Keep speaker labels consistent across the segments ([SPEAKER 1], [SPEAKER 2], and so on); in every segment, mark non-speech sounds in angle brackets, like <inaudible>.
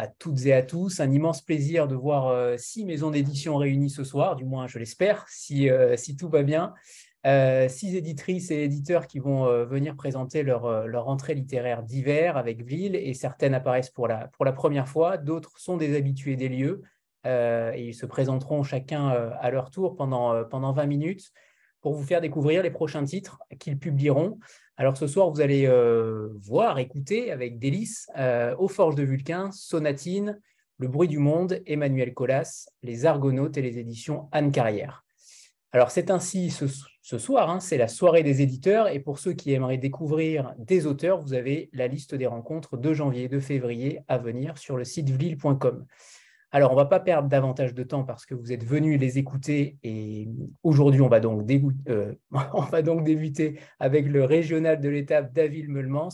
[SPEAKER 1] à, toutes et à tous. Un immense plaisir de voir euh, six maisons d'édition réunies ce soir, du moins je l'espère, si, euh, tout va bien. Euh, six éditrices et éditeurs qui vont venir présenter leur, entrée littéraire d'hiver avec Ville et certaines apparaissent pour la, pour la première fois, d'autres sont des habitués des lieux et ils se présenteront chacun à leur tour pendant, pendant 20 minutes pour vous faire découvrir les prochains titres qu'ils publieront. Alors ce soir, vous allez euh, voir, écouter avec délice euh, Aux Forges de Vulcain, Sonatine, Le bruit du monde, Emmanuel Colas, Les Argonautes et les éditions Anne Carrière. Alors c'est ainsi ce, soir, hein, c'est la soirée des éditeurs et pour ceux qui aimeraient découvrir des auteurs, vous avez la liste des rencontres de janvier et de février à venir sur le site vlil.com. Alors, on ne va pas perdre davantage de temps parce que vous êtes venus les écouter et aujourd'hui, on, va donc euh, <laughs> débuter avec le régional de l'étape David Meulmans,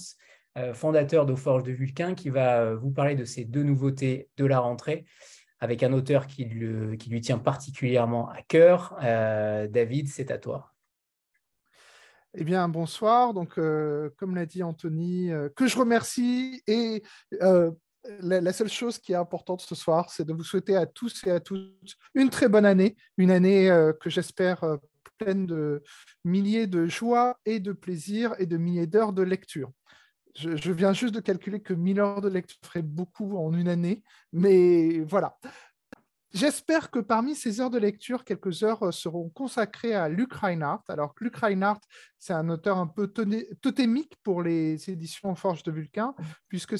[SPEAKER 1] euh, fondateur d'Aux Forges de Vulcain, qui va euh, vous parler de ces deux nouveautés de la rentrée avec un auteur qui, lui tient particulièrement à cœur. David, c'est à toi.
[SPEAKER 2] Eh bien, bonsoir. Donc, comme l'a dit Anthony, que je remercie et la, seule chose qui est importante ce soir, c'est de vous souhaiter à tous et à toutes une très bonne année, une année euh, que j'espère euh, pleine de milliers de joie et de plaisir et de milliers d'heures de lecture. Je, viens juste de calculer que 1000 heures de lecture ferait beaucoup en une année, mais voilà. J'espère que parmi ces heures de lecture, quelques heures euh, seront consacrées à Luc Reinhardt. Alors, Luc Reinhardt, c'est un auteur un peu totémique pour les éditions Forge de Vulcain, puisque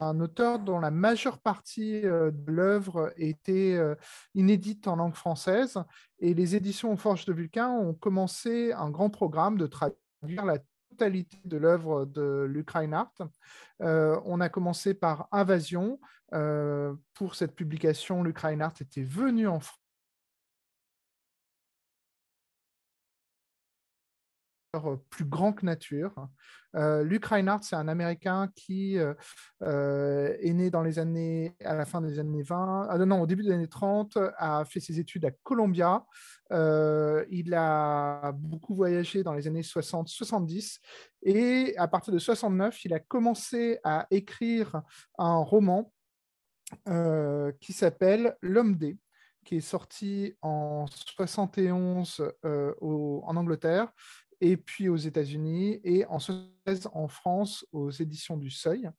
[SPEAKER 2] un auteur dont la majeure partie euh, de l'œuvre était euh, inédite en langue française. Et les éditions Forge de Vulcain ont commencé un grand programme de traduire la totalité de l'œuvre de Luc Reinhardt. Euh, on a commencé par Invasion. pour cette publication, Luc Reinhardt était venu en France plus grand que nature. Euh, Luc Reinhardt, c'est un Américain qui euh, est né dans les années, à la fin des années 20, ah, non, au début des années 30, a fait ses études à Columbia. il a beaucoup voyagé dans les années 60-70 et à partir de 69, il a commencé à écrire un roman qui s'appelle L'homme D qui est sorti en 71 en Angleterre et puis aux États-Unis, et en 16 en France aux éditions du Seuil.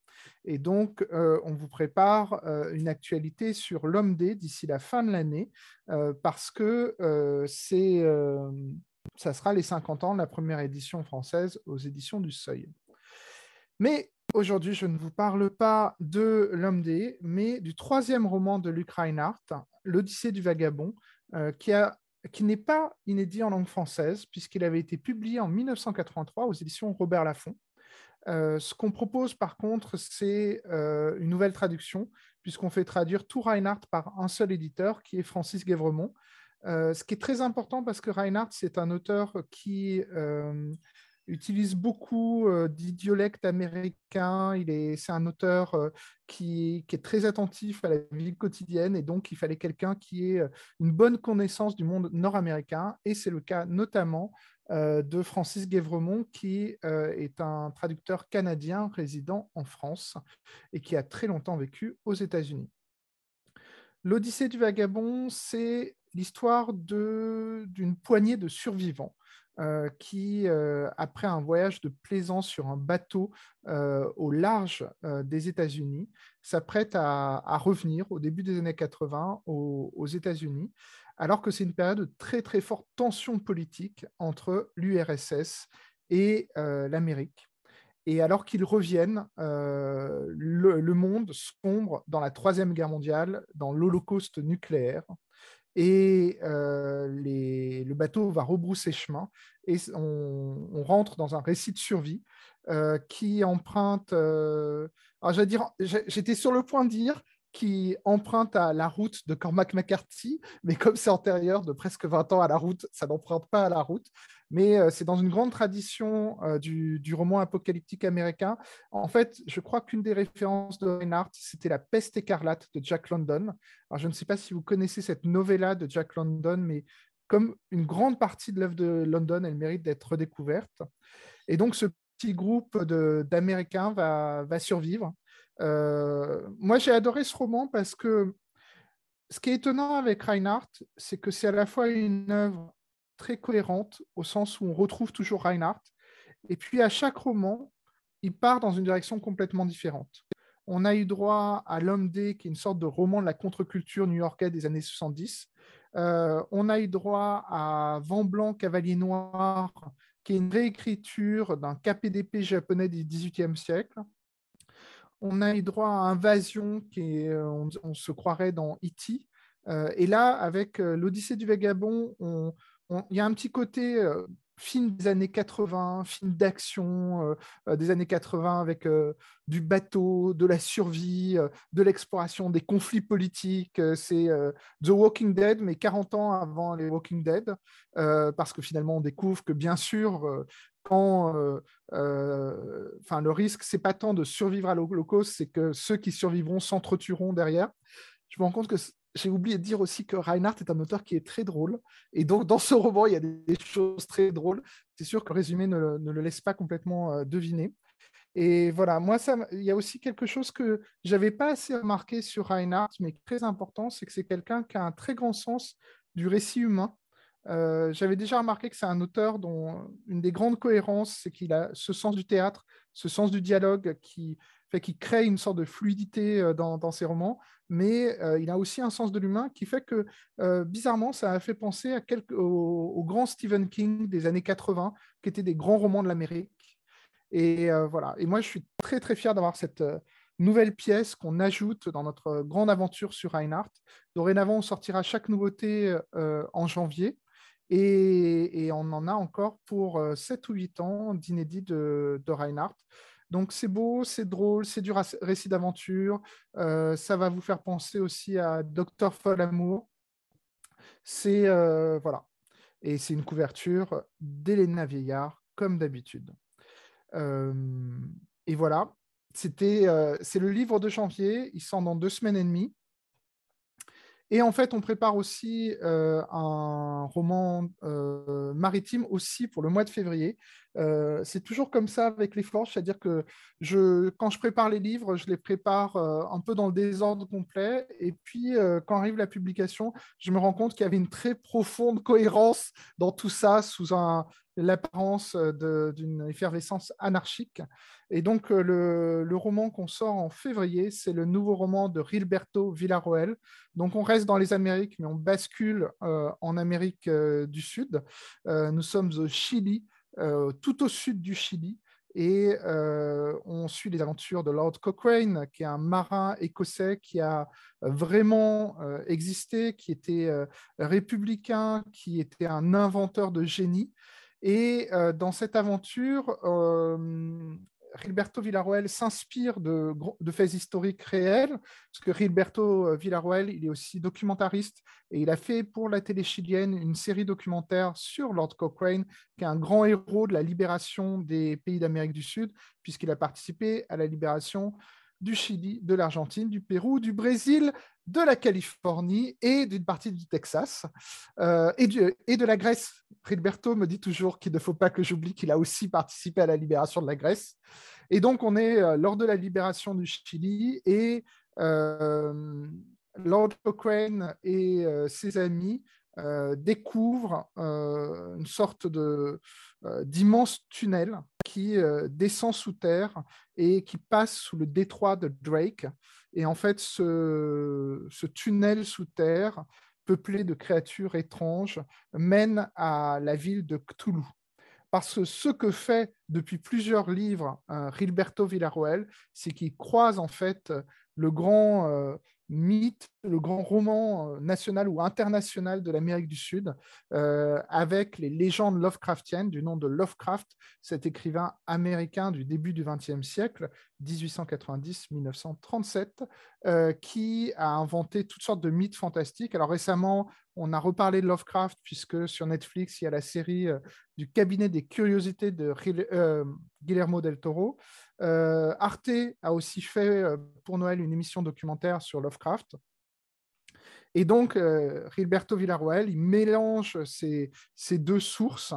[SPEAKER 2] Et donc, euh, on vous prépare euh, une actualité sur l'homme D d'ici la fin de l'année, euh, parce que c'est, ça sera les 50 ans de la première édition française aux éditions du Seuil. Mais aujourd'hui, je ne vous parle pas de l'homme D, mais du troisième roman de Luc Reinhardt, L'Odyssée du vagabond, qui a qui n'est pas inédit en langue française, puisqu'il avait été publié en 1983 aux éditions Robert Laffont. Euh, ce qu'on propose par contre, c'est euh, une nouvelle traduction, puisqu'on fait traduire tout Reinhardt par un seul éditeur, qui est Francis Guévremont. Euh, ce qui est très important parce que Reinhardt, c'est un auteur qui utilise beaucoup euh, américains. Il est, c'est un auteur euh, qui, est très attentif à la vie quotidienne et donc il fallait quelqu'un qui ait euh, une bonne connaissance du monde nord-américain. Et c'est le cas notamment de Francis Guévremont, qui est un traducteur canadien résident en France et qui a très longtemps vécu aux États-Unis. L'Odyssée du vagabond, c'est l'histoire d'une poignée de survivants euh, qui, euh, après un voyage de plaisance sur un bateau euh, au large des États-Unis, s'apprête à, revenir au début des années 80 aux, États-Unis, alors que c'est une période de très très forte tension politique entre l'URSS et l'Amérique. Et alors qu'ils reviennent, le, monde sombre dans la Troisième Guerre mondiale, dans l'Holocauste nucléaire et euh, le bateau va rebrousser chemin et on, rentre dans un récit de survie euh, qui emprunte. Euh, dire, j'étais sur le point de dire qui emprunte à la route de Cormac McCarthy, mais comme c'est antérieur de presque 20 ans à la route, ça n'emprunte pas à la route. Mais euh, c'est dans une grande tradition euh, du, roman apocalyptique américain. En fait, je crois qu'une des références de Reinhardt, c'était La peste écarlate de Jack London. Alors, je ne sais pas si vous connaissez cette novella de Jack London, mais comme une grande partie de l'œuvre de London, elle mérite d'être redécouverte. Et donc, ce petit groupe d'Américains va, va, survivre moi, j'ai adoré ce roman parce que ce qui est étonnant avec Reinhardt, c'est que c'est à la fois une œuvre très cohérente, au sens où on retrouve toujours Reinhardt, et puis à chaque roman, il part dans une direction complètement différente. On a eu droit à L'Homme D, qui est une sorte de roman de la contre-culture new-yorkaise des années 70. Euh, on a eu droit à Vent Blanc, Cavalier Noir, qui est une réécriture d'un KPDP japonais du XVIIIe siècle. On a eu droit à Invasion, qui est, on, se croirait dans E.T. Euh, et là, avec euh, l'Odyssée du Vagabond, il y a un petit côté film des années 80, film d'action euh, euh, des années 80 avec euh, du bateau, de la survie, de l'exploration, des conflits politiques. c'est The Walking Dead, mais 40 ans avant les Walking Dead, parce que finalement on découvre que bien sûr, quand, enfin le risque, c'est pas tant de survivre à l'Holocauste, c'est que ceux qui survivront s'entretueront derrière. Je me rends compte que j'ai oublié de dire aussi que Reinhardt est un auteur qui est très drôle. Et donc, dans ce roman, il y a des choses très drôles. C'est sûr que le résumé ne, le laisse pas complètement euh, deviner. Et voilà, moi, il y a aussi quelque chose que j'avais pas assez remarqué sur Reinhardt, mais très important, c'est que c'est quelqu'un qui a un très grand sens du récit humain. Euh, j'avais déjà remarqué que c'est un auteur dont une des grandes cohérences, c'est qu'il a ce sens du théâtre, ce sens du dialogue qui fait qu'il crée une sorte de fluidité euh, dans, ses romans, mais euh, il a aussi un sens de l'humain qui fait que, euh, bizarrement, ça a fait penser au, grand Stephen King des années 80, qui étaient des grands romans de l'Amérique. Et voilà. Et moi, je suis très, très fier d'avoir cette nouvelle pièce qu'on ajoute dans notre grande aventure sur Reinhardt. Dorénavant, on sortira chaque nouveauté en janvier. Et, on en a encore pour 7 ou 8 ans d'inédit de, de Reinhardt. Donc c'est beau, c'est drôle, c'est du récit d'aventure. Euh, ça va vous faire penser aussi à Docteur Folamour. C'est euh, voilà, et c'est une couverture d'Elena Vieillard comme d'habitude. Euh, et voilà, c'était c'est le livre de janvier. Il sort dans deux semaines et demie. Et en fait, on prépare aussi euh, un roman euh, maritime aussi pour le mois de février. Euh, c'est toujours comme ça avec les forges, c'est-à-dire que quand je prépare les livres, je les prépare un peu dans le désordre complet. Et puis, quand arrive la publication, je me rends compte qu'il y avait une très profonde cohérence dans tout ça sous un, l'apparence d'une effervescence anarchique. Et donc, le, le roman qu'on sort en février, c'est le nouveau roman de Gilberto Villarroel. Donc, on reste dans les Amériques, mais on bascule en Amérique du Sud. nous sommes au Chili, tout au sud du Chili. Et on suit les aventures de Lord Cochrane, qui est un marin écossais qui a vraiment existé, qui était républicain, qui était un inventeur de génie et euh, dans cette aventure, euh, Gilberto Villarroel s'inspire de, faits historiques réels, parce que Gilberto euh, Villarroel, il est aussi documentariste, et il a fait pour la télé chilienne une série documentaire sur Lord Cochrane, qui est un grand héros de la libération des pays d'Amérique du Sud, puisqu'il a participé à la libération du Chili, de l'Argentine, du Pérou, du Brésil, de la Californie et d'une partie du Texas euh, et, de la Grèce. Gilberto me dit toujours qu'il ne faut pas que j'oublie qu'il a aussi participé à la libération de la Grèce. Et donc, on est euh, lors de la libération du Chili et euh, Lord Cochrane et ses amis découvrent une sorte de, d'immense tunnel qui descend sous terre et qui passe sous le détroit de Drake. Et en fait, ce, tunnel sous terre, peuplé de créatures étranges, mène à la ville de Cthulhu. Parce que ce que fait depuis plusieurs livres euh, Gilberto Villarroel, c'est qu'il croise en fait le grand euh, mythe, le grand roman euh, national ou international de l'Amérique du Sud, euh, avec les légendes Lovecraftiennes du nom de Lovecraft, cet écrivain américain du début du XXe siècle, 1890-1937, euh, qui a inventé toutes sortes de mythes fantastiques. Alors récemment, on a reparlé de Lovecraft, puisque sur Netflix, il y a la série du cabinet des curiosités de Guillermo del Toro. Euh, Arte a aussi fait euh, pour Noël une émission documentaire sur Lovecraft. Et donc, euh, Gilberto Villarroel, il mélange ces, deux sources,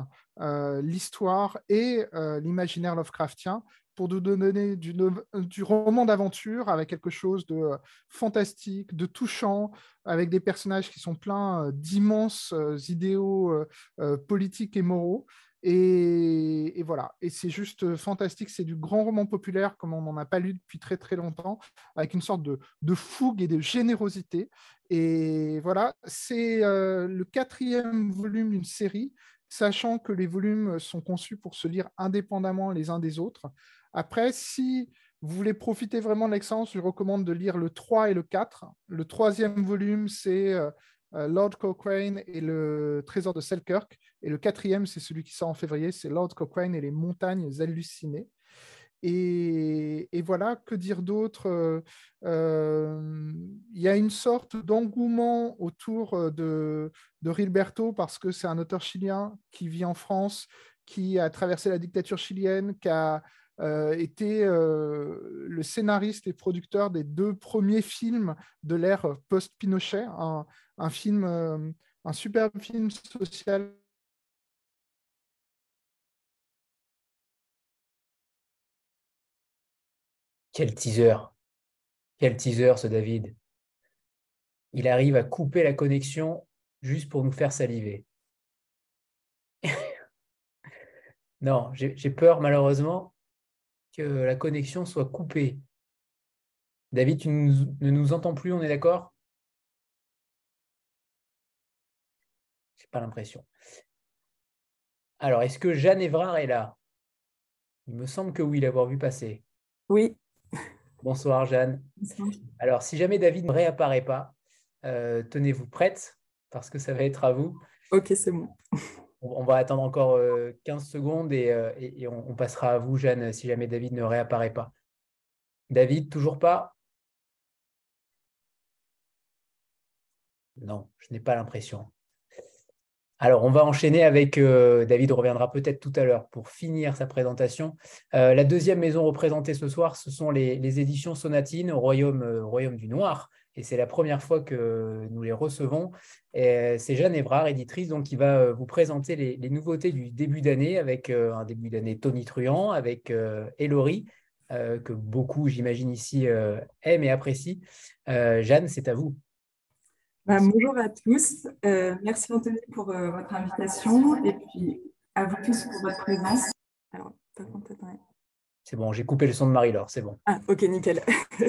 [SPEAKER 2] l'histoire et l'imaginaire Lovecraftien, pour nous donner du, roman d'aventure avec quelque chose de fantastique, de touchant, avec des personnages qui sont pleins d'immenses idéaux politiques et moraux. Et, voilà, et c'est juste fantastique, c'est du grand roman populaire comme on n'en a pas lu depuis très très longtemps, avec une sorte de, fougue et de générosité. Et voilà, c'est le quatrième volume d'une série, sachant que les volumes sont conçus pour se lire indépendamment les uns des autres. Après, si vous voulez profiter vraiment de l'excellence, je recommande de lire le 3 et le 4. Le troisième volume, c'est euh, Lord Cochrane et le trésor de Selkirk. Et le quatrième, c'est celui qui sort en février, c'est Lord Cochrane et les montagnes hallucinées. Et, voilà, que dire d'autre euh, euh, Il y a une sorte d'engouement autour de, de Rilberto parce que c'est un auteur chilien qui vit en France, qui a traversé la dictature chilienne, qui a été le scénariste et producteur des deux premiers films de l'ère post-Pinochet, un film, euh, un superbe film social.
[SPEAKER 1] Quel teaser Quel teaser ce David Il arrive à couper la connexion juste pour nous faire saliver. <laughs> non, j'ai peur malheureusement que la connexion soit coupée. David, tu ne nous entends plus, on est d'accord? Pas l'impression. Alors, est-ce que Jeanne Évrard est là? Il me semble que oui, l'avoir vu passer.
[SPEAKER 3] Oui.
[SPEAKER 1] Bonsoir Jeanne. Alors, si jamais David ne réapparaît pas, euh, tenez-vous prête parce que ça va être à vous.
[SPEAKER 3] Ok, c'est bon.
[SPEAKER 1] On va attendre encore 15 euh, secondes euh, et, on, on, passera à vous, Jeanne, si jamais David ne réapparaît pas. David, toujours pas? Non, je n'ai pas l'impression. Alors, on va enchaîner avec, euh, David reviendra peut-être tout à l'heure pour finir sa présentation. Euh, la deuxième maison représentée ce soir, ce sont les, éditions Sonatine au euh, Royaume du Noir. Et c'est la première fois que nous les recevons. C'est Jeanne Evrard, éditrice, donc, qui va vous présenter les, nouveautés du début d'année avec un début d'année tonitruant, avec Elori, que beaucoup, j'imagine, ici aiment et apprécient. Jeanne, c'est à vous.
[SPEAKER 3] Bah, bonjour à tous. Euh, merci Anthony pour euh, votre invitation et puis à vous tous pour votre présence. Alors,
[SPEAKER 1] c'est bon, j'ai coupé le son de Marie-Laure, c'est bon.
[SPEAKER 3] Ah, ok, nickel. <laughs>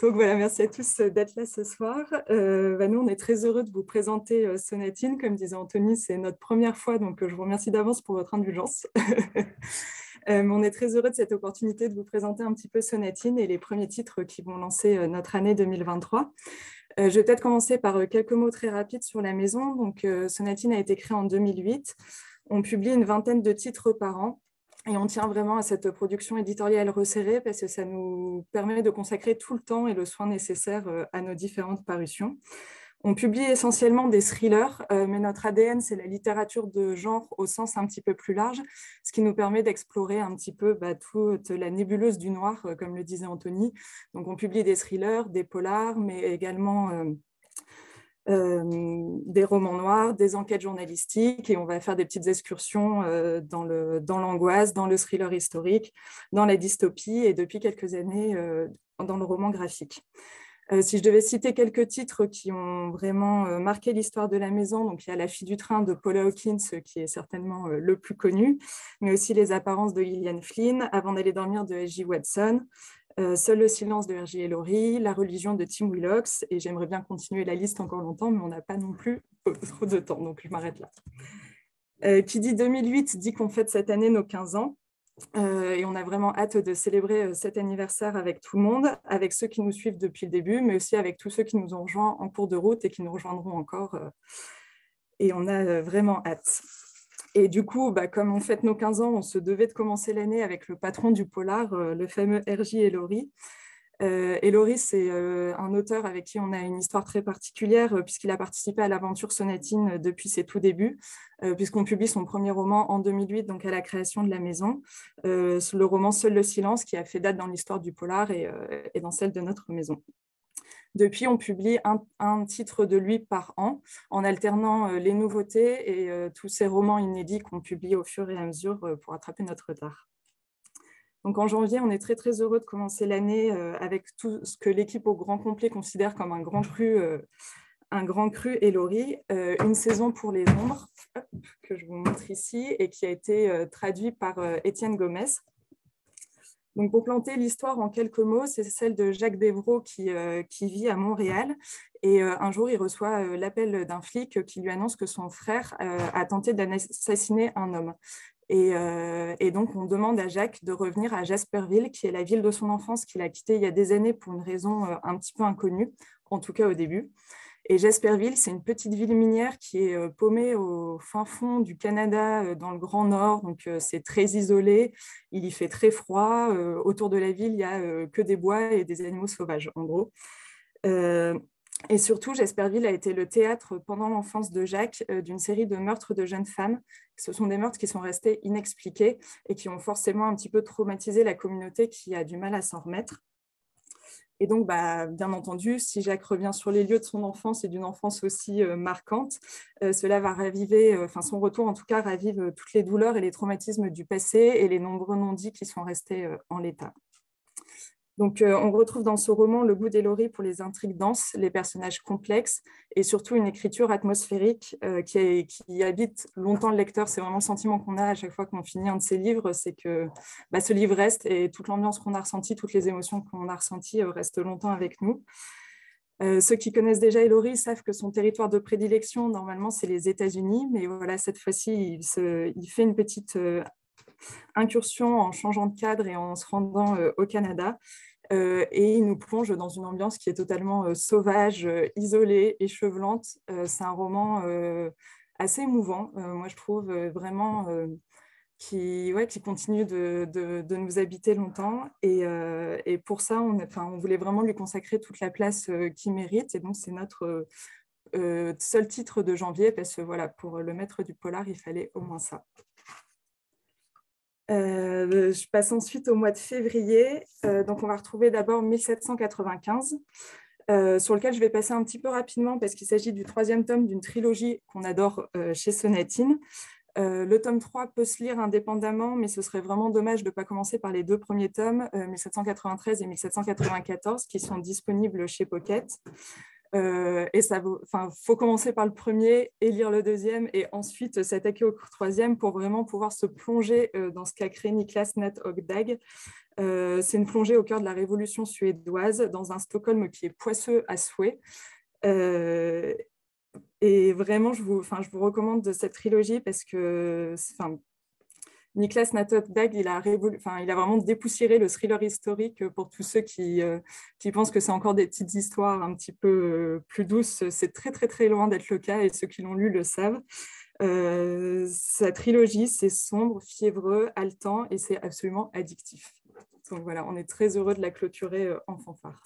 [SPEAKER 3] donc voilà, merci à tous euh, d'être là ce soir. Bah, nous, on est très heureux de vous présenter Sonatine. Comme disait Anthony, c'est notre première fois, donc je vous remercie d'avance pour votre indulgence. <laughs> on est très heureux de cette opportunité de vous présenter un petit peu Sonatine et les premiers titres qui vont lancer notre année 2023. Euh, je vais peut-être commencer par euh, quelques mots très rapides sur la maison. Donc, euh, Sonatine a été créée en 2008. On publie une vingtaine de titres par an. Et on tient vraiment à cette production éditoriale resserrée parce que ça nous permet de consacrer tout le temps et le soin nécessaire à nos différentes parutions. On publie essentiellement des thrillers, euh, mais notre ADN, c'est la littérature de genre au sens un petit peu plus large, ce qui nous permet d'explorer un petit peu bah, toute la nébuleuse du noir, euh, comme le disait Anthony. Donc, on publie des thrillers, des polars, mais également euh, des romans noirs, des enquêtes journalistiques, et on va faire des petites excursions dans l'angoisse, dans, dans, le thriller historique, dans la dystopie, et depuis quelques années, dans le roman graphique. Euh, si je devais citer quelques titres qui ont vraiment euh, marqué l'histoire de la maison, donc il y a La fille du train de Paula Hawkins, qui est certainement euh, le plus connu, mais aussi Les apparences de Lillian Flynn, Avant d'aller dormir de S.J. Watson, Seul le silence de R.J. Laurie, La religion de Tim Willocks, et j'aimerais bien continuer la liste encore longtemps, mais on n'a pas non plus <laughs> trop de temps, donc je m'arrête là. qui dit 2008 dit qu'on fête cette année nos 15 ans. Euh, et on a vraiment hâte de célébrer euh, cet anniversaire avec tout le monde, avec ceux qui nous suivent depuis le début, mais aussi avec tous ceux qui nous ont rejoints en cours de route et qui nous rejoindront encore. Euh, et on a vraiment hâte. Et du coup, bah, comme on fête nos 15 ans, on se devait de commencer l'année avec le patron du polar, le fameux R.J. Ellory, euh, c'est euh, un auteur avec qui on a une histoire très particulière, euh, puisqu'il a participé à l'aventure sonatine depuis ses tout débuts, puisqu'on publie son premier roman en 2008, donc à la création de la maison, le roman Seul le silence, qui a fait date dans l'histoire du polar et, dans celle de notre maison. Depuis, on publie un, titre de lui par an, en alternant les nouveautés et tous ces romans inédits qu'on publie au fur et à mesure pour attraper notre retard. Donc en janvier, on est très très heureux de commencer l'année avec tout ce que l'équipe au grand complet considère comme un grand cru, un grand cru Elori, une saison pour les ombres que je vous montre ici et qui a été traduit par Étienne Gomez. Pour planter l'histoire en quelques mots, c'est celle de Jacques Devreau qui, euh, qui vit à Montréal. Et euh, un jour, il reçoit euh, l'appel d'un flic qui lui annonce que son frère a tenté d'assassiner un homme. Et, donc, on demande à Jacques de revenir à Jasperville, qui est la ville de son enfance qu'il a quittée il y a des années pour une raison un petit peu inconnue, en tout cas au début. Et Jasperville, c'est une petite ville minière qui est euh, paumée au fin fond du Canada, euh, dans le Grand Nord. Donc, euh, c'est très isolé. Il y fait très froid. Autour de la ville, il n'y a que des bois et des animaux sauvages, en gros. Et surtout, Jasperville a été le théâtre pendant l'enfance de Jacques d'une série de meurtres de jeunes femmes. Ce sont des meurtres qui sont restés inexpliqués et qui ont forcément un petit peu traumatisé la communauté qui a du mal à s'en remettre. Et donc, bah, bien entendu, si Jacques revient sur les lieux de son enfance et d'une enfance aussi euh, marquante, euh, cela va raviver, euh, enfin son retour en tout cas ravive toutes les douleurs et les traumatismes du passé et les nombreux non-dits qui sont restés en l'état. Donc, euh, on retrouve dans ce roman le goût d'Elori pour les intrigues denses, les personnages complexes et surtout une écriture atmosphérique euh, qui, habite longtemps le lecteur. C'est vraiment le sentiment qu'on a à chaque fois qu'on finit un de ses livres, c'est que bah, ce livre reste et toute l'ambiance qu'on a ressentie, toutes les émotions qu'on a ressenties euh, restent longtemps avec nous. ceux qui connaissent déjà Elori savent que son territoire de prédilection, normalement, c'est les États-Unis, mais voilà, cette fois-ci, il, fait une petite incursion en changeant de cadre et en se rendant au Canada. Euh, et il nous plonge dans une ambiance qui est totalement euh, sauvage, euh, isolée, échevelante. c'est un roman assez émouvant, moi je trouve vraiment qui, ouais, qui continue de, de, nous habiter longtemps. Et, et pour ça, on, on, voulait vraiment lui consacrer toute la place qu'il mérite. Et donc, c'est notre seul titre de janvier, parce que voilà, pour le maître du polar, il fallait au moins ça. Euh, je passe ensuite au mois de février. Euh, donc, on va retrouver d'abord 1795, euh, sur lequel je vais passer un petit peu rapidement parce qu'il s'agit du troisième tome d'une trilogie qu'on adore chez Sonatine. le tome 3 peut se lire indépendamment, mais ce serait vraiment dommage de ne pas commencer par les deux premiers tomes, 1793 et 1794, qui sont disponibles chez Pocket. Euh, et ça faut commencer par le premier et lire le deuxième et ensuite s'attaquer au troisième pour vraiment pouvoir se plonger euh, dans ce qu'a créé Niklas Nat Ogdag. Euh, c'est une plongée au cœur de la révolution suédoise dans un Stockholm qui est poisseux à souhait. et vraiment, je vous, je vous recommande de cette trilogie parce que Niklas Natot-Dag, il, a vraiment dépoussiéré le thriller historique pour tous ceux qui, euh, pensent que c'est encore des petites histoires un petit peu euh, plus douces. C'est très, très, très loin d'être le cas et ceux qui l'ont lu le savent. Euh, sa trilogie, c'est sombre, fiévreux, haletant et c'est absolument addictif. Donc voilà, on est très heureux de la clôturer en fanfare.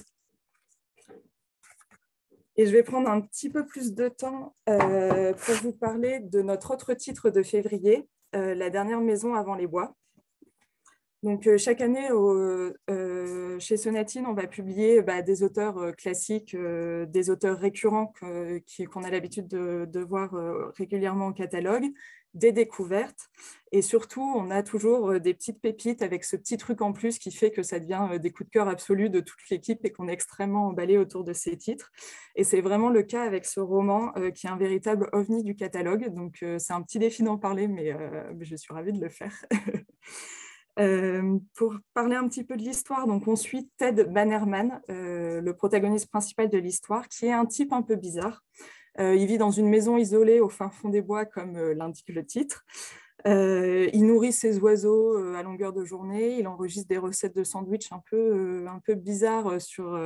[SPEAKER 3] Et je vais prendre un petit peu plus de temps pour vous parler de notre autre titre de février, la dernière maison avant les bois. Donc, euh, chaque année, euh, chez Sonatine, on va publier bah, des auteurs classiques, des auteurs récurrents qu'on a l'habitude de, voir régulièrement au catalogue, des découvertes. Et surtout, on a toujours des petites pépites avec ce petit truc en plus qui fait que ça devient des coups de cœur absolus de toute l'équipe et qu'on est extrêmement emballé autour de ces titres. Et c'est vraiment le cas avec ce roman qui est un véritable ovni du catalogue. Donc, c'est un petit défi d'en parler, mais je suis ravie de le faire. <laughs> Euh, pour parler un petit peu de l'histoire, donc on suit Ted Bannerman, euh, le protagoniste principal de l'histoire, qui est un type un peu bizarre. Euh, il vit dans une maison isolée au fin fond des bois, comme l'indique le titre. il nourrit ses oiseaux à longueur de journée. Il enregistre des recettes de sandwich un peu, un peu bizarres sur,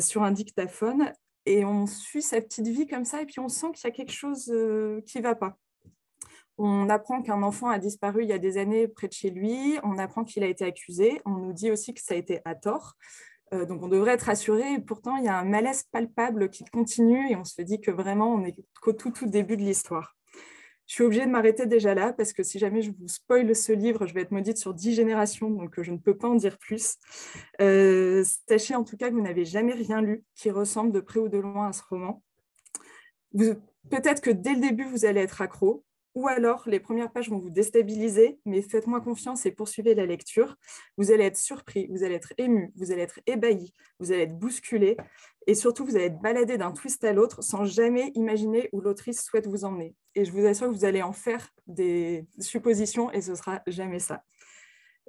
[SPEAKER 3] sur un dictaphone. Et on suit sa petite vie comme ça, et puis on sent qu'il y a quelque chose qui ne va pas. On apprend qu'un enfant a disparu il y a des années près de chez lui. On apprend qu'il a été accusé. On nous dit aussi que ça a été à tort. Euh, donc on devrait être rassuré. Pourtant, il y a un malaise palpable qui continue et on se dit que vraiment, on est qu'au tout, tout début de l'histoire. Je suis obligée de m'arrêter déjà là parce que si jamais je vous spoil ce livre, je vais être maudite sur dix générations, donc je ne peux pas en dire plus. Euh, sachez en tout cas que vous n'avez jamais rien lu qui ressemble de près ou de loin à ce roman. Peut-être que dès le début, vous allez être accro, ou alors les premières pages vont vous déstabiliser, mais faites-moi confiance et poursuivez la lecture. Vous allez être surpris, vous allez être ému, vous allez être ébahi, vous allez être bousculé, et surtout vous allez être baladé d'un twist à l'autre sans jamais imaginer où l'autrice souhaite vous emmener. Et je vous assure que vous allez en faire des suppositions et ce sera jamais ça.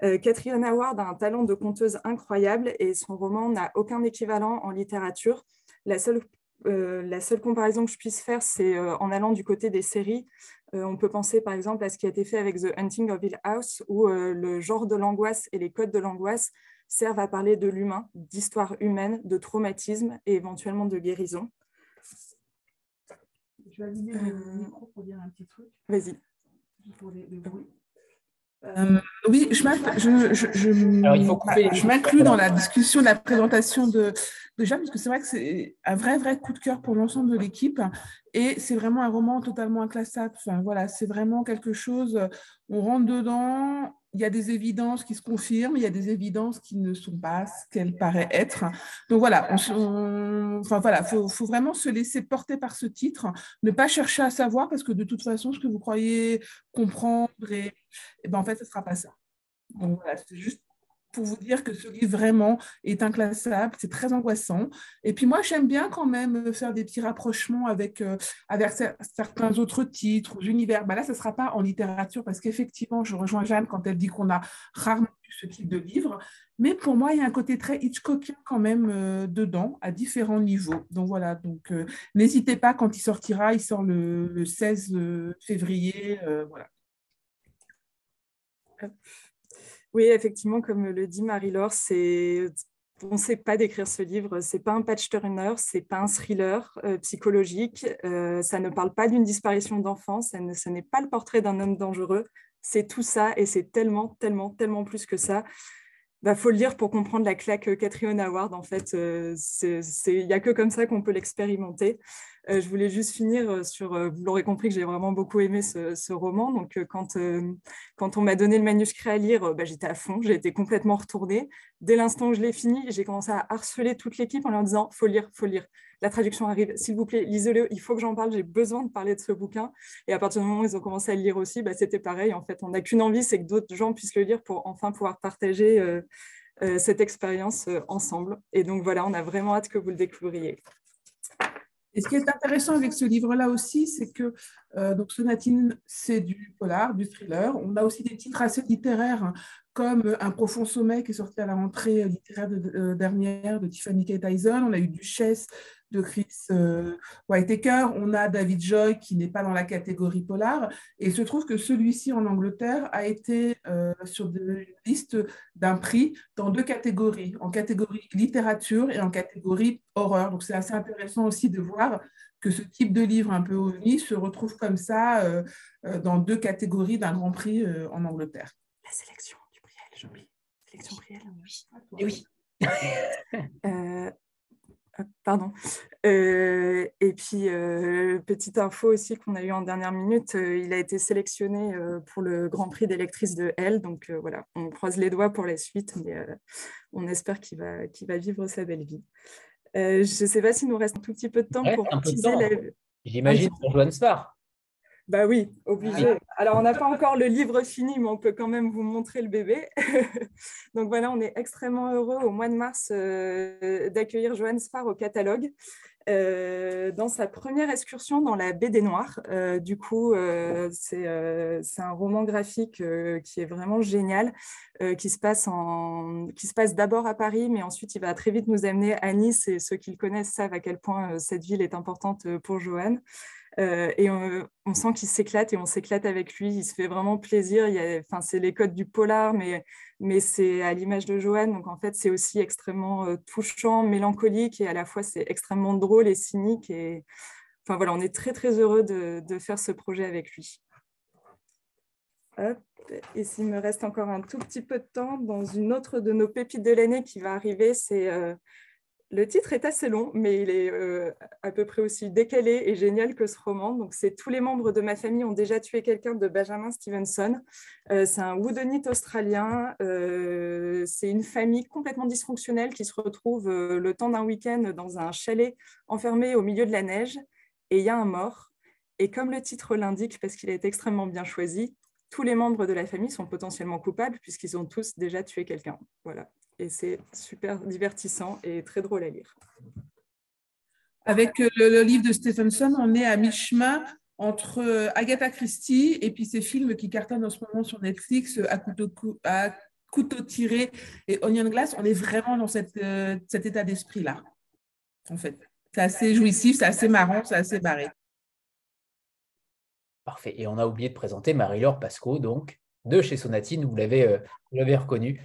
[SPEAKER 3] Euh, Catherine Howard a un talent de conteuse incroyable et son roman n'a aucun équivalent en littérature. La seule, euh, la seule comparaison que je puisse faire, c'est euh, en allant du côté des séries. Euh, on peut penser par exemple à ce qui a été fait avec The Hunting of Hill House, où le genre de l'angoisse et les codes de l'angoisse servent à parler de l'humain, d'histoire humaine, de traumatisme et éventuellement de guérison.
[SPEAKER 4] Je vais allumer le micro pour dire un petit truc.
[SPEAKER 3] Vas-y.
[SPEAKER 4] Oui, je m'inclus dans la discussion de la présentation de, déjà, parce que c'est vrai que c'est un vrai, vrai coup de cœur pour l'ensemble de l'équipe. Et c'est vraiment un roman totalement inclassable. Enfin, voilà, c'est vraiment quelque chose, on rentre dedans, il y a des évidences qui se confirment, il y a des évidences qui ne sont pas ce qu'elles paraissent être. Donc voilà, il enfin, voilà, faut, faut, vraiment se laisser porter par ce titre, ne pas chercher à savoir parce que de toute façon, ce que vous croyez comprendre, et, et ben, en fait, ce ne sera pas ça. Donc voilà, c'est juste pour vous dire que ce livre vraiment est inclassable, c'est très angoissant. Et puis moi, j'aime bien quand même faire des petits rapprochements avec, euh, avec certains autres titres ou univers. Bah là, ce ne sera pas en littérature parce qu'effectivement, je rejoins Jeanne quand elle dit qu'on a rarement vu ce type de livre. Mais pour moi, il y a un côté très Hitchcockien quand même euh, dedans, à différents niveaux. Donc voilà, donc euh, n'hésitez pas quand il sortira, il sort le, le 16 février. voilà.
[SPEAKER 3] Oui, effectivement, comme le dit Marie-Laure, on ne sait pas d'écrire ce livre. C'est pas un patch turner, c'est pas un thriller euh, psychologique. Euh, ça ne parle pas d'une disparition d'enfant. Ça ce n'est pas le portrait d'un homme dangereux. C'est tout ça et c'est tellement, tellement, tellement plus que ça. Il bah, faut le lire pour comprendre la claque Catherine Howard. En fait, euh, il n'y a que comme ça qu'on peut l'expérimenter. Euh, je voulais juste finir euh, sur, euh, vous l'aurez compris que j'ai vraiment beaucoup aimé ce, roman. Donc, quand, quand on m'a donné le manuscrit à lire, bah, j'étais à fond, j'ai été complètement retournée. Dès l'instant où je l'ai fini, j'ai commencé à harceler toute l'équipe en leur disant faut lire, faut lire. La traduction arrive, s'il vous plaît, lisez-le, il faut que j'en parle, j'ai besoin de parler de ce bouquin. Et à partir du moment où ils ont commencé à le lire aussi, bah, c'était pareil. En fait, on n'a qu'une envie, c'est que d'autres gens puissent le lire pour enfin pouvoir partager cette expérience ensemble. Et donc voilà, on a vraiment hâte que vous le découvriez.
[SPEAKER 4] Et ce qui est intéressant avec ce livre-là aussi, c'est que euh, donc Sonatine, c'est du polar, du thriller. On a aussi des titres assez littéraires, hein, comme Un profond sommet qui est sorti à la rentrée littéraire euh, dernière de Tiffany K. Tyson. On a eu Duchesse de Chris euh. On a David Joy qui n'est pas dans la catégorie polar. Et il se trouve que celui-ci en Angleterre a été euh, sur une liste d'un prix dans deux catégories, en catégorie littérature et en catégorie horreur. Donc c'est assez intéressant aussi de voir que ce type de livre un peu ovni se retrouve comme ça euh, dans deux catégories d'un grand prix en Angleterre.
[SPEAKER 3] La sélection du prix, Sélection Priel,
[SPEAKER 1] oui. Et oui. <laughs>
[SPEAKER 3] Pardon. Euh, et puis, euh, petite info aussi qu'on a eu en dernière minute, euh, il a été sélectionné pour le Grand Prix d'électrice de L. Donc voilà, on croise les doigts pour la suite, mais on espère qu'il va, va vivre sa belle vie. je ne sais pas s'il nous reste un tout petit peu de temps pour
[SPEAKER 1] utiliser la... J'imagine pour Joan Star.
[SPEAKER 3] Bah oui, obligé. Alors, on n'a pas encore le livre fini, mais on peut quand même vous montrer le bébé. <laughs> Donc voilà, on est extrêmement heureux au mois de mars euh, d'accueillir Joanne Spar au catalogue. Euh, dans sa première excursion dans la baie des Noirs. Euh, du coup, c'est un roman graphique qui est vraiment génial, qui se passe, passe d'abord à Paris, mais ensuite il va très vite nous amener à Nice, et ceux qui le connaissent savent à quel point cette ville est importante pour Joanne. Euh, et on, sent qu'il s'éclate et on s'éclate avec lui. Il se fait vraiment plaisir. Enfin, c'est les codes du polar, mais, mais c'est à l'image de Joanne. Donc en fait, c'est aussi extrêmement euh, touchant, mélancolique et à la fois c'est extrêmement drôle et cynique. Et enfin voilà, on est très très heureux de, faire ce projet avec lui. Et s'il me reste encore un tout petit peu de temps, dans une autre de nos pépites de l'année qui va arriver, c'est euh, le titre est assez long, mais il est euh, à peu près aussi décalé et génial que ce roman. Donc, c'est Tous les membres de ma famille ont déjà tué quelqu'un de Benjamin Stevenson. Euh, c'est un woodenite australien. Euh, c'est une famille complètement dysfonctionnelle qui se retrouve le temps d'un week-end dans un chalet enfermé au milieu de la neige. Et il y a un mort. Et comme le titre l'indique, parce qu'il été extrêmement bien choisi, tous les membres de la famille sont potentiellement coupables puisqu'ils ont tous déjà tué quelqu'un. Voilà. Et c'est super divertissant et très drôle à lire.
[SPEAKER 4] Avec euh, le, livre de Stephenson, on est à mi-chemin entre euh, Agatha Christie et puis ces films qui cartonnent en ce moment sur Netflix, à couteau, à couteau tiré et Onion Glass. On est vraiment dans cette, euh, cet état d'esprit-là, en fait. C'est assez jouissif, c'est assez marrant, c'est assez barré.
[SPEAKER 1] Parfait. Et on a oublié de présenter Marie-Laure Pasco, donc, de chez Sonatine. Vous l'avez euh, reconnue.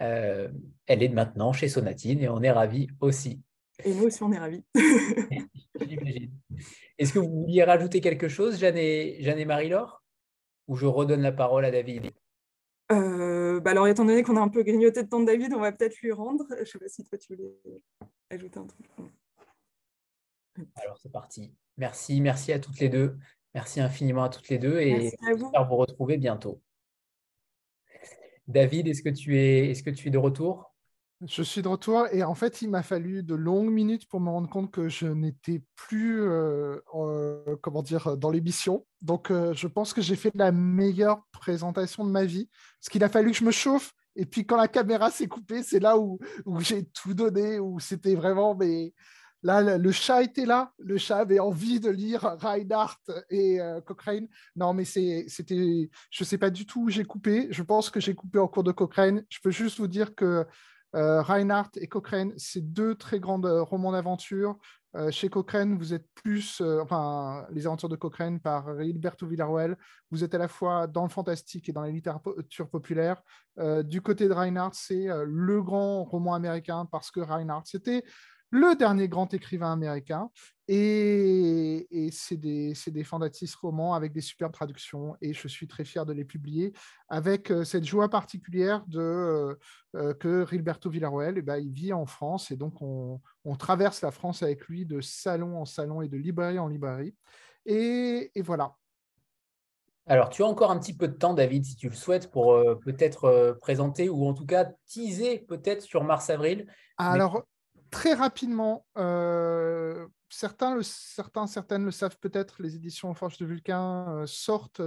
[SPEAKER 1] Euh, elle est maintenant chez Sonatine et on est ravis aussi.
[SPEAKER 3] Et nous aussi, on est ravis. <laughs>
[SPEAKER 1] Est-ce que vous vouliez rajouter quelque chose, Jeanne et, Marie-Laure? Ou je redonne la parole à David?
[SPEAKER 3] Euh, bah alors, étant donné qu'on a un peu grignoté de temps de David, on va peut-être lui rendre. Je ne sais pas si toi, tu voulais ajouter un truc.
[SPEAKER 1] Alors, c'est parti. Merci, merci à toutes les deux. Merci infiniment à toutes les deux et j'espère vous. vous retrouver bientôt. David, est-ce que tu es, de retour?
[SPEAKER 2] Je suis de retour et en fait, il m'a fallu de longues minutes pour me rendre compte que je n'étais plus, euh, comment dire, dans l'émission. Donc, euh, je pense que j'ai fait la meilleure présentation de ma vie, parce qu'il a fallu que je me chauffe. Et puis, quand la caméra s'est coupée, c'est là où, où j'ai tout donné, où c'était vraiment mais Là, le chat était là. Le chat avait envie de lire Reinhardt et euh, Cochrane. Non, mais c'était. Je ne sais pas du tout où j'ai coupé. Je pense que j'ai coupé en cours de Cochrane. Je peux juste vous dire que euh, Reinhardt et Cochrane, c'est deux très grands euh, romans d'aventure. chez Cochrane, vous êtes plus, enfin, les aventures de Cochrane par Gilberto Villarroel, vous êtes à la fois dans le fantastique et dans la littérature populaire. du côté de Reinhardt, c'est le grand roman américain parce que Reinhardt, c'était le dernier grand écrivain américain. Et, c'est des, des fantastistes romans avec des superbes traductions. Et je suis très fier de les publier avec euh, cette joie particulière de, euh, euh, que Gilberto Villarroel, eh ben, il vit en France. Et donc, on, traverse la France avec lui de salon en salon et de librairie en librairie. Et, voilà.
[SPEAKER 1] Alors, tu as encore un petit peu de temps, David, si tu le souhaites, pour peut-être présenter ou en tout cas teaser peut-être sur mars-avril.
[SPEAKER 2] Alors, très rapidement, euh, certains, certains, certaines le savent peut-être, les éditions Forge de Vulcain euh, sortent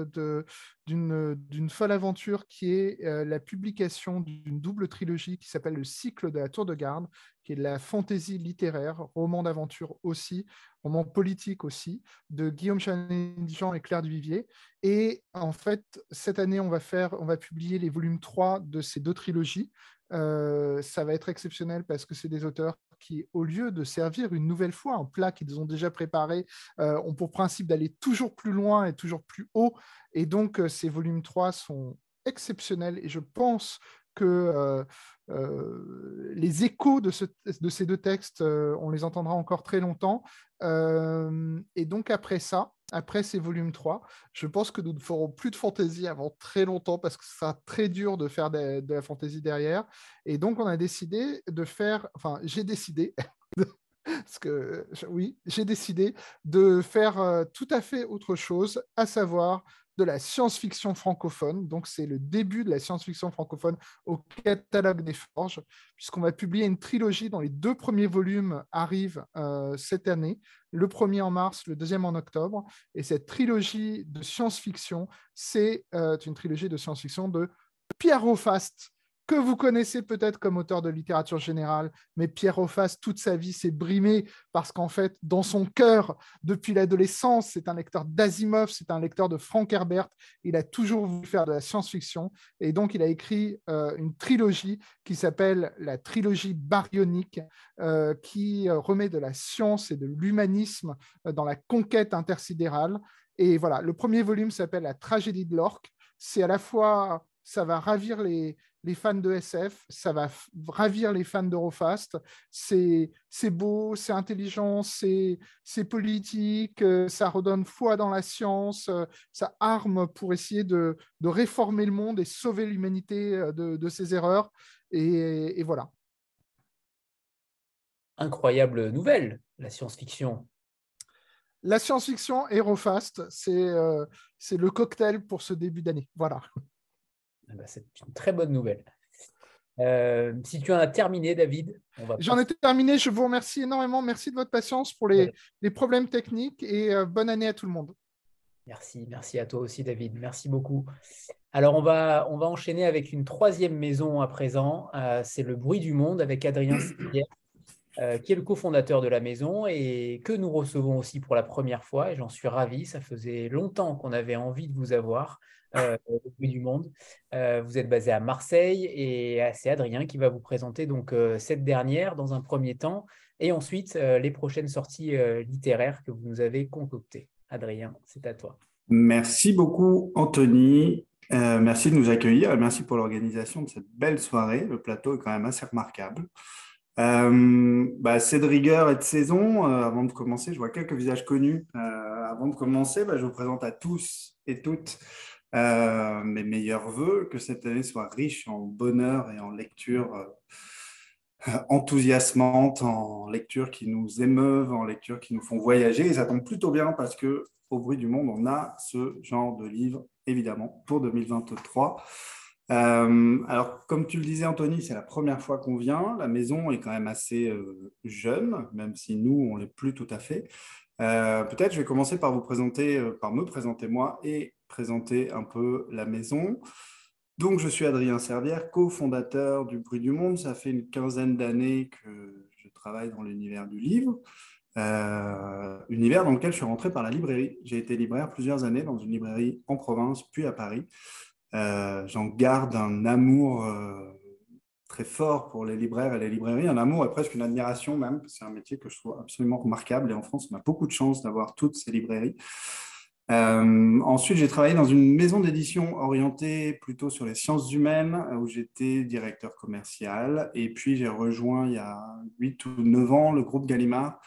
[SPEAKER 2] d'une folle aventure qui est euh, la publication d'une double trilogie qui s'appelle Le cycle de la Tour de Garde, qui est de la fantaisie littéraire, roman d'aventure aussi, roman politique aussi, de Guillaume Jean et Claire Duvivier. Et en fait, cette année, on va, faire, on va publier les volumes 3 de ces deux trilogies. ça va être exceptionnel parce que c'est des auteurs qui, au lieu de servir une nouvelle fois un plat qu'ils ont déjà préparé, euh, ont pour principe d'aller toujours plus loin et toujours plus haut. Et donc, euh, ces volumes 3 sont exceptionnels et je pense que euh, les échos de, de, ces deux textes, on les entendra encore très longtemps. et donc après ça, après ces volumes 3, je pense que nous ne ferons plus de fantaisie avant très longtemps parce que ce sera très dur de faire de, la fantaisie derrière. Et donc on a décidé de faire, enfin j'ai décidé, <laughs> parce que oui, j'ai décidé de faire tout à fait autre chose, à savoir de la science-fiction francophone. Donc, c'est le début de la science-fiction francophone au catalogue des Forges, puisqu'on va publier une trilogie dont les deux premiers volumes arrivent euh, cette année, le premier en mars, le deuxième en octobre. Et cette trilogie de science-fiction, c'est euh, une trilogie de science-fiction de Pierre Fast, que vous connaissez peut-être comme auteur de littérature générale, mais Pierre Auphas, toute sa vie, s'est brimé parce qu'en fait, dans son cœur, depuis l'adolescence, c'est un lecteur d'Asimov, c'est un lecteur de Frank Herbert. Il a toujours voulu faire de la science-fiction et donc il a écrit euh, une trilogie qui s'appelle la trilogie baryonique, euh, qui euh, remet de la science et de l'humanisme dans la conquête intersidérale. Et voilà, le premier volume s'appelle La tragédie de l'orque. C'est à la fois ça va ravir les, les fans de SF, ça va ravir les fans d'Eurofast. C'est beau, c'est intelligent, c'est politique, euh, ça redonne foi dans la science, euh, ça arme pour essayer de, réformer le monde et sauver l'humanité euh, de, ses erreurs. Et, voilà.
[SPEAKER 1] Incroyable nouvelle, la science-fiction.
[SPEAKER 2] La science-fiction, Eurofast, c'est le cocktail pour ce début d'année. Voilà.
[SPEAKER 1] Ah bah, c'est une très bonne nouvelle. Euh, si tu en as terminé, David.
[SPEAKER 2] J'en ai terminé. Je vous remercie énormément. Merci de votre patience pour les, problèmes techniques et euh, bonne année à tout le monde.
[SPEAKER 1] Merci, merci à toi aussi, David. Merci beaucoup. Alors, on va, on va enchaîner avec une troisième maison à présent. Euh, c'est Le Bruit du Monde avec Adrien <clears throat> euh, qui est le cofondateur de la maison et que nous recevons aussi pour la première fois. Et j'en suis ravi. Ça faisait longtemps qu'on avait envie de vous avoir. Euh, le Bruit du Monde. vous êtes basé à Marseille et c'est Adrien qui va vous présenter donc cette dernière dans un premier temps et ensuite les prochaines sorties littéraires que vous nous avez concoctées. Adrien, c'est à toi.
[SPEAKER 5] Merci beaucoup, Anthony. Euh, merci de nous accueillir merci pour l'organisation de cette belle soirée. Le plateau est quand même assez remarquable. Euh, bah, c'est de rigueur et de saison. Euh, avant de commencer, je vois quelques visages connus. avant de commencer, bah, je vous présente à tous et toutes mes meilleurs voeux, que cette année soit riche en bonheur et en lecture enthousiasmante, en lecture qui nous émeuvent, en lecture qui nous font voyager. Et ça tombe plutôt bien parce que au bruit du monde, on a ce genre de livre, évidemment, pour 2023. Euh, alors, comme tu le disais, Anthony, c'est la première fois qu'on vient. La maison est quand même assez euh, jeune, même si nous, on ne l'est plus tout à fait. Euh, peut-être je vais commencer par vous présenter, par me présenter moi et présenter un peu la maison. Donc, je suis Adrien Servière, cofondateur du Bruit du Monde. Ça fait une quinzaine d'années que je travaille dans l'univers du livre, euh, univers dans lequel je suis rentré par la librairie. J'ai été libraire plusieurs années dans une librairie en province, puis à Paris. Euh, j'en garde un amour euh, très fort pour les libraires et les librairies, un amour et presque une admiration même. C'est un métier que je trouve absolument remarquable et en France, on a beaucoup de chance d'avoir toutes ces librairies. Euh, ensuite, j'ai travaillé dans une maison d'édition orientée plutôt sur les sciences humaines, où j'étais directeur commercial. Et puis, j'ai rejoint il y a 8 ou 9 ans le groupe Gallimard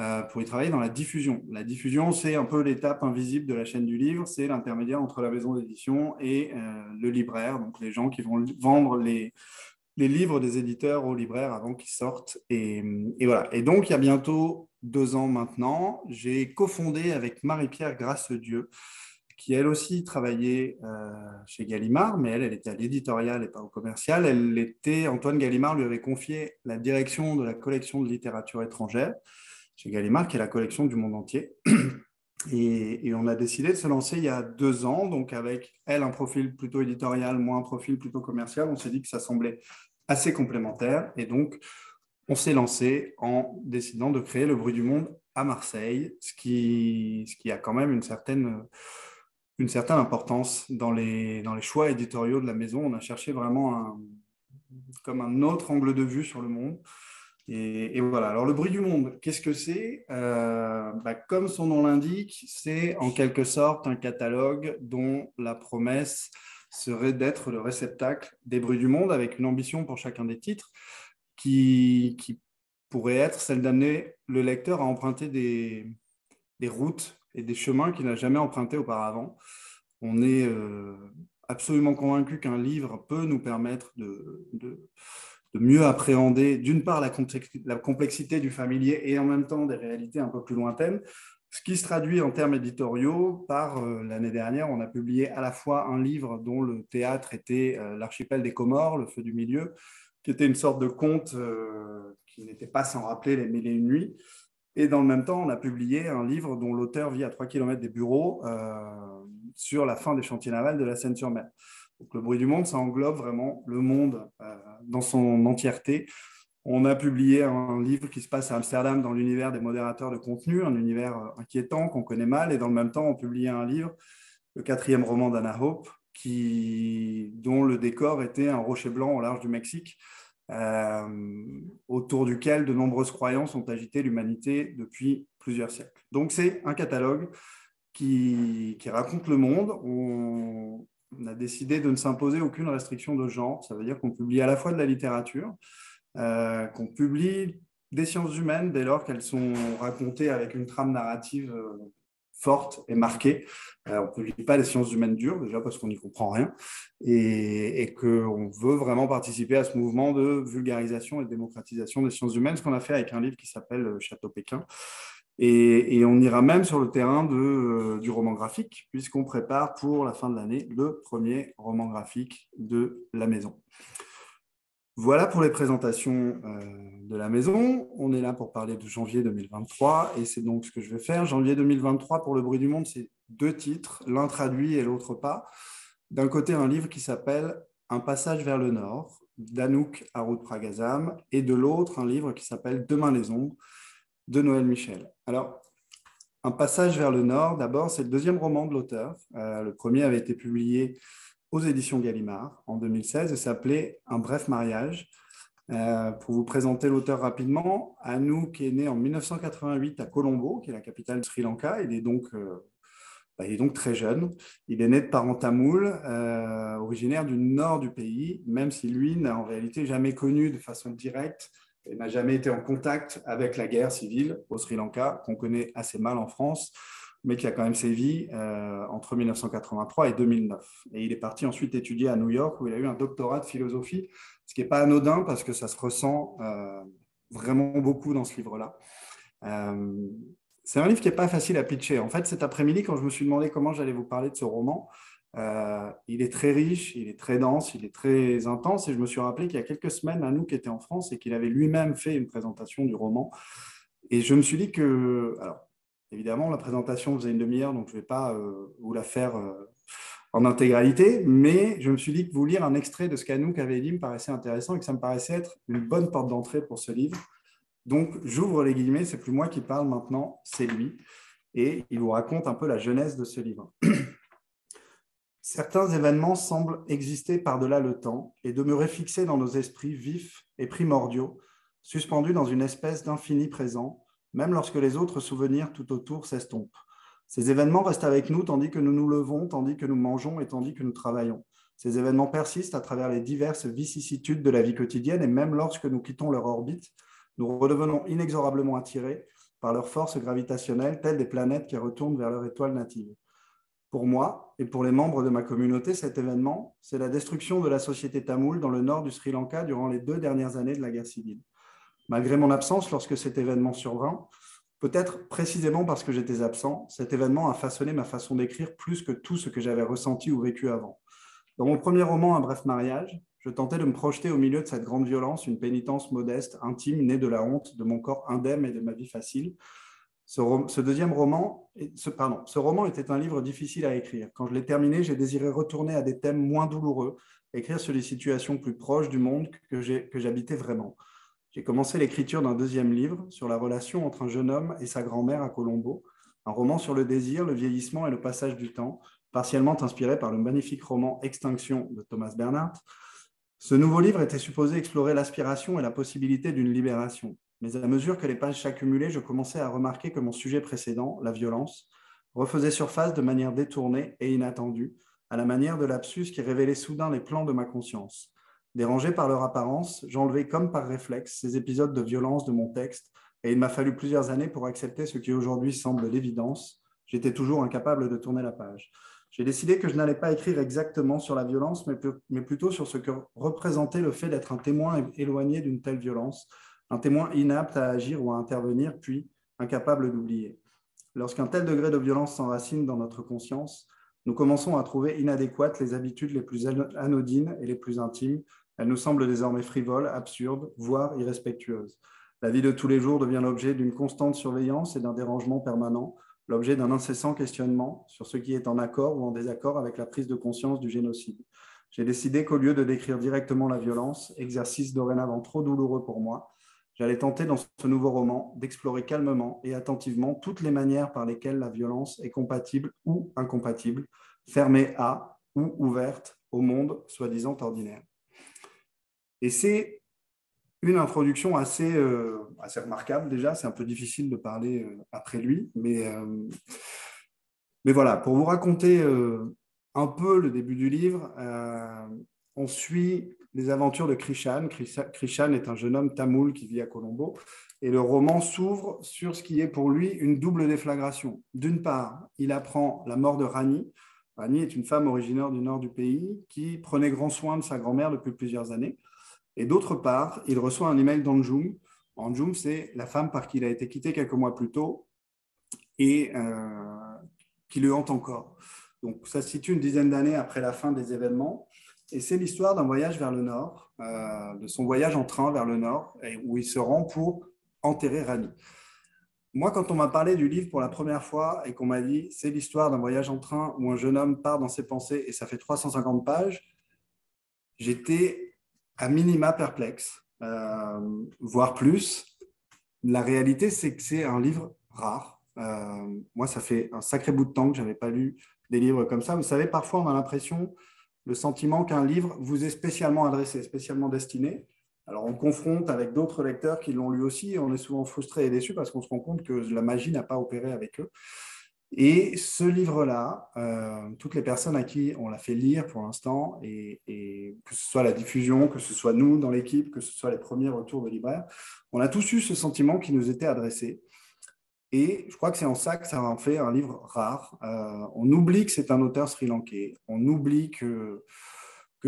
[SPEAKER 5] euh, pour y travailler dans la diffusion. La diffusion, c'est un peu l'étape invisible de la chaîne du livre, c'est l'intermédiaire entre la maison d'édition et euh, le libraire, donc les gens qui vont vendre les, les livres des éditeurs aux libraires avant qu'ils sortent. Et, voilà. Et donc, il y a bientôt deux ans maintenant, j'ai cofondé avec Marie-Pierre Grasse-Dieu, qui elle aussi travaillait euh, chez Gallimard, mais elle, elle était à l'éditorial et pas au commercial. Elle était, Antoine Gallimard lui avait confié la direction de la collection de littérature étrangère chez Gallimard, qui est la collection du monde entier. Et, et, on a décidé de se lancer il y a deux ans, donc avec elle un profil plutôt éditorial, moi un profil plutôt commercial. On s'est dit que ça semblait assez complémentaire. Et donc, on s'est lancé en décidant de créer le bruit du monde à Marseille, ce qui, ce qui a quand même une certaine, une certaine importance dans les, dans les choix éditoriaux de la maison. On a cherché vraiment un, comme un autre angle de vue sur le monde. Et, voilà. Alors, le bruit du monde, qu'est-ce que c'est? Euh, bah, Comme son nom l'indique, c'est en quelque sorte un catalogue dont la promesse serait d'être le réceptacle des bruits du monde avec une ambition pour chacun des titres qui, qui pourrait être celle d'amener le lecteur à emprunter des, des routes et des chemins qu'il n'a jamais empruntés auparavant. On est euh, absolument convaincu qu'un livre peut nous permettre de, de, mieux appréhender, d'une part, la complexité du familier et en même temps des réalités un peu plus lointaines, ce qui se traduit en termes éditoriaux par euh, l'année dernière, on a publié à la fois un livre dont le théâtre était euh, l'archipel des Comores, le feu du milieu, qui était une sorte de conte euh, qui n'était pas sans rappeler les mille et une nuits. Et dans le même temps, on a publié un livre dont l'auteur vit à 3 km des bureaux sur la fin des chantiers navals de la Seine-sur-Mer. Donc, le bruit du monde, ça englobe vraiment le monde dans son entièreté, on a publié un livre qui se passe à Amsterdam dans l'univers des modérateurs de contenu, un univers euh, inquiétant qu'on connaît mal, et dans le même temps, on publiait un livre, le quatrième roman d'Anna Hope, qui, dont le décor était un rocher blanc au large du Mexique, euh, autour duquel de nombreuses croyances ont agité l'humanité depuis plusieurs siècles. Donc c'est un catalogue qui, raconte le monde. On, on a décidé de ne s'imposer aucune restriction de genre, ça veut dire qu'on publie à la fois de la littérature, euh, qu'on publie des sciences humaines dès lors qu'elles sont racontées avec une trame narrative euh, forte et marquée. Euh, on ne publie pas les sciences humaines dures, déjà parce qu'on n'y comprend rien, et, et qu'on veut vraiment participer à ce mouvement de vulgarisation et de démocratisation des sciences humaines, ce qu'on a fait avec un livre qui s'appelle Château Pékin. Et, on ira même sur le terrain du roman graphique, puisqu'on prépare pour la fin de l'année le premier roman graphique de la maison. Voilà pour les présentations euh, de la maison. On est là pour parler de janvier 2023 et c'est donc ce que je vais faire. Janvier 2023 pour le bruit du monde, c'est deux titres, l'un traduit et l'autre pas. D'un côté, un livre qui s'appelle Un passage vers le nord d'Anouk Haroud Pragazam et de l'autre, un livre qui s'appelle Demain les ombres de Noël Michel. Alors, Un passage vers le nord, d'abord, c'est le deuxième roman de l'auteur. Euh, le premier avait été publié aux éditions Gallimard en 2016 et s'appelait Un bref mariage. Euh, pour vous présenter l'auteur rapidement, Anouk est né en 1988 à Colombo, qui est la capitale du Sri Lanka. Il est donc euh, bah, il est donc très jeune. Il est né de parents tamouls, euh, originaire du nord du pays, même si lui n'a en réalité jamais connu de façon directe et n'a jamais été en contact avec la guerre civile au Sri Lanka, qu'on connaît assez mal en France, mais qui a quand même sévi euh, entre 1983 et 2009. Et il est parti ensuite étudier à New York, où il a eu un doctorat de philosophie, ce qui n'est pas anodin parce que ça se ressent euh, vraiment beaucoup dans ce livre-là. C'est un livre qui n'est pas facile à pitcher. En fait, cet après-midi, quand je me suis demandé comment j'allais vous parler de ce roman, euh, il est très riche, il est très dense, il est très intense. Et je me suis rappelé qu'il y a quelques semaines, Anouk était en France et qu'il avait lui-même fait une présentation du roman. Et je me suis dit que, évidemment, la présentation faisait une demi-heure, donc je ne vais pas euh, vous la faire euh, en intégralité, mais je me suis dit que vous lire un extrait de ce qu'Anouk avait dit me paraissait intéressant et que ça me paraissait être une bonne porte d'entrée pour ce livre. Donc, j'ouvre les guillemets, c'est plus moi qui parle maintenant, c'est lui. Et il vous raconte un peu la jeunesse de ce livre. <clears throat> Certains événements semblent exister par-delà le temps et demeurer fixés dans nos esprits vifs et primordiaux, suspendus dans une espèce d'infini présent, même lorsque les autres souvenirs tout autour s'estompent. Ces événements restent avec nous tandis que nous nous levons, tandis que nous mangeons et tandis que nous travaillons. Ces événements persistent à travers les diverses vicissitudes de la vie quotidienne et même lorsque nous quittons leur orbite, nous redevenons inexorablement attirés par leur force gravitationnelle, telles des planètes qui retournent vers leur étoile native. Pour moi et pour les membres de ma communauté, cet événement, c'est la destruction de la société tamoule dans le nord du Sri Lanka durant les deux dernières années de la guerre civile. Malgré mon absence lorsque cet événement survint, peut-être précisément parce que j'étais absent, cet événement a façonné ma façon d'écrire plus que tout ce que j'avais ressenti ou vécu avant. Dans mon premier roman, Un bref mariage, je tentais de me projeter au milieu de cette grande violence, une pénitence modeste, intime, née de la honte, de mon corps indemne et de ma vie facile. Ce, deuxième roman, ce, pardon, ce roman était un livre difficile à écrire. Quand je l'ai terminé, j'ai désiré retourner à des thèmes moins douloureux, écrire sur les situations plus proches du monde que j'habitais vraiment. J'ai commencé l'écriture d'un deuxième livre sur la relation entre un jeune homme et sa grand-mère à Colombo, un roman sur le désir, le vieillissement et le passage du temps, partiellement inspiré par le magnifique roman Extinction de Thomas Bernhardt, ce nouveau livre était supposé explorer l'aspiration et la possibilité d'une libération. Mais à mesure que les pages s'accumulaient, je commençais à remarquer que mon sujet précédent, la violence, refaisait surface de manière détournée et inattendue, à la manière de l'absus qui révélait soudain les plans de ma conscience. Dérangé par leur apparence, j'enlevais comme par réflexe ces épisodes de violence de mon texte, et il m'a fallu plusieurs années pour accepter ce qui aujourd'hui semble l'évidence. J'étais toujours incapable de tourner la page j'ai décidé que je n'allais pas écrire exactement sur la violence, mais, plutôt sur ce que représentait le fait d'être un témoin éloigné d'une telle violence, un témoin inapte à agir ou à intervenir, puis incapable d'oublier. Lorsqu'un tel degré de violence s'enracine dans notre conscience, nous commençons à trouver inadéquates les habitudes les plus anodines et les plus intimes. Elles nous semblent désormais frivoles, absurdes, voire irrespectueuses. La vie de tous les jours devient l'objet d'une constante surveillance et d'un dérangement permanent, l'objet d'un incessant questionnement sur ce qui est en accord ou en désaccord avec la prise de conscience du génocide. J'ai décidé qu'au lieu de décrire directement la violence, exercice dorénavant trop douloureux pour moi, j'allais tenter dans ce nouveau roman d'explorer calmement et attentivement toutes les manières par lesquelles la violence est compatible ou incompatible, fermée à ou ouverte au monde soi-disant ordinaire. Et c'est une introduction assez, euh, assez remarquable déjà. C'est un peu difficile de parler euh, après lui, mais, euh, mais voilà, pour vous raconter un peu le début du livre, on suit les aventures de Krishan. Krishan est un jeune homme tamoul qui vit à Colombo, et le roman s'ouvre sur ce qui est pour lui une double déflagration. D'une part, il apprend la mort de Rani. Rani est une femme originaire du nord du pays qui prenait grand soin de sa grand-mère depuis plusieurs années. Et d'autre part, il reçoit un email d'Anjum. Anjum, c'est la femme par qui il a été quitté quelques mois plus tôt et euh, qui le hante encore. Donc, ça se situe une dizaine d'années après la fin des événements. Et c'est l'histoire d'un voyage vers le nord, euh, de son voyage en train vers le nord, où il se rend pour enterrer Rani. moi, quand on m'a parlé du livre pour la première fois et qu'on m'a dit c'est l'histoire d'un voyage en train où un jeune homme part dans ses pensées et ça fait 350 pages, j'étais à minima perplexe, euh, voire plus. La réalité, c'est que c'est un livre rare. Euh, moi, ça fait un sacré bout de temps que je n'avais pas lu des livres comme ça. Vous savez, parfois, on a l'impression, le sentiment qu'un livre vous est spécialement adressé, spécialement destiné. Alors, on confronte avec d'autres lecteurs qui l'ont lu aussi et on est souvent frustré et déçu parce qu'on se rend compte que la magie n'a pas opéré avec eux. Et ce livre-là, euh, toutes les personnes à qui on l'a fait lire pour l'instant, et, que ce soit la diffusion, que ce soit nous dans l'équipe, que ce soit les premiers retours de libraires, on a tous eu ce sentiment qui nous était adressé. Et je crois que c'est en ça que ça en fait un livre rare. Euh, on oublie que c'est un auteur sri-lankais, on oublie que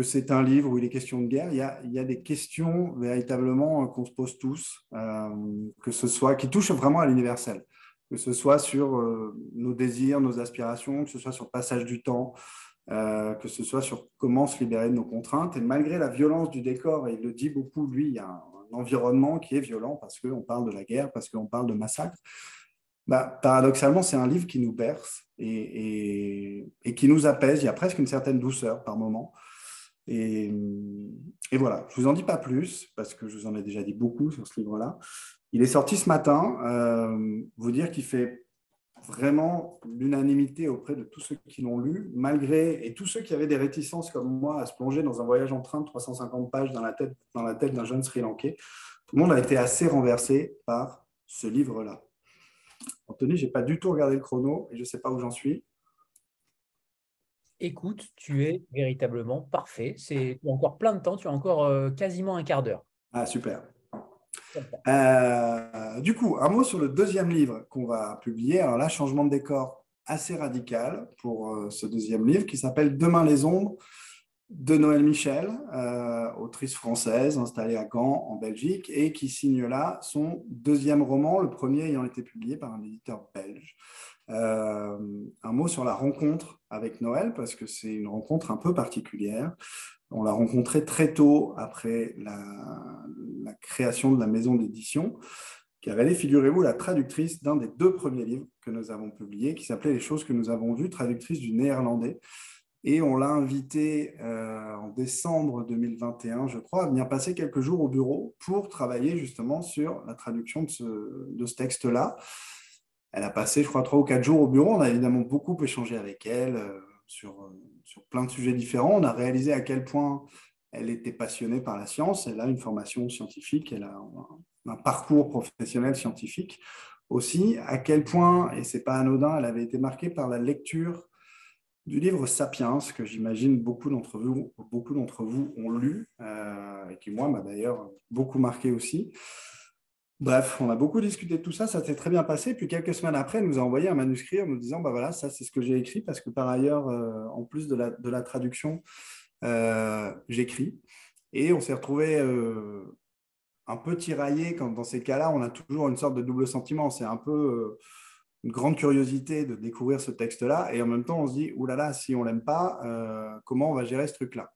[SPEAKER 5] c'est un livre où il est question de guerre. Il y a, des questions véritablement qu'on se pose tous, euh, que ce soit qui touchent vraiment à l'universel, que ce soit sur euh, nos désirs, nos aspirations, que ce soit sur le passage du temps, que ce soit sur comment se libérer de nos contraintes. Et malgré la violence du décor, et il le dit beaucoup, lui, il y a un, environnement qui est violent parce qu'on parle de la guerre, parce qu'on parle de massacre. Bah, paradoxalement, c'est un livre qui nous berce et, et, et, qui nous apaise. Il y a presque une certaine douceur par moment. Et, voilà, je ne vous en dis pas plus, parce que je vous en ai déjà dit beaucoup sur ce livre-là. Il est sorti ce matin. Euh, vous dire qu'il fait vraiment l'unanimité auprès de tous ceux qui l'ont lu, malgré, et tous ceux qui avaient des réticences comme moi à se plonger dans un voyage en train de 350 pages dans la tête, dans la tête d'un jeune Sri Lankais. Tout le monde a été assez renversé par ce livre-là. Anthony, je n'ai pas du tout regardé le chrono et je ne sais pas où j'en suis
[SPEAKER 1] écoute, tu es véritablement parfait. C'est tu as encore plein de temps, tu as encore euh, quasiment un quart d'heure.
[SPEAKER 5] Ah, super. Euh, du coup, un mot sur le deuxième livre qu'on va publier. Alors là, changement de décor assez radical pour euh, ce deuxième livre qui s'appelle Demain les ombres de Noël Michel, autrice française installée à Gand en Belgique et qui signe là son deuxième roman, le premier ayant été publié par un éditeur belge. Euh, un mot sur la rencontre avec Noël, parce que c'est une rencontre un peu particulière. On l'a rencontré très tôt après la, création de la maison d'édition, qui avait, figurez-vous, la traductrice d'un des deux premiers livres que nous avons publiés, qui s'appelait Les choses que nous avons vues, traductrice du néerlandais. Et on l'a invité euh, en décembre 2021, je crois, à venir passer quelques jours au bureau pour travailler justement sur la traduction de ce, de ce texte-là. Elle a passé, je crois, trois ou quatre jours au bureau. On a évidemment beaucoup échangé avec elle euh, sur, euh, sur plein de sujets différents. On a réalisé à quel point elle était passionnée par la science. Elle a une formation scientifique, elle a un, parcours professionnel scientifique aussi. À quel point, et c'est pas anodin, elle avait été marquée par la lecture du livre Sapiens, que j'imagine beaucoup d'entre vous, beaucoup d'entre vous ont lu, euh, et qui, moi, m'a d'ailleurs beaucoup marqué aussi. Bref, on a beaucoup discuté de tout ça, ça s'est très bien passé. Puis quelques semaines après, elle nous a envoyé un manuscrit en nous disant bah voilà, ça c'est ce que j'ai écrit parce que par ailleurs, euh, en plus de la, traduction, euh, j'écris. Et on s'est retrouvé euh, un peu tiraillé quand dans ces cas-là, on a toujours une sorte de double sentiment. C'est un peu une grande curiosité de découvrir ce texte-là et en même temps, on se dit oulala, si on l'aime pas, comment on va gérer ce truc-là?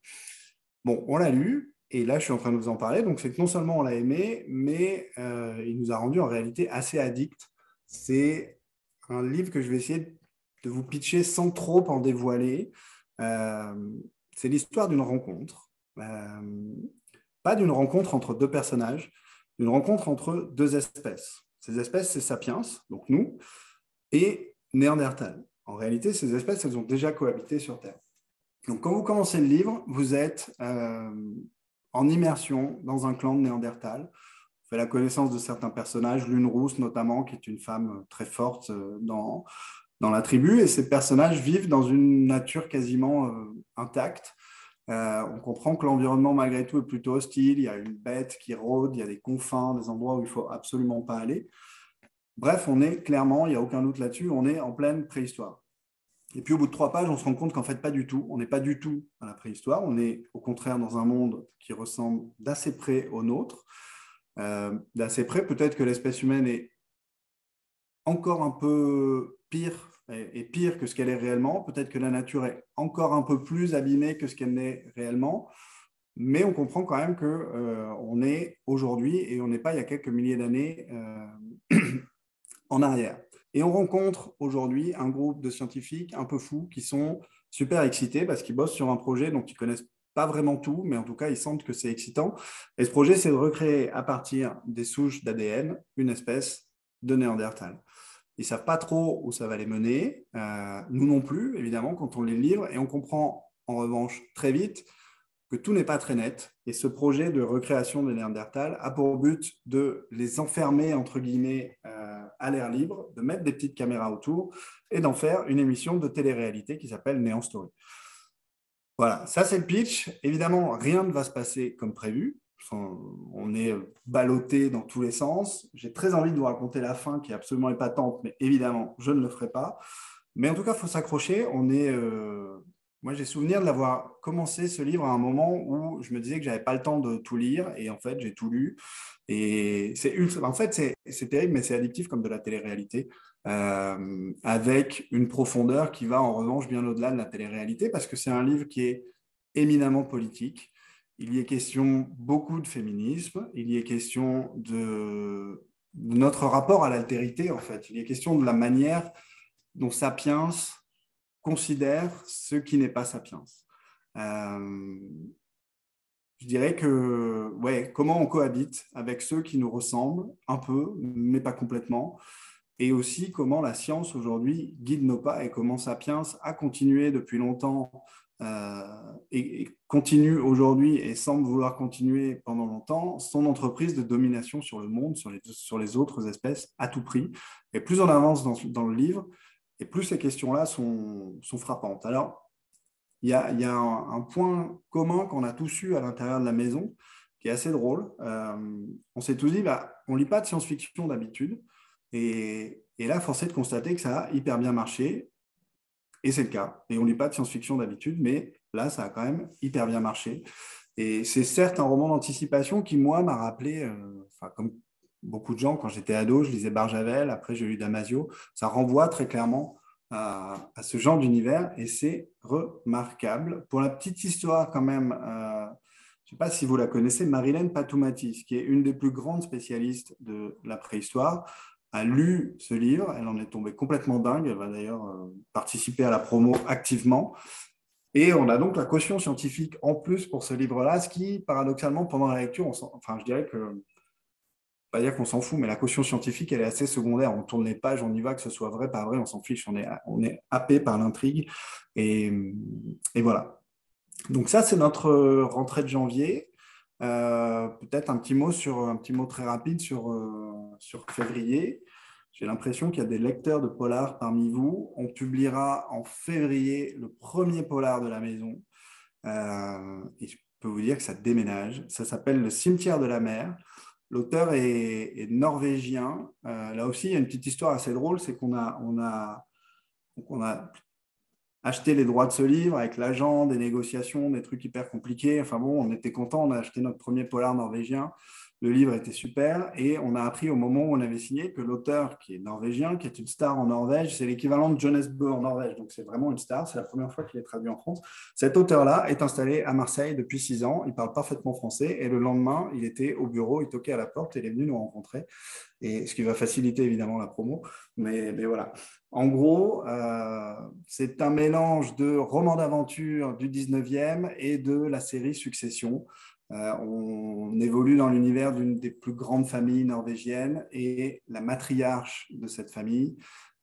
[SPEAKER 5] Bon, on l'a lu, et là, je suis en train de vous en parler. Donc, c'est que non seulement on l'a aimé, mais euh, il nous a rendu en réalité assez addict. C'est un livre que je vais essayer de vous pitcher sans trop en dévoiler. Euh, c'est l'histoire d'une rencontre. Euh, pas d'une rencontre entre deux personnages, d'une rencontre entre deux espèces. Ces espèces, c'est Sapiens, donc nous, et Néandertal. En réalité, ces espèces, elles ont déjà cohabité sur Terre. Donc, quand vous commencez le livre, vous êtes en immersion dans un clan de Néandertal. On fait la connaissance de certains personnages, Lune Rousse notamment, qui est une femme très forte euh, dans, dans la tribu. Et ces personnages vivent dans une nature quasiment euh, intacte. Euh, on comprend que l'environnement, malgré tout, est plutôt hostile. Il y a une bête qui rôde, il y a des confins, des endroits où il ne faut absolument pas aller. Bref, on est clairement, il n'y a aucun doute là-dessus, on est en pleine préhistoire. Et puis au bout de trois pages, on se rend compte qu'en fait, pas du tout. On n'est pas du tout à la préhistoire. On est au contraire dans un monde qui ressemble d'assez près au nôtre. Euh, d'assez près, peut-être que l'espèce humaine est encore un peu pire et, pire que ce qu'elle est réellement. Peut-être que la nature est encore un peu plus abîmée que ce qu'elle n'est réellement. Mais on comprend quand même qu'on euh, est aujourd'hui et on n'est pas il y a quelques milliers d'années euh, <clears throat> en arrière. Et on rencontre aujourd'hui un groupe de scientifiques un peu fous qui sont super excités parce qu'ils bossent sur un projet dont ils connaissent pas vraiment tout, mais en tout cas, ils sentent que c'est excitant. Et ce projet, c'est de recréer à partir des souches d'ADN une espèce de Néandertal. Ils savent pas trop où ça va les mener, euh, nous non plus, évidemment, quand on les livre, et on comprend en revanche très vite que tout n'est pas très net. Et ce projet de recréation des Néandertal a pour but de les enfermer, entre guillemets, euh, à l'air libre, de mettre des petites caméras autour et d'en faire une émission de télé-réalité qui s'appelle Néant Story. Voilà, ça c'est le pitch. Évidemment, rien ne va se passer comme prévu. On est ballotté dans tous les sens. J'ai très envie de vous raconter la fin qui est absolument épatante, mais évidemment, je ne le ferai pas. Mais en tout cas, il faut s'accrocher. On est, euh, moi, j'ai souvenir de l'avoir commencé ce livre à un moment où je me disais que j'avais pas le temps de tout lire, et en fait, j'ai tout lu. Et c'est en fait, c'est terrible, mais c'est addictif comme de la télé-réalité, euh, avec une profondeur qui va en revanche bien au-delà de la télé-réalité, parce que c'est un livre qui est éminemment politique. Il y est question beaucoup de féminisme, il y est question de, de notre rapport à l'altérité, en fait. Il y est question de la manière dont Sapiens considère ce qui n'est pas sapiens. Euh, je dirais que, ouais, comment on cohabite avec ceux qui nous ressemblent un peu, mais pas complètement, et aussi comment la science aujourd'hui guide nos pas et comment Sapiens a continué depuis longtemps euh, et, continue aujourd'hui et semble vouloir continuer pendant longtemps son entreprise de domination sur le monde, sur les, autres espèces à tout prix. Et plus on avance dans le livre, et plus ces questions-là sont, frappantes. Alors, il y a, un, point commun qu'on a tous eu à l'intérieur de la maison, qui est assez drôle. Euh, on s'est tous dit, bah, on ne lit pas de science-fiction d'habitude. Et, et, là, force est de constater que ça a hyper bien marché. Et c'est le cas. Et on ne lit pas de science-fiction d'habitude, mais là, ça a quand même hyper bien marché. Et c'est certes un roman d'anticipation qui, moi, m'a rappelé, euh, comme beaucoup de gens, quand j'étais ado, je lisais Barjavel, après j'ai lu Damasio, ça renvoie très clairement à, ce genre d'univers et c'est remarquable. Pour la petite histoire quand même, euh, je ne sais pas si vous la connaissez, Marilène Patoumatis, qui est une des plus grandes spécialistes de la préhistoire, a lu ce livre, elle en est tombée complètement dingue, elle va d'ailleurs euh, participer à la promo activement. Et on a donc la caution scientifique en plus pour ce livre-là, ce qui, paradoxalement, pendant la lecture, enfin, je dirais que pas dire qu'on s'en fout, mais la caution scientifique, elle est assez secondaire. On tourne les pages, on y va, que ce soit vrai, pas vrai, on s'en fiche. On est, on est happé par l'intrigue. Et, voilà. Donc ça, c'est notre rentrée de janvier. Euh, peut-être un petit mot sur un petit mot très rapide sur, euh, sur février. J'ai l'impression qu'il y a des lecteurs de polar parmi vous. On publiera en février le premier polar de la maison. Euh, et je peux vous dire que ça déménage. Ça s'appelle Le cimetière de la mer. L'auteur est, norvégien. Euh, là aussi, il y a une petite histoire assez drôle, c'est qu'on a, acheté les droits de ce livre avec l'agent, des négociations, des trucs hyper compliqués. Enfin bon, on était content, on a acheté notre premier polar norvégien. Le livre était super et on a appris au moment où on avait signé que l'auteur, qui est norvégien, qui est une star en Norvège, c'est l'équivalent de Jonas Bö en Norvège. Donc c'est vraiment une star. C'est la première fois qu'il est traduit en France. Cet auteur-là est installé à Marseille depuis six ans. Il parle parfaitement français et le lendemain, il était au bureau, il toquait à la porte et il est venu nous rencontrer. Et ce qui va faciliter évidemment la promo. Mais, voilà. En gros, euh, c'est un mélange de roman d'aventure du 19e et de la série Succession. Euh, on évolue dans l'univers d'une des plus grandes familles norvégiennes et la matriarche de cette famille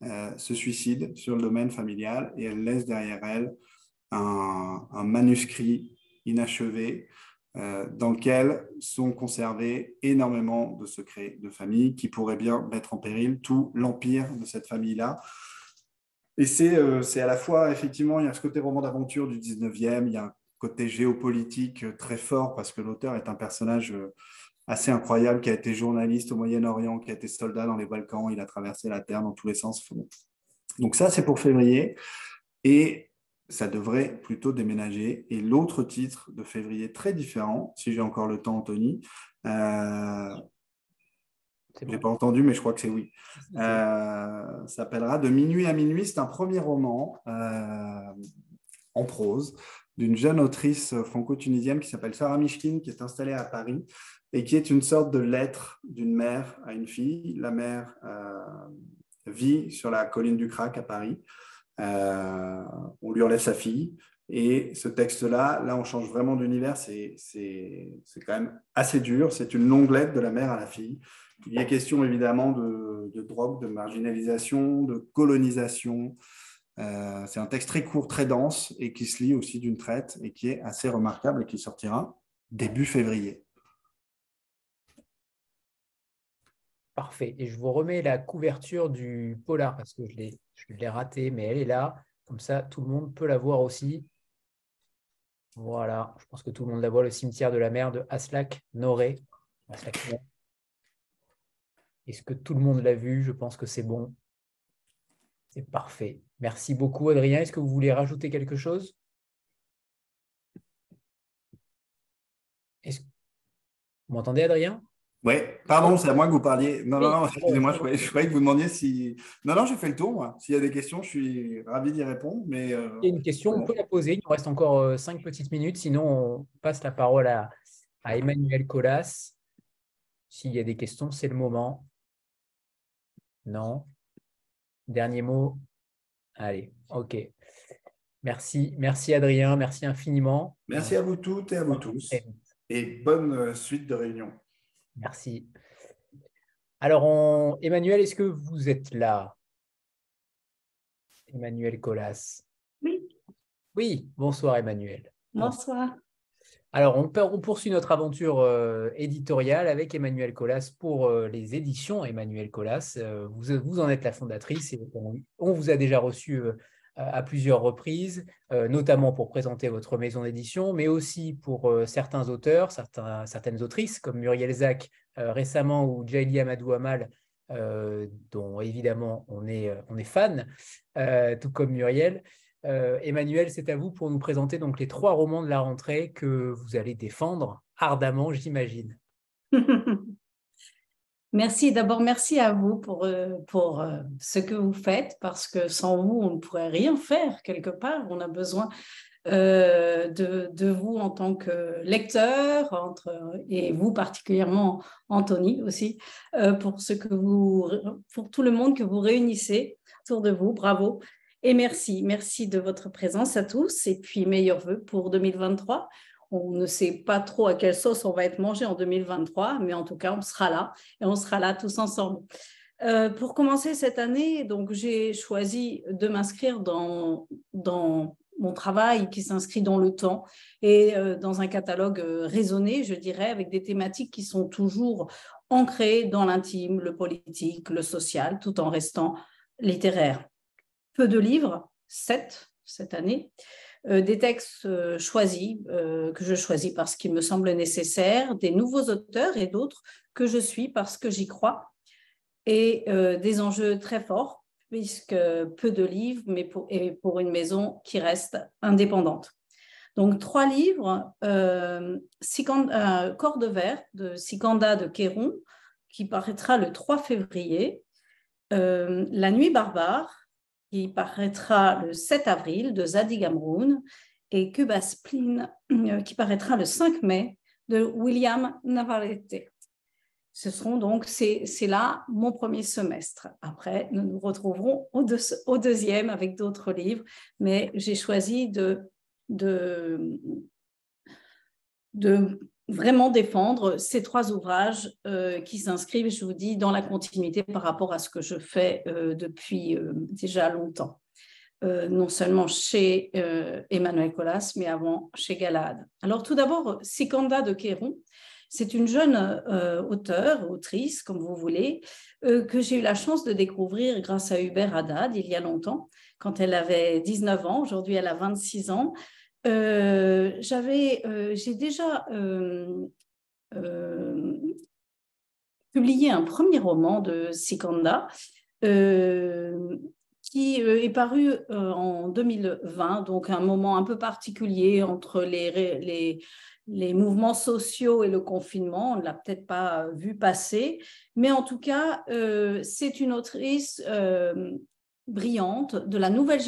[SPEAKER 5] euh, se suicide sur le domaine familial et elle laisse derrière elle un, manuscrit inachevé euh, dans lequel sont conservés énormément de secrets de famille qui pourraient bien mettre en péril tout l'empire de cette famille-là. Et c'est à la fois, effectivement, il y a ce côté roman d'aventure du 19e, il y a côté géopolitique euh, très fort parce que l'auteur est un personnage euh, assez incroyable qui a été journaliste au Moyen-Orient, qui a été soldat dans les Balkans, il a traversé la Terre dans tous les sens. Donc ça, c'est pour février. Et ça devrait plutôt déménager. Et l'autre titre de février, très différent, si j'ai encore le temps, Anthony, euh, je n'ai pas entendu, mais je crois que c'est oui. Euh, s'appellera De minuit à minuit. C'est un premier roman en prose d'une jeune autrice franco-tunisienne qui s'appelle Sarah Mishkin, qui est installée à Paris et qui est une sorte de lettre d'une mère à une fille. La mère euh, vit sur la colline du Crac à Paris. on lui enlève sa fille. Et ce texte-là, là, on change vraiment d'univers. C'est quand même assez dur. C'est une longue lettre de la mère à la fille. Il y a question évidemment de, de drogue, de marginalisation, de colonisation. Euh, c'est un texte très court, très dense et qui se lit aussi d'une traite et qui est assez remarquable et qui sortira début février.
[SPEAKER 1] Parfait. Et je vous remets la couverture du polar parce que je l'ai raté, mais elle est là. Comme ça, tout le monde peut la voir aussi. Voilà, je pense que tout le monde la voit, le cimetière de la mer de Aslak Noré. Est-ce que tout le monde l'a vu? Je pense que c'est bon. C'est parfait. Merci beaucoup, Adrien. Est-ce que vous voulez rajouter quelque chose? Vous m'entendez, Adrien?
[SPEAKER 5] Oui, pardon, c'est à moi que vous parliez. Non, non, non, excusez-moi, je, croyais, que vous demandiez si. Non, non, j'ai fait le tour, moi. S'il y a des questions, je suis ravi d'y répondre. Mais,
[SPEAKER 1] euh, Il y a une question, on peut la poser. Il nous reste encore euh, cinq petites minutes. Sinon, on passe la parole à, à Emmanuel Colas. S'il y a des questions, c'est le moment. Non. Dernier mot. Allez, OK. Merci, merci Adrien, merci infiniment.
[SPEAKER 5] Merci à vous toutes et à vous tous. Et bonne euh, suite de réunion.
[SPEAKER 1] Merci. Alors, Emmanuel, est-ce que vous êtes là? Emmanuel Colas.
[SPEAKER 6] Oui.
[SPEAKER 1] Oui, bonsoir Emmanuel.
[SPEAKER 6] Bonsoir.
[SPEAKER 1] Alors, on, poursuit notre aventure euh, éditoriale avec Emmanuel Colas pour euh, les éditions Emmanuel Colas. Euh, vous, en êtes la fondatrice et on vous a déjà reçu à plusieurs reprises, notamment pour présenter votre maison d'édition, mais aussi pour certains auteurs, certaines autrices, comme Muriel Zach récemment ou Jaili Amadou Amal, dont évidemment on est fan, tout comme Muriel. Emmanuel, c'est à vous pour nous présenter donc les trois romans de la rentrée que vous allez défendre ardemment, j'imagine. <laughs>
[SPEAKER 6] Merci, d'abord merci à vous pour, euh, euh, ce que vous faites, parce que sans vous, on ne pourrait rien faire quelque part. On a besoin euh, de, vous en tant que lecteur, et vous particulièrement, Anthony aussi, pour, ce que vous, pour tout le monde que vous réunissez autour de vous. Bravo. Et merci, merci de votre présence à tous et puis meilleurs voeux pour 2023. On ne sait pas trop à quelle sauce on va être mangé en 2023, mais en tout cas, on sera là et on sera là tous ensemble. Euh, pour commencer cette année, donc j'ai choisi de m'inscrire dans, dans mon travail qui s'inscrit dans le temps et euh, dans un catalogue euh, raisonné, je dirais, avec des thématiques qui sont toujours ancrées dans l'intime, le politique, le social, tout en restant littéraire. Peu de livres, sept cette année, euh, des textes euh, choisis, euh, que je choisis parce qu'ils me semblent nécessaires, des nouveaux auteurs et d'autres que je suis parce que j'y crois, et des enjeux très forts, puisque peu de livres, mais pour, et pour une maison qui reste indépendante. Donc, trois livres, euh, Corps de verre de Sikanda de Kéron, qui paraîtra le 3 février, La nuit barbare qui paraîtra le 7 avril de Zadig Amroun et Cuba Spleen euh, qui paraîtra le 5 mai de William Navarrete. Ce seront donc, c'est là mon premier semestre. Après, nous nous retrouverons au, au deuxième avec d'autres livres, mais j'ai choisi de, de, de vraiment défendre ces trois ouvrages euh, qui s'inscrivent, je vous dis, dans la continuité par rapport à ce que je fais euh, depuis euh, déjà longtemps. non seulement chez Emmanuel Colas, mais avant chez Galade. Alors tout d'abord, Sikanda de Kéron, c'est une jeune auteure, autrice, comme vous voulez, que j'ai eu la chance de découvrir grâce à Hubert Haddad il y a longtemps, quand elle avait 19 ans. Aujourd'hui, elle a 26 ans. Euh, j'avais, euh, j'ai déjà euh, publié un premier roman de Sikanda qui est paru en 2020, donc un moment un peu particulier entre les, les, les mouvements sociaux et le confinement. On ne l'a peut-être pas vu passer, mais en tout cas, c'est une autrice brillante de la nouvelle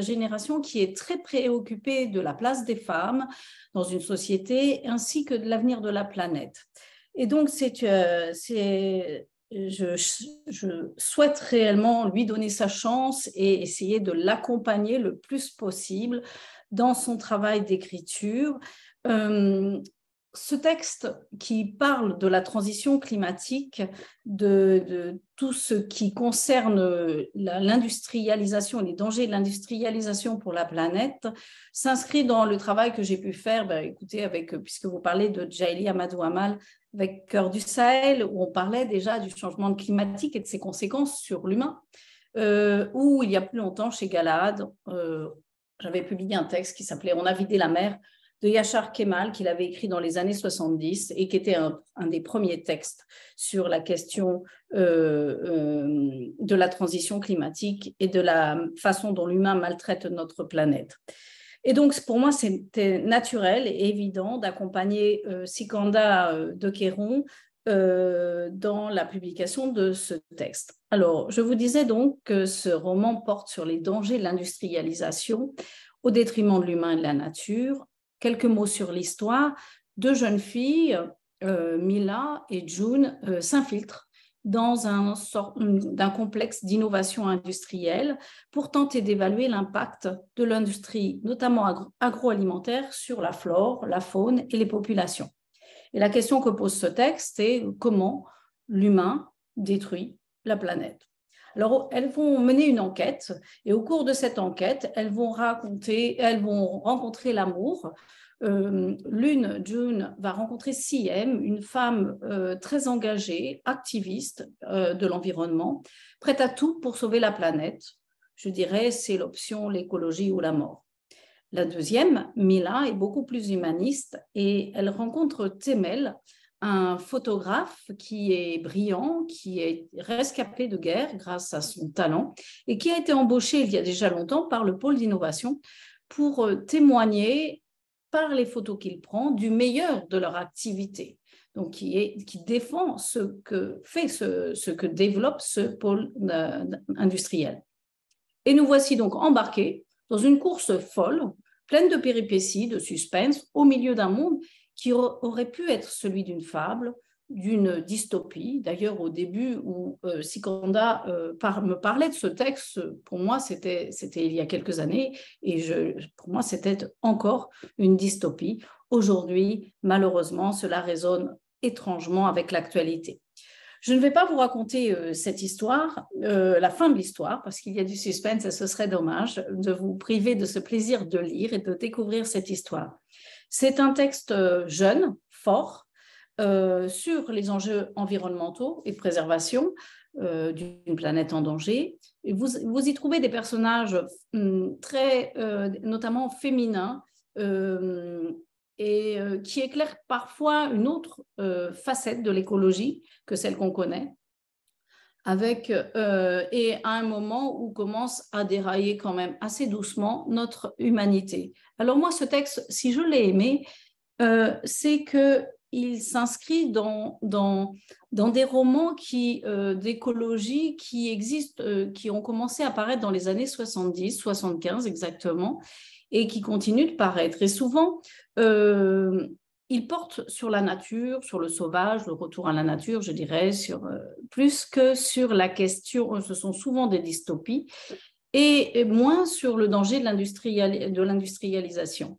[SPEAKER 6] génération qui est très préoccupée de la place des femmes dans une société ainsi que de l'avenir de la planète. Et donc, c'est euh, je, souhaite réellement lui donner sa chance et essayer de l'accompagner le plus possible dans son travail d'écriture. Euh, ce texte qui parle de la transition climatique, de, tout ce qui concerne l'industrialisation, les dangers de l'industrialisation pour la planète, s'inscrit dans le travail que j'ai pu faire, ben, écoutez, puisque vous parlez de Jaili Amadou Amal avec Cœur du Sahel, où on parlait déjà du changement climatique et de ses conséquences sur l'humain, euh, ou il y a plus longtemps chez Galahad, euh, j'avais publié un texte qui s'appelait On a vidé la mer de Yachar Kemal qu'il avait écrit dans les années 70 et qui était un, des premiers textes sur la question euh, euh, de la transition climatique et de la façon dont l'humain maltraite notre planète. Et donc, pour moi, c'était naturel et évident d'accompagner euh, Sikanda de Kéron dans la publication de ce texte. Alors, je vous disais donc que ce roman porte sur les dangers de l'industrialisation au détriment de l'humain et de la nature, quelques mots sur l'histoire. Deux jeunes filles, euh, Mila et June, euh, s'infiltrent dans un complexe d'innovation industrielle pour tenter d'évaluer l'impact de l'industrie, notamment agroalimentaire, sur la flore, la faune et les populations. Et la question que pose ce texte est comment l'humain détruit la planète. Alors, elles vont mener une enquête et au cours de cette enquête, elles vont raconter, elles vont rencontrer l'amour. Euh, l'une, June, va rencontrer Siem, une femme euh, très engagée, activiste euh, de l'environnement, prête à tout pour sauver la planète. Je dirais, c'est l'option l'écologie ou la mort. La deuxième, Mila, est beaucoup plus humaniste et elle rencontre Temel, un photographe qui est brillant, qui est rescapé de guerre grâce à son talent et qui a été embauché il y a déjà longtemps par le pôle d'innovation pour euh, témoigner par les photos qu'il prend du meilleur de leur activité. Donc, qui, défend ce que fait, ce, ce que développe ce pôle euh, industriel. Et nous voici donc embarqués dans une course folle, pleine de péripéties, de suspense, au milieu d'un monde qui aurait pu être celui d'une fable, d'une dystopie. D'ailleurs, au début où euh, Sikanda euh, me parlait de ce texte, pour moi, c'était il y a quelques années, et pour moi, c'était encore une dystopie. Aujourd'hui, malheureusement, cela résonne étrangement avec l'actualité. Je ne vais pas vous raconter euh, cette histoire, la fin de l'histoire, parce qu'il y a du suspense et ce serait dommage de vous priver de ce plaisir de lire et de découvrir cette histoire. C'est un texte euh, jeune, fort, euh, sur les enjeux environnementaux et préservation euh, d'une planète en danger. vous, y trouvez des personnages hum, très, notamment féminins, et qui éclairent parfois une autre facette de l'écologie que celle qu'on connaît euh, et à un moment où commence à dérailler quand même assez doucement notre humanité. Alors moi, ce texte, si je l'ai aimé, euh, c'est que il s'inscrit dans, des romans euh, d'écologie qui existent, qui ont commencé à apparaître dans les années 70, 75 exactement, et qui continuent de paraître. Et souvent, il porte sur la nature, sur le sauvage, le retour à la nature, je dirais, euh, plus que sur la question, euh, ce sont souvent des dystopies, et, moins sur le danger de l'industrialisation.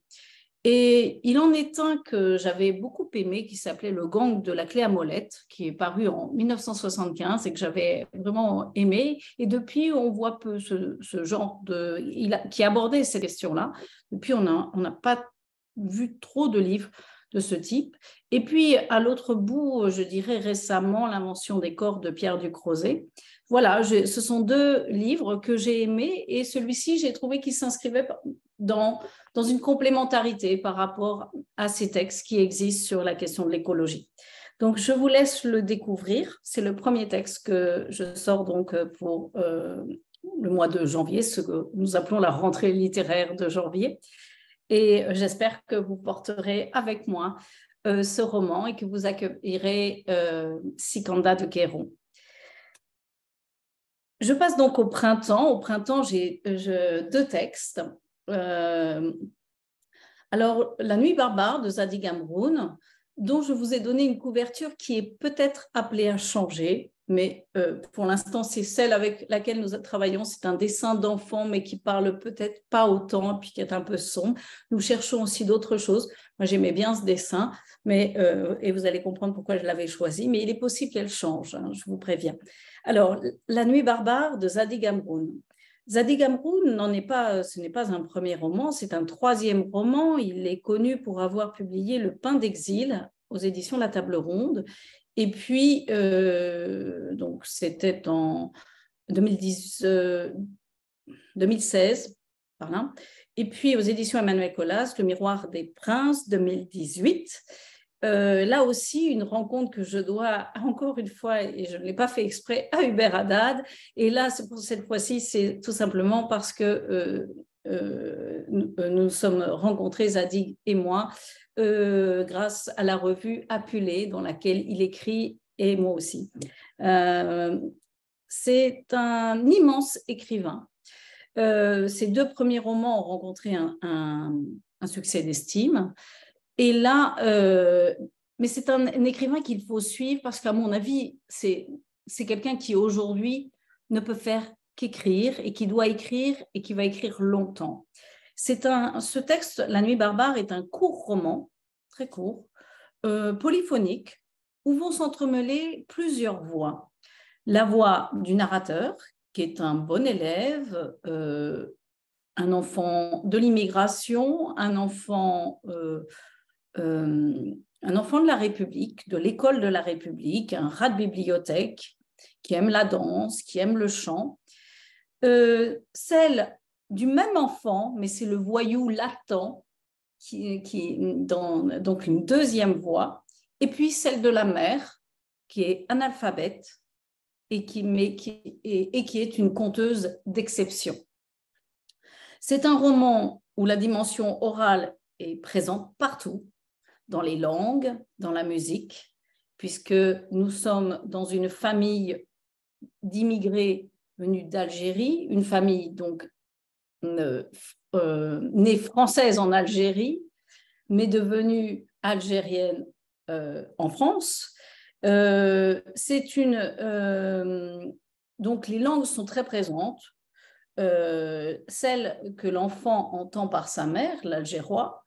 [SPEAKER 6] Et il en est un que j'avais beaucoup aimé, qui s'appelait Le gang de la clé à molette, qui est paru en 1975 et que j'avais vraiment aimé. Et depuis, on voit peu ce, genre de... Il qui abordait ces questions-là. Depuis, on n'a pas vu trop de livres de ce type. Et puis, à l'autre bout, je dirais récemment, l'invention des corps de Pierre Ducrozet. Voilà, ce sont deux livres que j'ai aimés et celui-ci, j'ai trouvé qu'il s'inscrivait dans, dans une complémentarité par rapport à ces textes qui existent sur la question de l'écologie. Donc, je vous laisse le découvrir. C'est le premier texte que je sors donc pour euh, le mois de janvier, ce que nous appelons la rentrée littéraire de janvier. Et j'espère que vous porterez avec moi euh, ce roman et que vous accueillerez euh, Sikanda de Kéron. Je passe donc au printemps. Au printemps, j'ai deux textes. Euh, alors, La nuit barbare de Zadig Amroun, dont je vous ai donné une couverture qui est peut-être appelée à changer. Mais euh, pour l'instant, c'est celle avec laquelle nous travaillons. C'est un dessin d'enfant, mais qui parle peut-être pas autant, puis qui est un peu sombre. Nous cherchons aussi d'autres choses. Moi, j'aimais bien ce dessin, mais, euh, et vous allez comprendre pourquoi je l'avais choisi, mais il est possible qu'elle change, hein, je vous préviens. Alors, La nuit barbare de Zadig Amroun. Zadig Amroun n'en est pas, ce n'est pas un premier roman, c'est un troisième roman. Il est connu pour avoir publié Le pain d'exil aux éditions La Table Ronde. Et puis, euh, donc c'était en 2010, 2016, par là. Et puis aux éditions Emmanuel Colas, Le Miroir des Princes, 2018. Euh, là aussi, une rencontre que je dois, <laughs> encore une fois, et je ne l'ai pas fait exprès, à Hubert Haddad. Et là, pour cette fois-ci, c'est tout simplement parce que euh, euh, nous, nous, sommes rencontrés, Zadig et moi, grâce à la revue Apulé, dans laquelle il écrit, et moi aussi. c'est un immense écrivain. ses deux premiers romans ont rencontré un, succès d'estime. Et là, euh, mais c'est un, écrivain qu'il faut suivre parce qu'à mon avis, c'est quelqu'un qui aujourd'hui ne peut faire qu'écrire et qui doit écrire et qui va écrire longtemps. C'est un, ce texte, La Nuit barbare, est un court roman, très court, euh, polyphonique, où vont s'entremêler plusieurs voix. La voix du narrateur, qui est un bon élève, euh, un enfant de l'immigration, un enfant euh, un enfant de la République, de l'école de la République, un rat de bibliothèque, qui aime la danse, qui aime le chant. Euh, celle du même enfant, mais c'est le voyou latent, qui, qui donc une deuxième voix, et puis celle de la mère, qui est analphabète et et qui est une conteuse d'exception. C'est un roman où la dimension orale est présente partout, dans les langues, dans la musique, puisque nous sommes dans une famille d'immigrés venus d'Algérie, une famille donc euh, née française en Algérie, mais devenue algérienne euh, en France. Euh, c'est une donc les langues sont très présentes. celle que l'enfant entend par sa mère, l'algérois,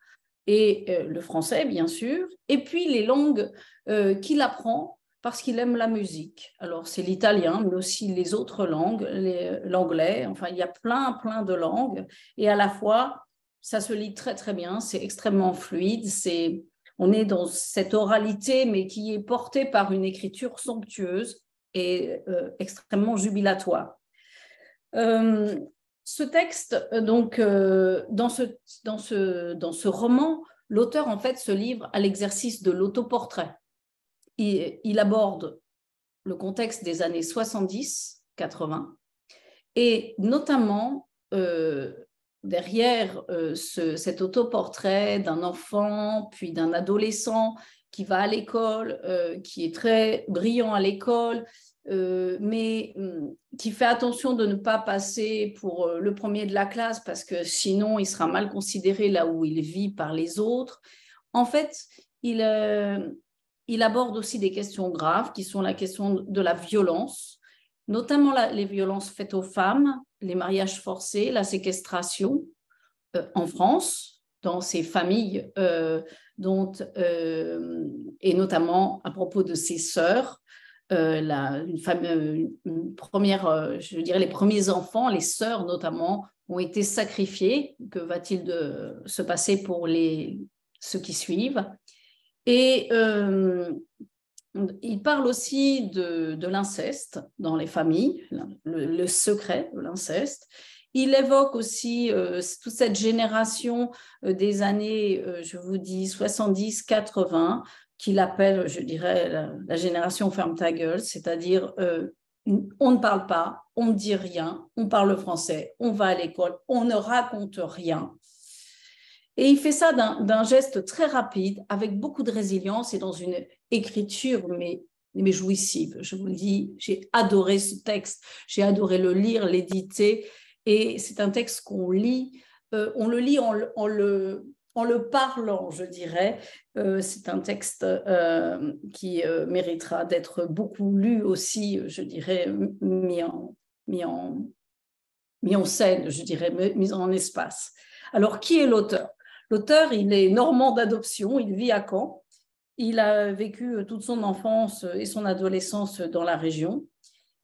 [SPEAKER 6] et le français, bien sûr, et puis les langues qu'il apprend parce qu'il aime la musique. Alors, c'est l'italien, mais aussi les autres langues, l'anglais, enfin, il y a plein, plein de langues, et à la fois, ça se lit très, très bien, c'est extrêmement fluide, c'est, on est dans cette oralité, mais qui est portée par une écriture somptueuse et euh, extrêmement jubilatoire. Ce texte, euh, donc, euh, dans, ce, dans, ce, dans ce roman, l'auteur, en fait, se livre à l'exercice de l'autoportrait. Il, aborde le contexte des années 70-80 et notamment euh, derrière cet autoportrait d'un enfant puis d'un adolescent qui va à l'école, qui est très brillant à l'école, euh, mais hum, qui fait attention de ne pas passer pour euh, le premier de la classe parce que sinon il sera mal considéré là où il vit par les autres. En fait, il, euh, il aborde aussi des questions graves qui sont la question de la violence, notamment les violences faites aux femmes, les mariages forcés, la séquestration en France, dans ces familles dont, et notamment à propos de ses sœurs euh, la, euh, euh, les premiers enfants, les sœurs notamment, ont été sacrifiés. Que va-t-il se passer pour les, ceux qui suivent? Et il parle aussi de, de l'inceste dans les familles, le, secret de l'inceste. Il évoque aussi toute cette génération des années, je vous dis, 70-80, qu'il appelle, je dirais, la, génération ferme ta gueule, c'est-à-dire euh, on ne parle pas, on ne dit rien, on parle français, on va à l'école, on ne raconte rien. Et il fait ça d'un geste très rapide, avec beaucoup de résilience et dans une écriture, mais, mais jouissive. Je vous le dis, j'ai adoré ce texte, j'ai adoré le lire, l'éditer, et c'est un texte qu'on lit, euh, on le lit en, le en le parlant, je dirais. c'est un texte qui méritera d'être beaucoup lu aussi, je dirais, mis en, mis en, mis en scène, je dirais, mis en espace. Alors, qui est l'auteur? L'auteur, il est normand d'adoption, il vit à Caen. Il a vécu toute son enfance et son adolescence dans la région.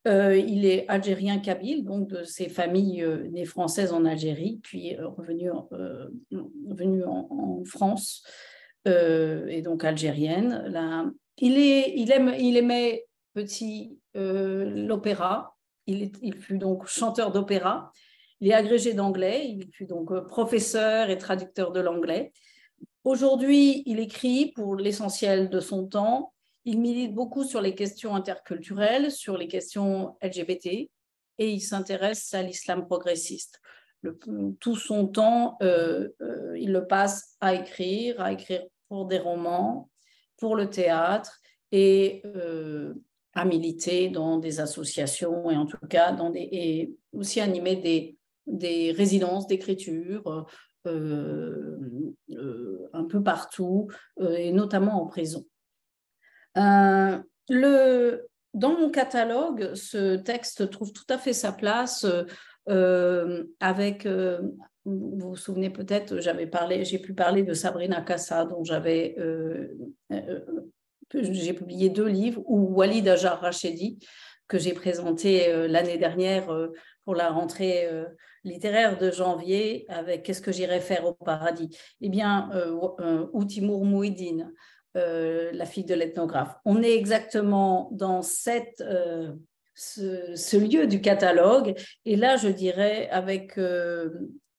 [SPEAKER 6] Euh, il est algérien kabyle, donc de ses familles euh, nées françaises en Algérie, puis euh, revenu, en, France, et donc algérienne. Il, aime, aimait l'opéra. Il, fut donc chanteur d'opéra. Il est agrégé d'anglais. Il fut donc professeur et traducteur de l'anglais. Aujourd'hui, il écrit pour l'essentiel de son temps il milite beaucoup sur les questions interculturelles, sur les questions LGBT, et il s'intéresse à l'islam progressiste. tout son temps, euh, euh, il le passe à écrire, à écrire pour des romans, pour le théâtre et euh, à militer dans des associations et en tout cas dans des, et aussi animer des, des résidences d'écriture un peu partout et notamment en prison. Euh, dans mon catalogue, ce texte trouve tout à fait sa place euh, avec, euh, vous vous souvenez peut-être, j'avais parlé, j'ai pu parler de Sabrina Kassa, dont j'avais, j'ai publié deux livres, ou Walid Ajar Rachedi, que j'ai présenté l'année dernière la rentrée littéraire de janvier avec Qu'est-ce que j'irai faire au paradis? Eh bien, Outimour Mouidine, euh, la fille de l'ethnographe. On est exactement dans cette, euh, ce, lieu du catalogue. Et là, je dirais, avec euh,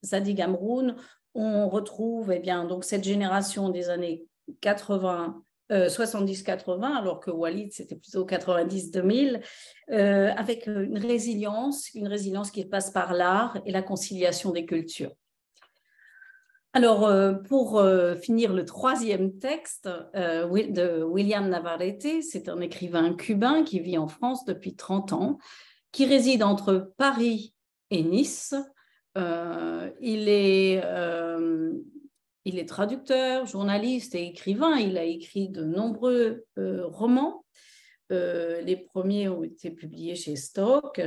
[SPEAKER 6] Zadi Gamroun, on retrouve eh bien, donc cette génération des années 80, 70-80, alors que Walid, c'était plutôt 90-2000, avec une résilience, une résilience qui passe par l'art et la conciliation des cultures. Alors, euh, pour euh, finir le troisième texte euh, de William Navarrete, c'est un écrivain cubain qui vit en France depuis 30 ans, qui réside entre Paris et Nice. il, est, il est traducteur, journaliste et écrivain. Il a écrit de nombreux romans. les premiers ont été publiés chez Stock.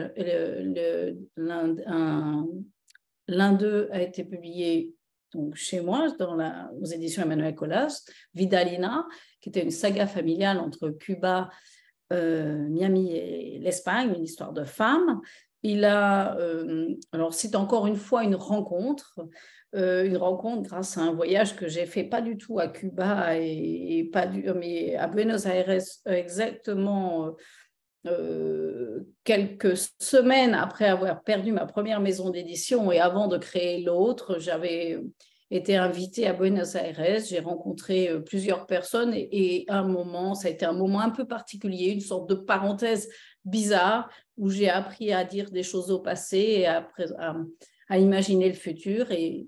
[SPEAKER 6] L'un d'eux a été publié donc chez moi, aux éditions Emmanuel Colas, Vidalina, qui était une saga familiale entre Cuba, euh, Miami et l'Espagne, une histoire de femmes. Il a, euh, alors c'est encore une fois une rencontre, euh, une rencontre grâce à un voyage que j'ai fait pas du tout à Cuba et, pas du, mais à Buenos Aires exactement quelques semaines après avoir perdu ma première maison d'édition et avant de créer l'autre, j'avais été invitée à Buenos Aires. J'ai rencontré euh, plusieurs personnes et, un moment, ça a été un moment un peu particulier, une sorte de parenthèse bizarre où j'ai appris à dire des choses au passé et à, à imaginer le futur. Et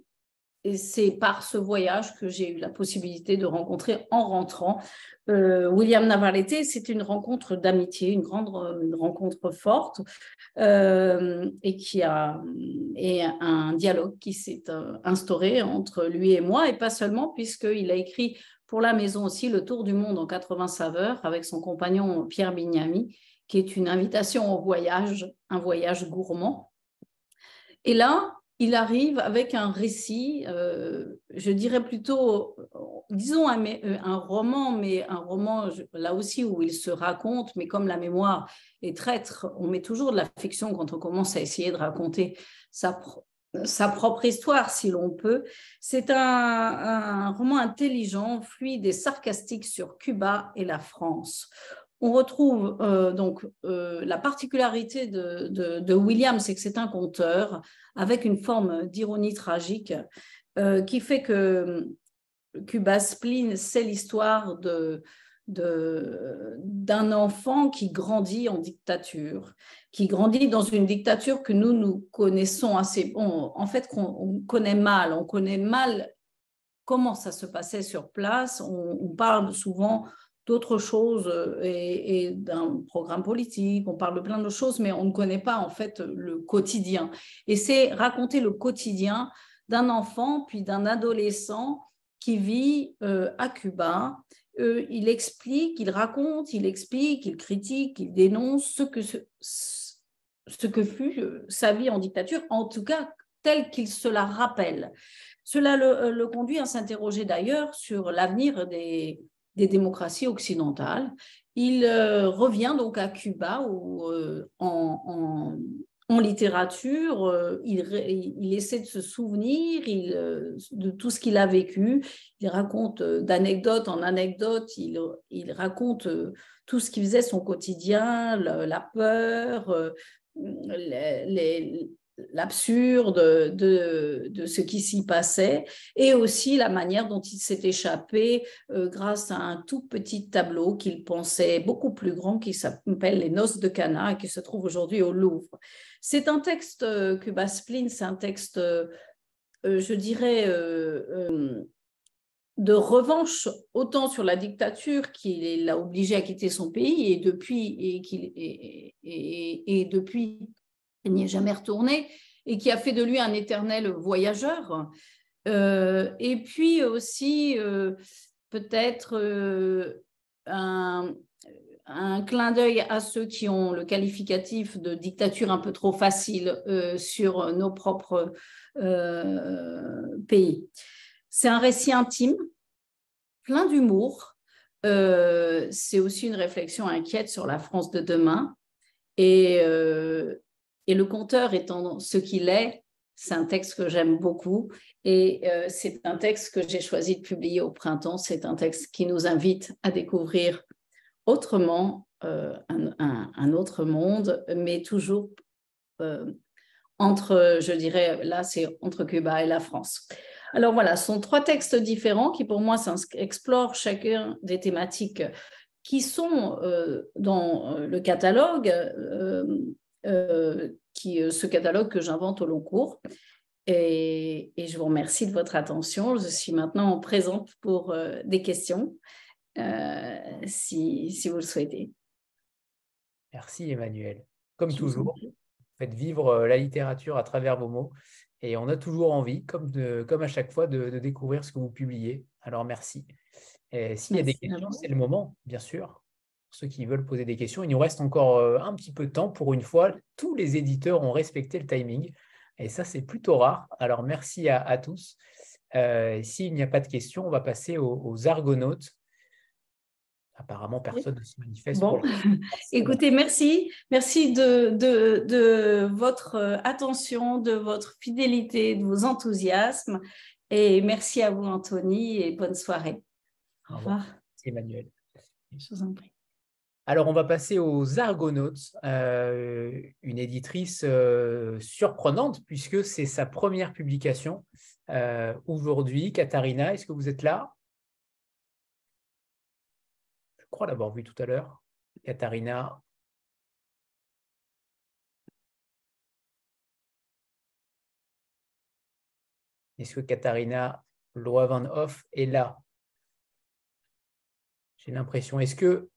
[SPEAKER 6] et c'est par ce voyage que j'ai eu la possibilité de rencontrer en rentrant euh, William Navarrete. C'est une rencontre d'amitié, une grande rencontre forte euh, et qui a et un dialogue qui s'est euh, instauré entre lui et moi et pas seulement puisqu'il a écrit pour la maison aussi le tour du monde en 80 saveurs avec son compagnon Pierre Bignami qui est une invitation au voyage, un voyage gourmand. Et là, il arrive avec un récit, euh, je dirais plutôt, disons un, euh, roman, mais un roman là aussi où il se raconte, mais comme la mémoire est traître, on met toujours de la fiction quand on commence à essayer de raconter sa, sa propre histoire, si l'on peut. C'est un, un roman intelligent, fluide et sarcastique sur Cuba et la France on retrouve euh, donc euh, la particularité de, William, c'est que c'est un conteur avec une forme d'ironie tragique euh, qui fait que Cuba Spleen, c'est l'histoire de, d'un enfant qui grandit en dictature, qui grandit dans une dictature que nous, nous connaissons assez, bon, en fait, qu'on connaît mal, on connaît mal comment ça se passait sur place, on parle souvent d'autres choses euh, et, d'un programme politique, on parle de plein de choses, mais on ne connaît pas en fait le quotidien. Et c'est raconter le quotidien d'un enfant puis d'un adolescent qui vit à Cuba. il explique, il raconte, il explique, il critique, il dénonce ce que, ce que fut sa vie en dictature, en tout cas tel qu'il se la rappelle. Cela le, conduit à s'interroger d'ailleurs sur l'avenir des, des démocraties occidentales. Il euh, revient donc à Cuba où, euh, en, littérature, euh, il, essaie de se souvenir de tout ce qu'il a vécu. Il raconte d'anecdote en anecdote, il, il raconte tout ce qui faisait son quotidien, la, peur, les, l'absurde de, de, ce qui s'y passait et aussi la manière dont il s'est échappé euh, grâce à un tout petit tableau qu'il pensait beaucoup plus grand qui s'appelle Les Noces de Cana et qui se trouve aujourd'hui au Louvre. C'est un texte euh, que c'est un texte, euh, je dirais, de revanche autant sur la dictature qu'il l'a obligé à quitter son pays et depuis et, et, et depuis n'y est jamais retourné et qui a fait de lui un éternel voyageur. Euh, et puis aussi, euh, peut-être euh, un, clin d'œil à ceux qui ont le qualificatif de dictature un peu trop facile sur nos propres pays. C'est un récit intime, plein d'humour. c'est aussi une réflexion inquiète sur la France de demain. Et, et le conteur étant ce qu'il est, c'est un texte que j'aime beaucoup et euh, c'est un texte que j'ai choisi de publier au printemps. C'est un texte qui nous invite à découvrir autrement euh, un, autre monde, mais toujours euh, entre, je dirais, là, c'est entre Cuba et la France. Alors voilà, ce sont trois textes différents qui, pour moi, explorent chacun des thématiques qui sont dans le catalogue qui, euh, ce catalogue que j'invente au long cours. Et, je vous remercie de votre attention. Je suis maintenant présente pour euh, des questions, si, si, vous le souhaitez.
[SPEAKER 1] Merci Emmanuel. Comme toujours, faites vivre la littérature à travers vos mots. Et on a toujours envie, comme, de, comme à chaque fois, de, de découvrir ce que vous publiez. Alors merci. S'il y a des questions, c'est le moment, bien sûr ceux qui veulent poser des questions. Il nous reste encore euh, un petit peu de temps. Pour une fois, tous les éditeurs ont respecté le timing. Et ça, c'est plutôt rare. Alors, merci à, tous. Euh, s'il n'y a pas de questions, on va passer aux, argonautes. Apparemment, personne ne se manifeste.
[SPEAKER 6] Bon. <laughs> Écoutez, merci. Merci de, de, votre euh, attention, de votre fidélité, de vos enthousiasmes. Et merci à vous, Anthony, et bonne soirée.
[SPEAKER 1] Au revoir. Emmanuel.
[SPEAKER 6] Je vous en prie.
[SPEAKER 1] Alors, on va passer aux Argonautes, euh, une éditrice euh, surprenante puisque c'est sa première publication euh, aujourd'hui. Katharina, est-ce que vous êtes là? Je crois l'avoir vu tout à l'heure. Katharina. Est-ce que Katharina Loavenhoff est là? J'ai l'impression. Est-ce que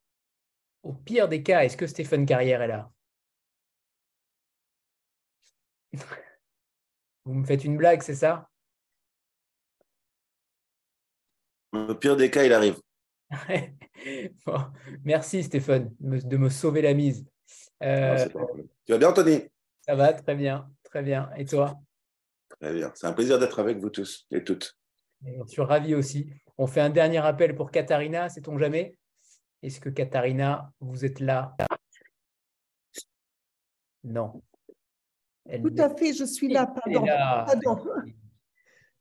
[SPEAKER 1] au pire des cas, est-ce que Stéphane Carrière est là? <laughs> Vous me faites une blague, c'est ça?
[SPEAKER 7] Au pire des cas, il arrive. <laughs>
[SPEAKER 1] merci Stéphane de me sauver la mise.
[SPEAKER 7] Euh, tu vas bien, Anthony
[SPEAKER 1] Ça va, très bien, très bien. Et toi?
[SPEAKER 7] Très bien. C'est un plaisir d'être avec vous tous et toutes.
[SPEAKER 1] je suis ravi aussi. On fait un dernier appel pour Katharina, sait-on jamais? Est-ce que Katharina, vous êtes là? Non.
[SPEAKER 8] Tout à fait, je suis là. Pardon.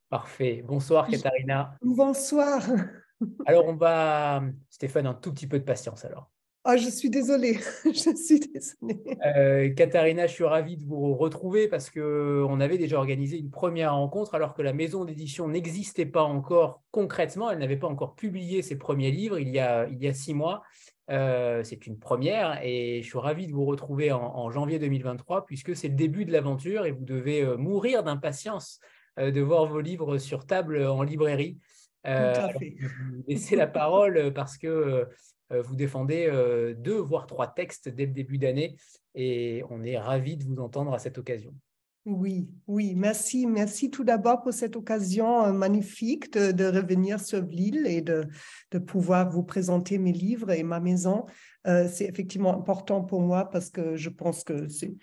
[SPEAKER 1] Parfait. Bonsoir, Katharina.
[SPEAKER 8] Bonsoir.
[SPEAKER 1] Alors, on va. Stéphane, un tout petit peu de patience alors.
[SPEAKER 8] Ah, je suis désolée, <laughs> je suis désolée.
[SPEAKER 1] Euh, Katharina, je suis ravie de vous retrouver parce qu'on avait déjà organisé une première rencontre alors que la maison d'édition n'existait pas encore concrètement. Elle n'avait pas encore publié ses premiers livres il y a, il y a six mois. Euh, c'est une première et je suis ravi de vous retrouver en, janvier 2023 puisque c'est le début de l'aventure et vous devez euh, mourir d'impatience de voir vos livres sur table en librairie. Euh, laissez la <laughs> parole parce que euh, vous défendez euh, deux, voire trois textes dès le début d'année et on est ravis de vous entendre à cette occasion.
[SPEAKER 8] Oui, oui, merci. Merci tout d'abord pour cette occasion euh, magnifique de, revenir sur Lille et de, pouvoir vous présenter mes livres et ma maison. Euh, c'est effectivement important pour moi parce que je pense que c'est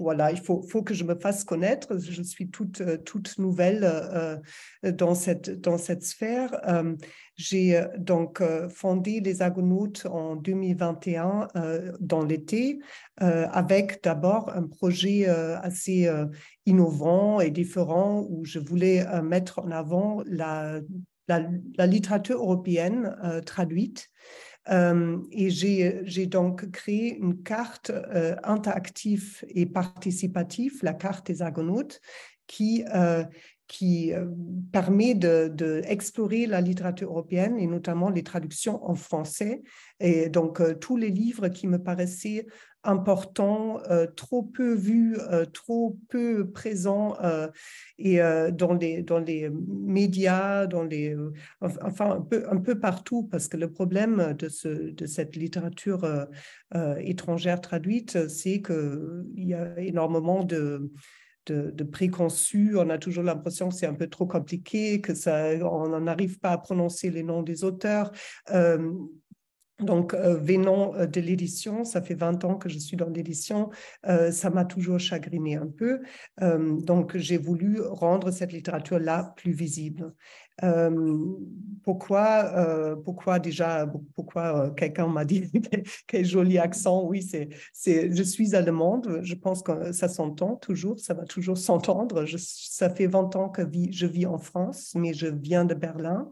[SPEAKER 8] voilà, il faut, que je me fasse connaître. Je suis toute, euh, nouvelle euh, dans, cette, dans cette sphère. Euh, j'ai donc fondé les Argonautes en 2021 dans l'été avec d'abord un projet assez innovant et différent où je voulais mettre en avant la littérature européenne traduite. Euh, et j'ai donc créé une carte euh, interactive et participative, la carte des Argonautes, qui, euh, qui permet d'explorer de, la littérature européenne et notamment les traductions en français. Et donc, tous les livres qui me paraissaient important, euh, trop peu vu, euh, trop peu présent euh, et dans, les, dans les médias, dans les, enfin un peu, un peu partout, parce que le problème de, ce, de cette littérature étrangère traduite, c'est qu'il y a énormément de, de, préconçus. On a toujours l'impression que c'est un peu trop compliqué, que ça, on n'arrive pas à prononcer les noms des auteurs. Donc, euh, venant euh, de l'édition, ça fait 20 ans que je suis dans l'édition, euh, ça m'a toujours chagriné un peu. donc, j'ai voulu rendre cette littérature-là plus visible. pourquoi, pourquoi déjà, pourquoi quelqu'un m'a dit <laughs> quel joli accent? Oui, c'est, c'est, je suis allemande, je pense que ça s'entend toujours, ça va toujours s'entendre. ça fait 20 ans que je vis en France, mais je viens de Berlin.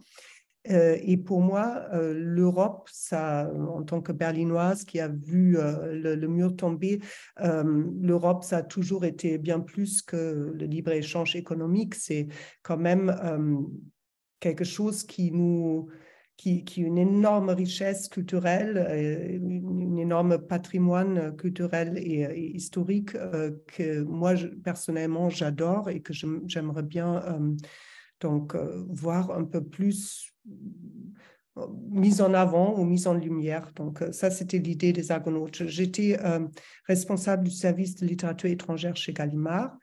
[SPEAKER 8] Euh, et pour moi, euh, l'Europe, ça, en tant que berlinoise qui a vu euh, le, mur tomber, l'Europe, ça a toujours été bien plus que le libre-échange économique. C'est quand même quelque chose qui nous, qui, une énorme richesse culturelle, une, énorme patrimoine culturel et, historique que moi, personnellement, j'adore et que j'aimerais bien donc voir un peu plus mise en avant ou mise en lumière. Donc euh, ça, c'était l'idée des Argonautes. J'étais euh, responsable du service de littérature étrangère chez Gallimard.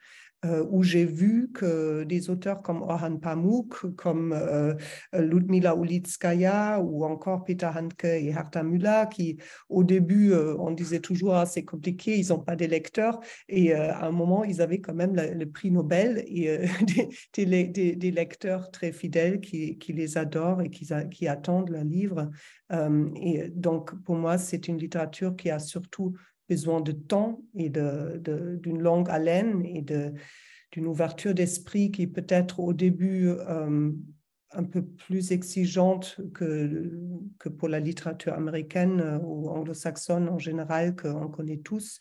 [SPEAKER 8] Euh, où j'ai vu que des auteurs comme Orhan Pamuk, comme euh, Ludmila Ulitskaya ou encore Peter Handke et Herta Müller, qui au début, euh, on disait toujours ah, c'est compliqué, ils n'ont pas des lecteurs, et à un moment, ils avaient quand même le prix Nobel et <laughs> des, lecteurs très fidèles qui, les adorent et qui, attendent le livre. et donc, pour moi, c'est une littérature qui a surtout besoin de temps et d'une de, longue haleine et d'une ouverture d'esprit qui peut être au début euh, un peu plus exigeante que, que pour la littérature américaine ou anglo-saxonne en général qu'on connaît tous,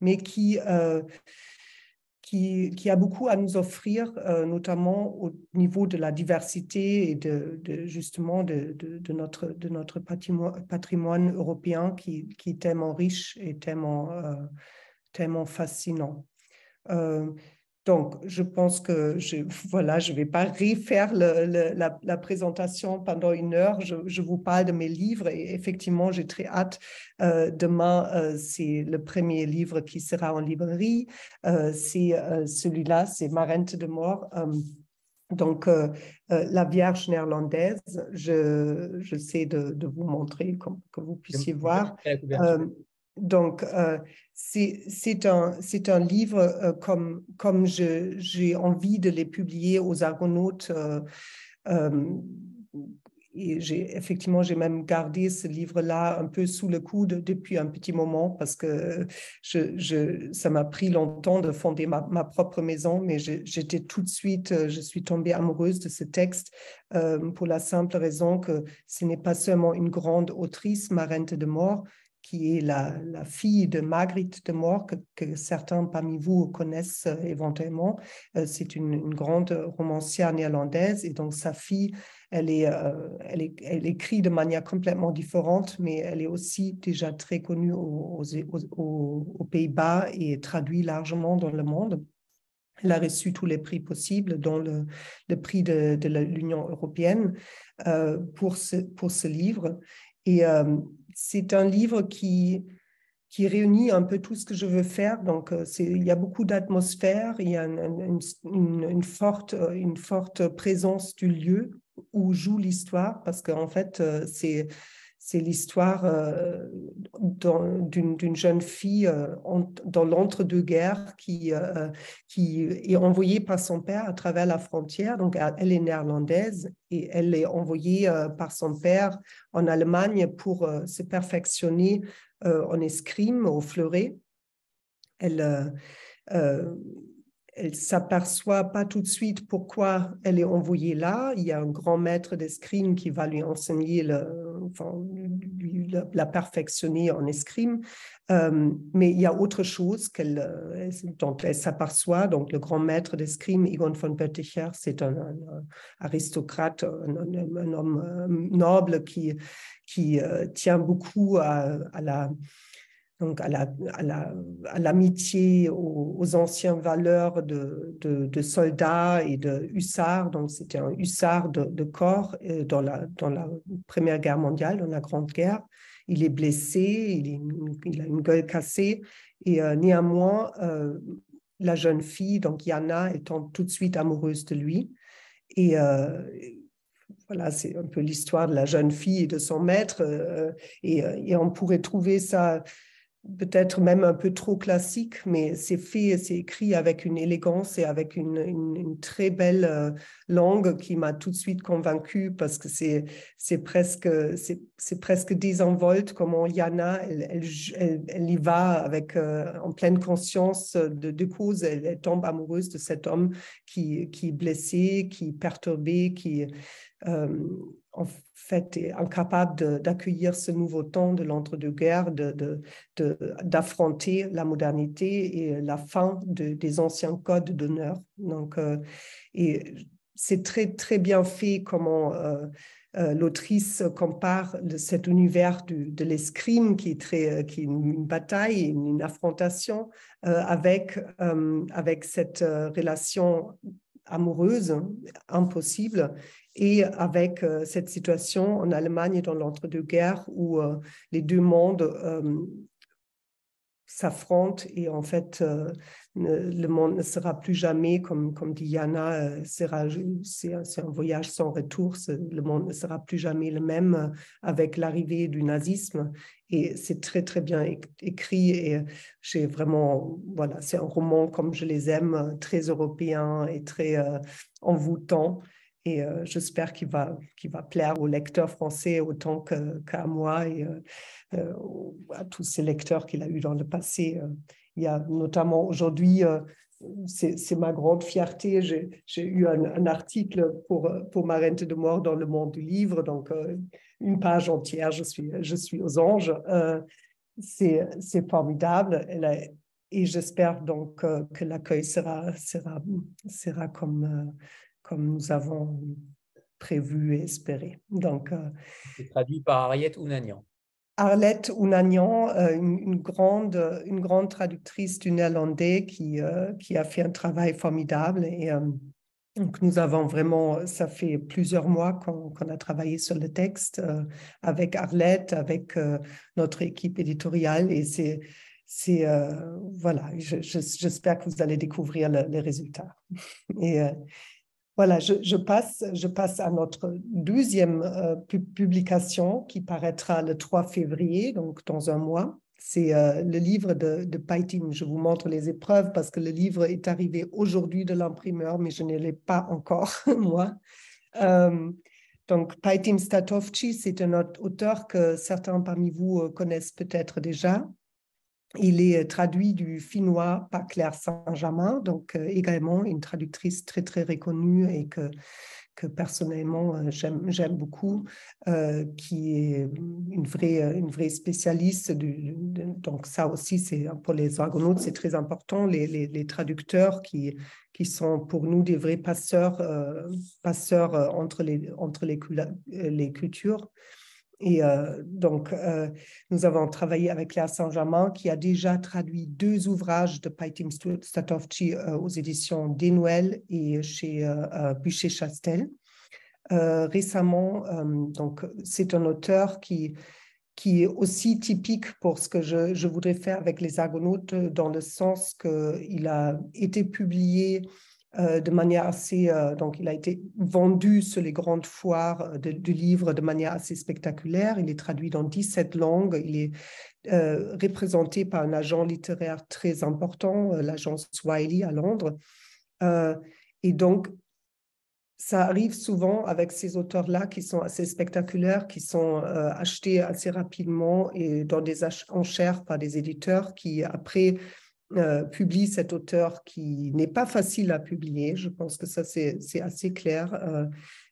[SPEAKER 8] mais qui, euh, qui, a beaucoup à nous offrir, euh, notamment au niveau de la diversité et de, justement de, notre, patrimoine, européen qui, est tellement riche et tellement, euh, fascinant. Euh, donc, je pense que je voilà, je vais pas refaire la, présentation pendant une heure. Je, vous parle de mes livres et effectivement, j'ai très hâte. Euh, demain, euh, c'est le premier livre qui sera en librairie. Euh, c'est celui-là, c'est Marente de mort. donc, la Vierge néerlandaise, je, je sais de, de vous montrer comme, que vous puissiez voir. Donc, euh, c'est un, un livre euh, comme, comme j'ai envie de les publier aux Argonautes. Euh, et j'ai effectivement, j'ai même gardé ce livre-là un peu sous le coude depuis un petit moment parce que je, je, ça m'a pris longtemps de fonder ma, ma propre maison, mais j'étais tout de suite, je suis tombée amoureuse de ce texte pour la simple raison que ce n'est pas seulement une grande autrice, Marente de Mort, qui est la, fille de Marguerite de Moor, que, certains parmi vous connaissent euh, éventuellement. Euh, c'est une, grande romancière néerlandaise et donc sa fille, euh, elle, écrit de manière complètement différente, mais elle est aussi déjà très connue aux, Pays-Bas et traduit largement dans le monde. Elle a reçu tous les prix possibles, dont le, prix de, l'Union européenne pour ce livre. Et c'est un livre qui, qui réunit un peu tout ce que je veux faire. Donc, il y a beaucoup d'atmosphère, il y a une, forte, une forte présence du lieu où joue l'histoire, parce qu'en fait, c'est c'est l'histoire euh, d'une jeune fille euh, dans l'entre-deux-guerres qui, euh, qui est envoyée par son père à travers la frontière. Donc, elle est néerlandaise et elle est envoyée par son père en Allemagne pour se perfectionner en escrime au fleuret. Elle, elle s'aperçoit pas tout de suite pourquoi elle est envoyée là. Il y a un grand maître d'escrime qui va lui enseigner, enfin, la, perfectionner en escrime. Euh, mais il y a autre chose qu'elle, euh, dont elle s'aperçoit. Donc, le grand maître d'escrime, Egon von Bötticher, c'est un, aristocrate, un, homme euh, noble qui, qui tient beaucoup à la donc à, l'amitié, la, à aux, aux, anciennes valeurs de, de, soldats et de hussards. Donc c'était un hussard de, corps euh, dans la, dans la Première Guerre mondiale, dans la Grande Guerre. Il est blessé, il, il a une gueule cassée et euh, néanmoins, euh, la jeune fille, donc Yana, elle tombe tout de suite amoureuse de lui. Et voilà, c'est un peu l'histoire de la jeune fille et de son maître. et, et, on pourrait trouver ça peut-être même un peu trop classique, mais c'est fait, c'est écrit avec une élégance et avec une, très belle euh, langue qui m'a tout de suite convaincue parce que c'est, presque, c'est, presque désenvolte comment Yana, elle, y va avec, euh, en pleine conscience de, cause, elle, tombe amoureuse de cet homme qui, qui est blessé, qui est perturbé, qui, en fait est incapable d'accueillir ce nouveau temps de l'entre-deux-guerres, d'affronter de, de, la modernité et la fin des anciens codes d'honneur. Donc, euh, c'est très très bien fait comment euh, euh, l'autrice compare cet univers de l'escrime qui est très qui est une, bataille, une, une affrontation avec avec cette relation amoureuse impossible et avec euh, cette situation en Allemagne dans l'entre-deux-guerres où euh, les deux mondes euh, s'affrontent et en fait le monde ne sera plus jamais, comme, comme dit Yana, c'est un voyage sans retour, le monde ne sera plus jamais le même avec l'arrivée du nazisme et c'est très très bien écrit et j'ai vraiment, voilà, c'est un roman comme je les aime, très européen et très envoûtant. Et euh, j'espère qu'il va, qu'il va plaire aux lecteurs français autant qu'à moi et euh, euh, à tous ces lecteurs qu'il a eu dans le passé. Il y a notamment aujourd'hui, c'est ma grande fierté, j'ai eu un, article pour, pour Ma rente de mort dans le monde du livre, donc une page entière, je suis, je suis aux anges. c'est formidable. et j'espère donc que l'accueil sera, sera, sera comme comme nous avons prévu et espéré. Donc,
[SPEAKER 1] euh, C'est traduit par Ariette Ounanian.
[SPEAKER 8] Arlette Ounanian, euh, une, grande, une grande traductrice du néerlandais qui, euh, qui a fait un travail formidable. Et donc, nous avons vraiment, ça fait plusieurs mois qu'on a travaillé sur le texte avec Arlette, avec notre équipe éditoriale. Et c'est, c'est voilà, j'espère que vous allez découvrir les résultats. <laughs> Et voilà, je, passe, à notre deuxième euh, publication qui paraîtra le 3 février, donc dans un mois. C'est euh, le livre de, de. Je vous montre les épreuves parce que le livre est arrivé aujourd'hui de l'imprimeur, mais je ne l'ai pas encore, <laughs> moi. Euh, donc, Paitin Statovci, c'est un auteur que certains parmi vous connaissent peut-être déjà. Il est euh, traduit du finnois par Claire Saint-Germain, donc euh, également une traductrice très très reconnue et que, que personnellement euh, j'aime beaucoup, qui est une vraie, une vraie spécialiste. Donc ça aussi, c'est pour les argonautes, c'est très important, les, les, les, traducteurs qui, qui sont pour nous des vrais passeurs, passeurs entre, les, entre les, les cultures. Et euh, donc, euh, nous avons travaillé avec Claire Saint-Germain qui a déjà traduit deux ouvrages de Paitim Statovci euh, aux éditions Desnoël et chez Bûcher-Chastel. récemment, donc, c'est un auteur qui, qui est aussi typique pour ce que je, je voudrais faire avec les Argonautes, dans le sens qu'il a été publié euh, de manière assez, euh, donc il a été vendu sur les grandes foires euh, du livre de manière assez spectaculaire. Il est traduit dans 17 langues. Il est représenté par un agent littéraire très important, l'agence Wiley à Londres. et donc, ça arrive souvent avec ces auteurs-là qui sont assez spectaculaires, qui sont achetés assez rapidement et dans des enchères par des éditeurs qui, après, euh, publie cet auteur qui n'est pas facile à publier. Je pense que ça, c'est assez clair. Euh,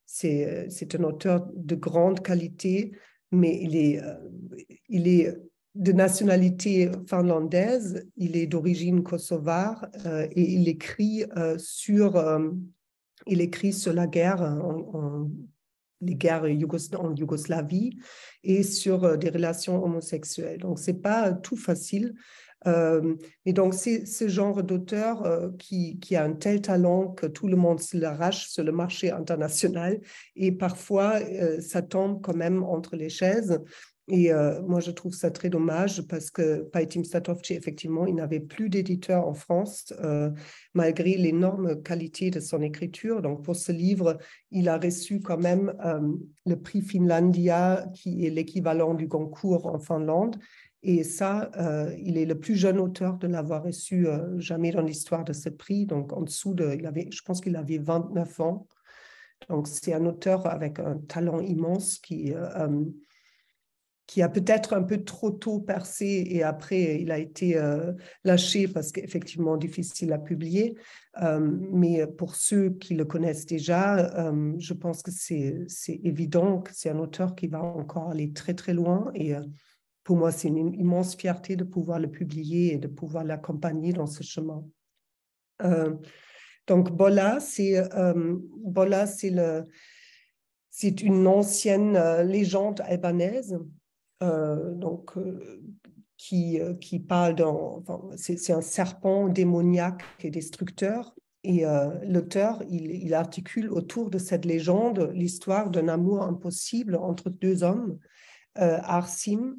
[SPEAKER 8] c'est un auteur de grande qualité, mais il est, euh, il est de nationalité finlandaise, il est d'origine kosovare et il écrit sur il écrit sur la guerre en, les guerres en Yougoslavie et sur des relations homosexuelles. Donc, ce n'est pas tout facile. Euh, et donc, c'est ce genre d'auteur euh, qui, a un tel talent que tout le monde se l'arrache sur le marché international. Et parfois, euh, ça tombe quand même entre les chaises. Et moi, je trouve ça très dommage parce que Paitim Statovci, effectivement, il n'avait plus d'éditeur en France, malgré l'énorme qualité de son écriture. Donc, pour ce livre, il a reçu quand même le prix Finlandia, qui est l'équivalent du Goncourt en Finlande. Et ça, euh, il est le plus jeune auteur de l'avoir reçu euh, jamais dans l'histoire de ce prix. Donc, en dessous de, il avait, je pense qu'il avait 29 ans. Donc, c'est un auteur avec un talent immense qui, euh, qui a peut-être un peu trop tôt percé et après, il a été lâché parce qu'effectivement, difficile à publier. mais pour ceux qui le connaissent déjà, je pense que c'est évident que c'est un auteur qui va encore aller très, très loin. Et pour moi, c'est une immense fierté de pouvoir le publier et de pouvoir l'accompagner dans ce chemin. Euh, donc, Bola, c'est euh, le, c'est une ancienne euh, légende albanaise, donc qui, qui parle d'un, enfin, c'est, un serpent démoniaque et destructeur. Et l'auteur, il, articule autour de cette légende l'histoire d'un amour impossible entre deux hommes, Arsim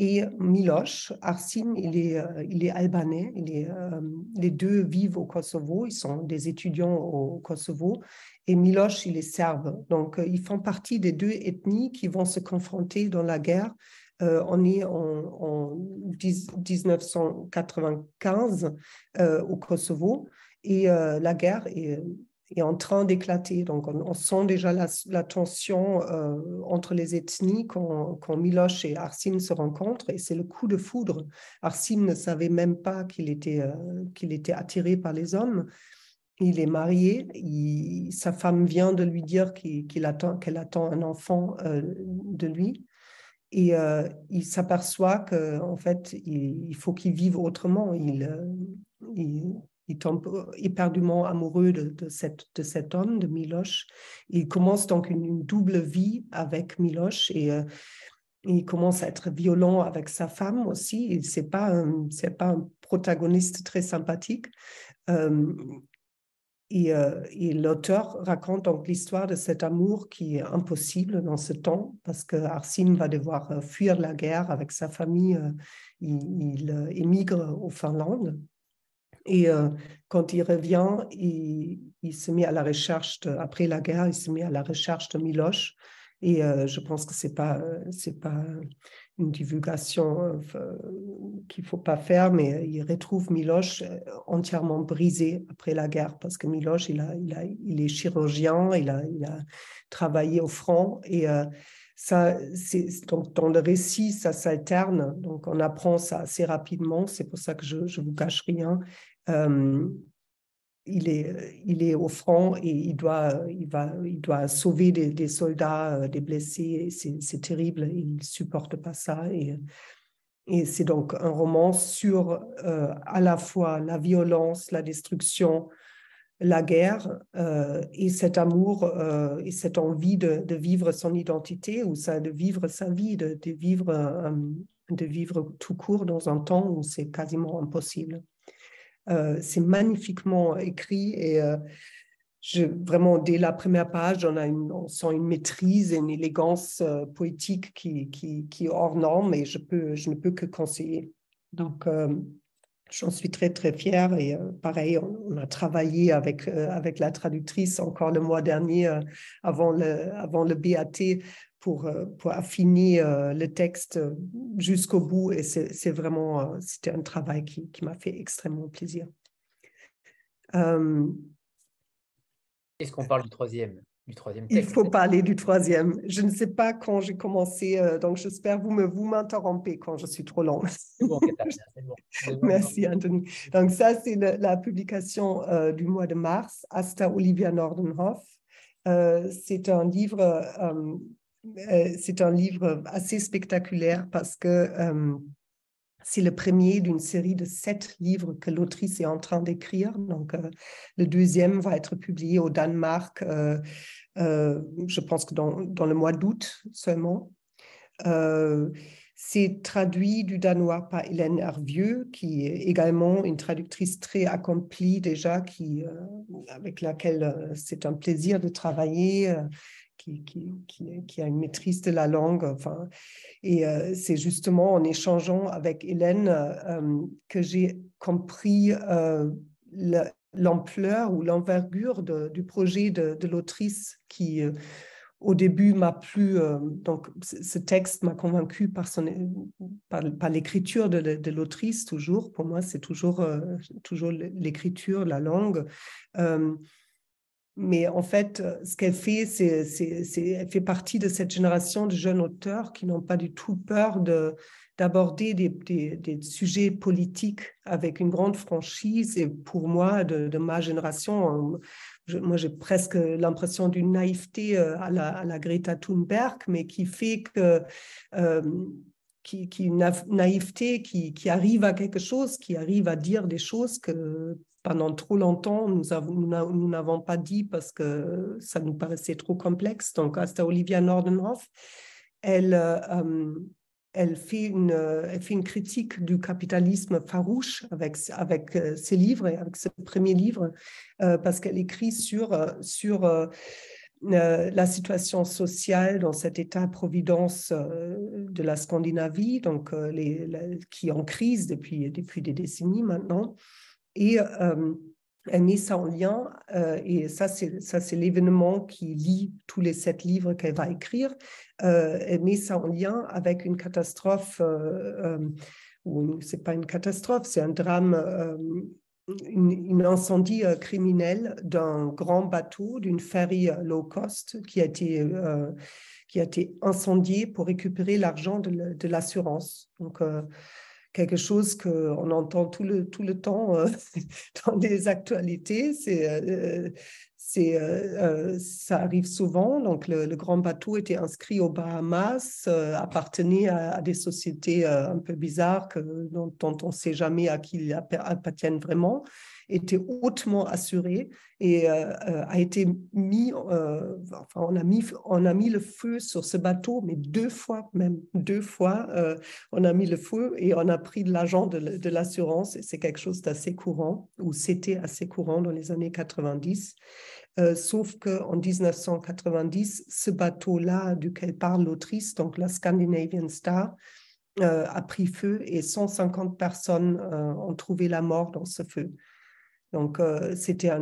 [SPEAKER 8] et Miloš. Arsim, il est, euh, il est albanais. Euh, les deux vivent au Kosovo. Ils sont des étudiants au Kosovo. Et Miloš, il est serbe. Donc, euh, ils font partie des deux ethnies qui vont se confronter dans la guerre. on est en 1995 au Kosovo. Et la guerre est est en train d'éclater. Donc, on, sent déjà la, tension euh, entre les ethnies quand, Miloš et Arsim se rencontrent, et c'est le coup de foudre. Arsim ne savait même pas qu'il était, euh, qu'il était attiré par les hommes. Il est marié, sa femme vient de lui dire qu'il, attend, qu'elle attend un enfant euh, de lui. Et il s'aperçoit qu'en en fait, il, faut qu'il vive autrement. Il, il tombe éperdument amoureux de, cet homme, de Miloš. Il commence donc une, double vie avec Miloš et euh, il commence à être violent avec sa femme aussi. Ce n'est pas, un, protagoniste très sympathique. Euh, et, euh, et l'auteur raconte donc l'histoire de cet amour qui est impossible dans ce temps parce que Arsim va devoir fuir la guerre avec sa famille. il, il émigre au Finlande et euh, quand il revient, il, se met à la recherche, après la guerre, il se met à la recherche de Miloš. Et euh, je pense que ce n'est pas, c'est pas une divulgation euh, qu'il ne faut pas faire, mais il retrouve Miloš entièrement brisé après la guerre, parce que Miloš, il, a, il, a, il est chirurgien, il a, il a travaillé au front. Et ça, donc dans le récit, ça s'alterne, donc on apprend ça assez rapidement. C'est pour ça que je ne vous cache rien. Euh, il est, il est au front et il doit, il va, il doit sauver des, soldats, euh, des blessés. C'est terrible, il ne supporte pas ça. Et, et c'est donc un roman sur euh, à la fois la violence, la destruction, la guerre et cet amour et cette envie de, vivre son identité ou ça, de vivre sa vie, de, vivre, de vivre tout court dans un temps où c'est quasiment impossible. Euh, c'est magnifiquement écrit et euh, vraiment, dès la première page, on, a une, on sent une maîtrise et une élégance euh, poétique qui, qui, qui, est hors norme et je, peux, je ne peux que conseiller. Donc, j'en suis très, très fière. Et pareil, on, a travaillé avec, avec la traductrice encore le mois dernier, avant, le, avant le BAT, pour, pour affiner le texte jusqu'au bout. Et c'est vraiment, c'était un travail qui, qui m'a fait extrêmement plaisir.
[SPEAKER 1] Est-ce qu'on parle du troisième, du troisième
[SPEAKER 8] texte Il faut parler du troisième. Je ne sais pas quand j'ai commencé, euh, donc j'espère vous me vous m'interrompez quand je suis trop longue. Bon, Merci Anthony. Donc ça, c'est la publication euh, du mois de mars, Asta Olivia Nordenhoff. Euh, c'est un livre, c'est un livre assez spectaculaire parce que c'est le premier d'une série de sept livres que l'autrice est en train d'écrire. Donc, euh, le deuxième va être publié au Danemark, euh, euh, je pense que dans, le mois d'août seulement. c'est traduit du danois par Hélène Hervieux, qui est également une traductrice très accomplie déjà, avec laquelle c'est un plaisir de travailler qui, a une maîtrise de la langue. Enfin, et euh, c'est justement en échangeant avec Hélène euh, que j'ai compris euh, l'ampleur ou l'envergure du projet de, l'autrice qui au début m'a plu, donc ce texte m'a convaincu par, par l'écriture de, de, l'autrice toujours. Pour moi, c'est toujours, toujours l'écriture, la langue. Mais en fait, euh, ce qu'elle fait, c'est, c'est, elle fait partie de cette génération de jeunes auteurs qui n'ont pas du tout peur de, d'aborder des, des, sujets politiques avec une grande franchise. Et pour moi, de, ma génération, moi, j'ai presque l'impression d'une naïveté euh, à la, à la, Greta Thunberg, mais qui fait que... Euh, qui, qui, une naïveté qui, qui, arrive à quelque chose, qui arrive à dire des choses que pendant trop longtemps, nous n'avons pas dit parce que ça nous paraissait trop complexe. Donc, Asta Olivia Nordenhoff, elle, euh, une, elle fait une critique du capitalisme farouche avec, euh, ses livres avec ce premier livre, euh, parce qu'elle écrit sur, la situation sociale dans cet état-providence de la Scandinavie, donc qui est en crise depuis des décennies maintenant. Et elle met ça en lien, et ça c'est l'événement qui lie tous les sept livres qu'elle va écrire. elle met ça en lien avec une catastrophe, ou c'est pas une catastrophe, c'est un drame, une, incendie criminel d'un grand bateau, d'une ferry low cost qui a été qui a été incendié pour récupérer l'argent de l'assurance. Donc, quelque chose qu'on entend tout le, tout le temps euh, <laughs> dans les actualités. C'est, euh, c'est, euh, ça arrive souvent. Donc, le, grand bateau était inscrit aux Bahamas, appartenait à, des sociétés un peu bizarres dont, dont on ne sait jamais à qui ils appartiennent vraiment était hautement assuré et euh, euh, a été mis, euh, enfin, on a mis, on a mis le feu sur ce bateau, mais deux fois même, deux fois, on a mis le feu et on a pris de l'argent de, l'assurance et c'est quelque chose d'assez courant, ou c'était assez courant dans les années 90. sauf qu'en 1990, ce bateau-là duquel parle l'autrice, donc la Scandinavian Star, a pris feu et 150 personnes ont trouvé la mort dans ce feu. Donc, euh, c'était,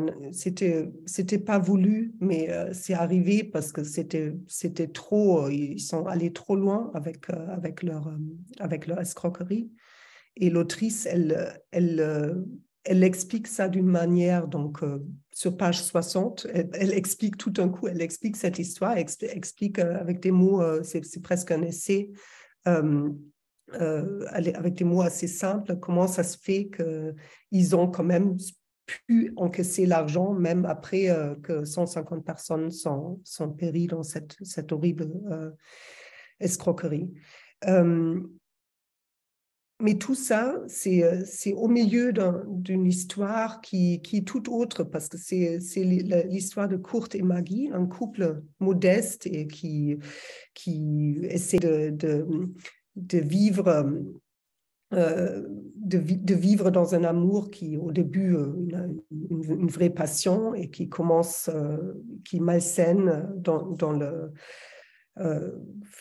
[SPEAKER 8] c'était, pas voulu, mais euh, c'est arrivé parce que c'était, trop, euh, ils sont allés trop loin avec, avec, leur, avec leur escroquerie. Et l'autrice, elle, elle, elle explique ça d'une manière, donc, sur page 60, elle, explique tout un coup, elle explique cette histoire, elle explique avec des mots, c'est presque un essai. avec des mots assez simples, comment ça se fait qu'ils ont quand même pu encaisser l'argent, même après euh, que 150 personnes sont, sont péries dans cette, cette horrible euh, escroquerie. Euh, mais tout ça, c'est au milieu d'une histoire qui, qui, est tout autre, parce que c'est l'histoire de Kurt et Maggie, un couple modeste et qui, qui essaie de, de, de vivre de, vivre dans un amour qui, au début, une, une, vraie passion et qui commence, qui malsaine dans, dans le, euh,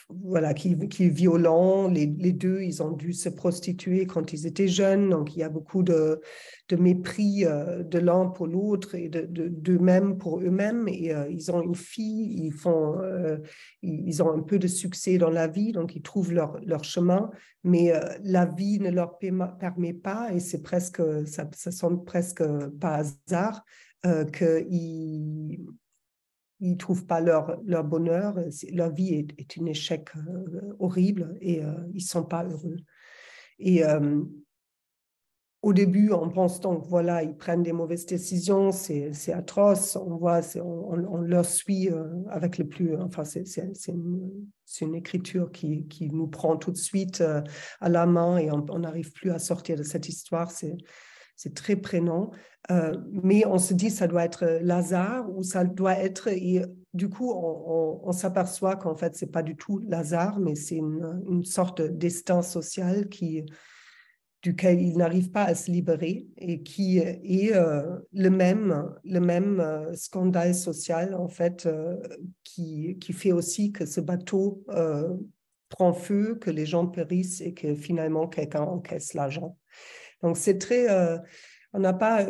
[SPEAKER 8] voilà, qui, est violent. Les, deux, ils ont dû se prostituer quand ils étaient jeunes. Donc, il y a beaucoup de, mépris euh, de l'un pour l'autre et d'eux-mêmes de, pour eux-mêmes. Et euh, ils ont une fille, ils, font, ils ont un peu de succès dans la vie, donc ils trouvent leur, chemin. Mais la vie ne leur permet pas, et c'est presque, ça, ça semble presque pas hasard, qu'ils ils ne trouvent pas leur, leur bonheur, leur vie est, est un échec euh, horrible et euh, ils ne sont pas heureux. Et euh, au début, on pense donc, voilà, ils prennent des mauvaises décisions, c'est atroce, on voit, on, on, leur suit avec le plus, enfin, c'est une, une, écriture qui, qui, nous prend tout de suite à la main et on n'arrive plus à sortir de cette histoire, c'est c'est très prénom. Euh, mais on se dit ça doit être Lazare ou ça doit être et du coup on, s'aperçoit qu'en fait c'est pas du tout Lazare mais c'est une, sorte de destin social qui duquel il n'arrive pas à se libérer et qui est euh, le même le même euh, scandale social en fait qui, qui fait aussi que ce bateau prend feu que les gens périssent et que finalement quelqu'un encaisse l'argent donc c'est très, euh, on n'a pas,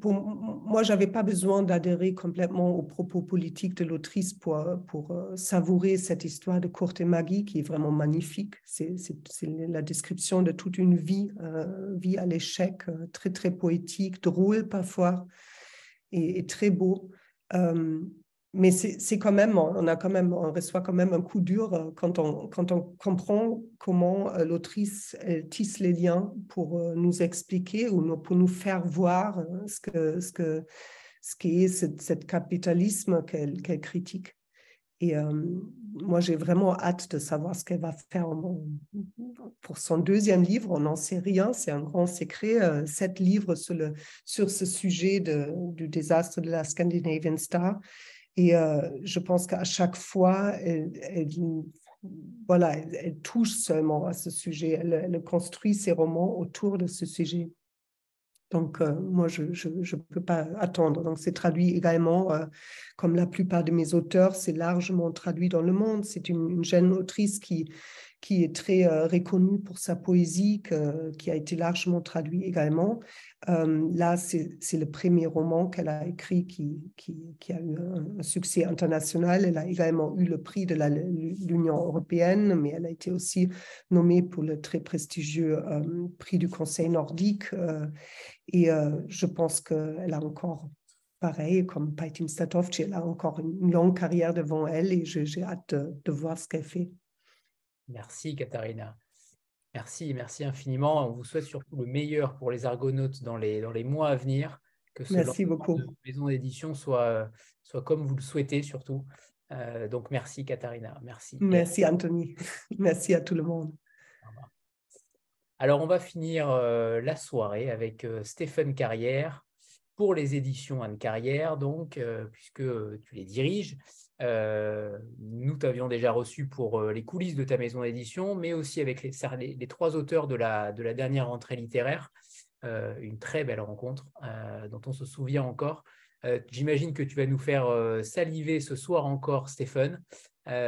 [SPEAKER 8] pour, moi j'avais pas besoin d'adhérer complètement aux propos politiques de l'autrice pour, pour euh, savourer cette histoire de Courte et Maggie qui est vraiment magnifique. C'est la description de toute une vie, euh, vie à l'échec, très très poétique, drôle parfois et très beau mais c'est quand même, on a quand même, on reçoit quand même un coup dur euh, quand on, comprend comment euh, l'autrice tisse les liens pour euh, nous expliquer ou pour nous faire voir ce que ce que ce qu'est ce capitalisme qu'elle critique. Et moi, j'ai vraiment hâte de savoir ce qu'elle va faire pour son deuxième livre. On n'en sait rien, c'est un grand secret. sept livres sur, le, sur ce sujet du désastre de la Scandinavian Star. Et euh, je pense qu'à chaque fois, elle, voilà, elle, touche seulement à ce sujet. Elle, construit ses romans autour de ce sujet. Donc, euh, moi, je ne peux pas attendre. Donc, c'est traduit également, euh, comme la plupart de mes auteurs, c'est largement traduit dans le monde. C'est une, une, jeune autrice qui, qui est très euh, pour sa poésie, qui a été largement traduit également. Euh, là, c'est le premier roman qu'elle a écrit qui, a eu un, succès international. Elle a également eu le prix de l'Union européenne, mais elle a été aussi nommée pour le très prestigieux euh, prix du Conseil nordique. et je pense qu'elle a encore pareil, comme Paitim Statovci, elle a encore une longue carrière devant elle et j'ai hâte de voir ce qu'elle fait.
[SPEAKER 1] Merci, Katharina. Merci, merci infiniment. On vous souhaite surtout le meilleur pour les Argonautes dans les, dans les mois à venir.
[SPEAKER 8] Que ce merci beaucoup.
[SPEAKER 1] maison d'édition soit, soit comme vous le souhaitez, surtout. Euh, donc, merci, Katharina. Merci.
[SPEAKER 8] Merci, Anthony. <laughs> merci à tout le monde.
[SPEAKER 1] Alors, on va finir euh, la soirée avec euh, Stéphane Carrière pour les éditions Anne Carrière, donc, puisque tu les diriges. Euh, nous t'avions déjà reçu pour euh, les coulisses de ta maison d'édition, mais aussi avec les, trois auteurs de la, de la dernière rentrée littéraire. Euh, une très belle rencontre dont on se souvient encore. J'imagine que tu vas nous faire saliver ce soir encore, Stéphane.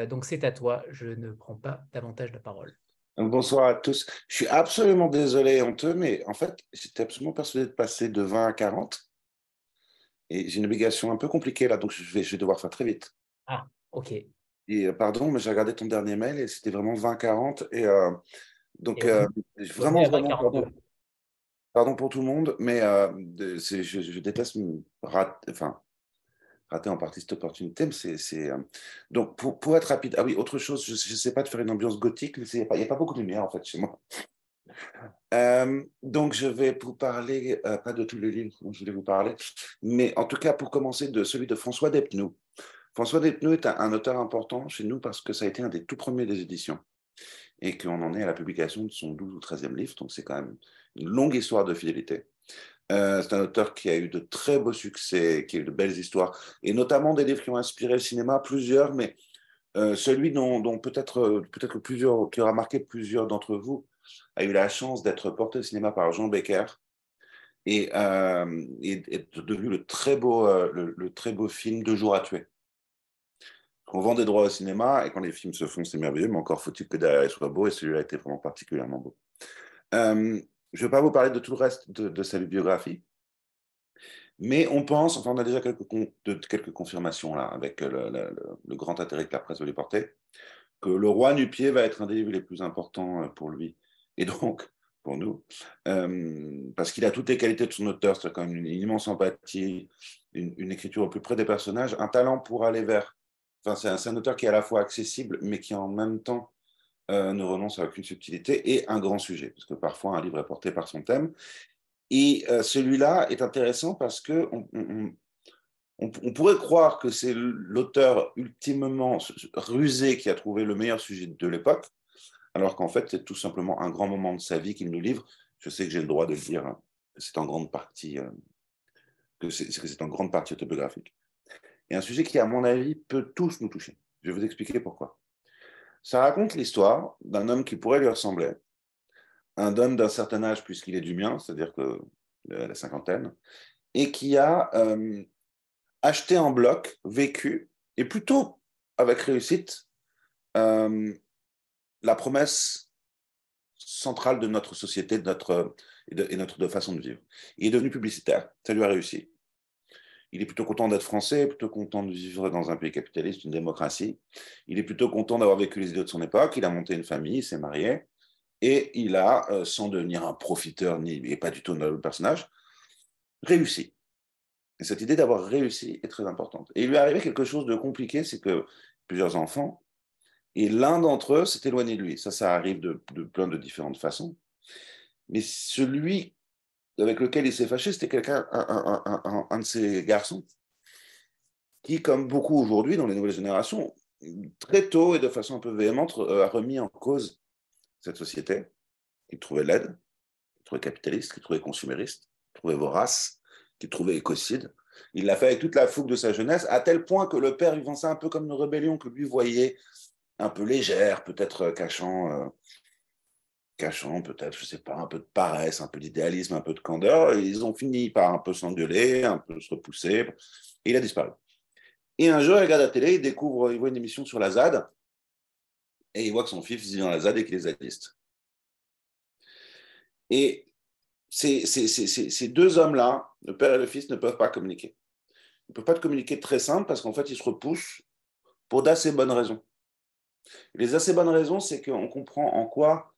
[SPEAKER 1] donc c'est à toi, je ne prends pas davantage la parole.
[SPEAKER 7] Bonsoir à tous. Je suis absolument désolé, honteux, mais en fait, j'étais absolument persuadé de passer de 20 à 40. Et j'ai une obligation un peu compliquée là, donc je vais devoir faire très vite.
[SPEAKER 1] Ah, ok.
[SPEAKER 7] Et euh, pardon, mais j'ai regardé ton dernier mail et c'était vraiment 20-40. Et euh, donc, euh, vraiment, vraiment pardon, pour tout le monde, mais je, déteste rater, enfin, rater en partie cette opportunité. Mais c'est, donc, pour, pour, être rapide, ah oui, autre chose, je ne sais pas de faire une ambiance gothique, mais il n'y a, pas beaucoup de lumière en fait chez moi. <laughs> donc, je vais vous parler, pas de tous les livres dont je voulais vous parler, mais en tout cas, pour commencer, de celui de François Despnous. François Despnous est un, auteur important chez nous parce que ça a été un des tout premiers des éditions et qu'on en est à la publication de son 12 ou 13e livre, donc c'est quand même une longue histoire de fidélité. Euh, c'est un auteur qui a eu de très beaux succès, qui a eu de belles histoires, et notamment des livres qui ont inspiré le cinéma, plusieurs, mais euh, celui dont, peut-être peut plusieurs, qui aura marqué plusieurs d'entre vous, a eu la chance d'être porté au cinéma par Jean Becker et, euh, est devenu le très, beau, euh, le, très beau film Deux jours à tuer. On vend des droits au cinéma et quand les films se font, c'est merveilleux, mais encore faut-il que derrière il soit beau et celui-là était vraiment particulièrement beau. Euh, je ne vais pas vous parler de tout le reste de, sa bibliographie, mais on pense, enfin on a déjà quelques, quelques confirmations là, avec le, grand intérêt que la presse veut lui porter, que Le Roi nu-pied va être un des livres les plus importants pour lui. Et donc, <laughs> pour nous, euh, parce qu'il a toutes les qualités de son auteur, c'est quand même une, immense empathie, une, écriture au plus près des personnages, un talent pour aller vers. C'est un, auteur qui est à la fois accessible, mais qui en même temps euh, ne renonce à aucune subtilité, et un grand sujet, parce que parfois un livre est porté par son thème. Et euh, celui-là est intéressant parce que on pourrait croire que c'est l'auteur ultimement rusé qui a trouvé le meilleur sujet de l'époque, alors qu'en fait, c'est tout simplement un grand moment de sa vie qu'il nous livre. Je sais que j'ai le droit de le dire, hein, c'est en grande partie, euh, que c'est en grande partie autobiographique. Et un sujet qui, à mon avis, peut tous nous toucher. Je vais vous expliquer pourquoi. Ça raconte l'histoire d'un homme qui pourrait lui ressembler, un homme d'un certain âge puisqu'il est du mien, c'est-à-dire que la cinquantaine, et qui a euh, acheté en bloc, vécu, et plutôt avec réussite, euh, la promesse centrale de notre société de notre, et, notre façon de vivre. Il est devenu publicitaire, ça lui a réussi. Il est plutôt content d'être français, plutôt content de vivre dans un pays capitaliste, une démocratie. Il est plutôt content d'avoir vécu les idées de son époque. Il a monté une famille, il s'est marié. Et il a, euh, sans devenir un profiteur, ni et pas du tout un personnage, réussi. Et cette idée d'avoir réussi est très importante. Et il lui est arrivé quelque chose de compliqué, c'est que plusieurs enfants et l'un d'entre eux s'est éloigné de lui. Ça, ça arrive de, plein de différentes façons. Mais celui avec lequel il s'est fâché, c'était quelqu'un, un, de ses garçons, qui, comme beaucoup aujourd'hui dans les nouvelles générations, très tôt et de façon un peu véhémente, euh, a remis en cause cette société, qu'il trouvait laide, qu'il trouvait capitaliste, qu'il trouvait consumériste, qu'il trouvait vorace, qu'il trouvait écocide. Il l'a fait avec toute la fougue de sa jeunesse, à tel point que le père, il ça un peu comme une rébellion que lui voyait un peu légère, peut-être euh, cachant, euh, cachant peut-être, je sais pas, un peu de paresse, un peu d'idéalisme, un peu de candeur. ils ont fini par un peu s'engueuler, un peu se repousser, et il a disparu. Et un jour, il regarde la télé, il découvre, il voit une émission sur la ZAD, et il voit que son fils vit dans la ZAD et qu'il est zadiste. Et ces, deux hommes-là, le père et le fils, ne peuvent pas communiquer. Ils ne peuvent pas communiquer très simple parce qu'en fait, ils se repoussent pour d'assez bonnes raisons. Les assez bonnes raisons, c'est qu'on comprend en quoi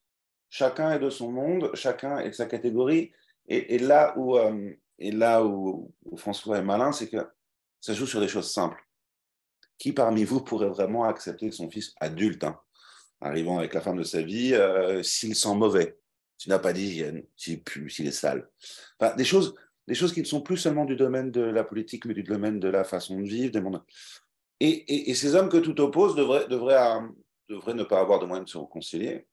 [SPEAKER 7] chacun est de son monde, chacun est de sa catégorie. Et, là, où, euh, où, François est malin, c'est que ça joue sur des choses simples. Qui parmi vous pourrait vraiment accepter son fils adulte, hein, arrivant avec la femme de sa vie, euh, s'il sent mauvais, s'il n'a pas d'hygiène, s'il pue, s'il est sale des, choses, des choses qui ne sont plus seulement du domaine de la politique, mais du domaine de la façon de vivre, des mondes. Et, ces hommes que tout oppose devraient, ne pas avoir de moyens de se réconcilier,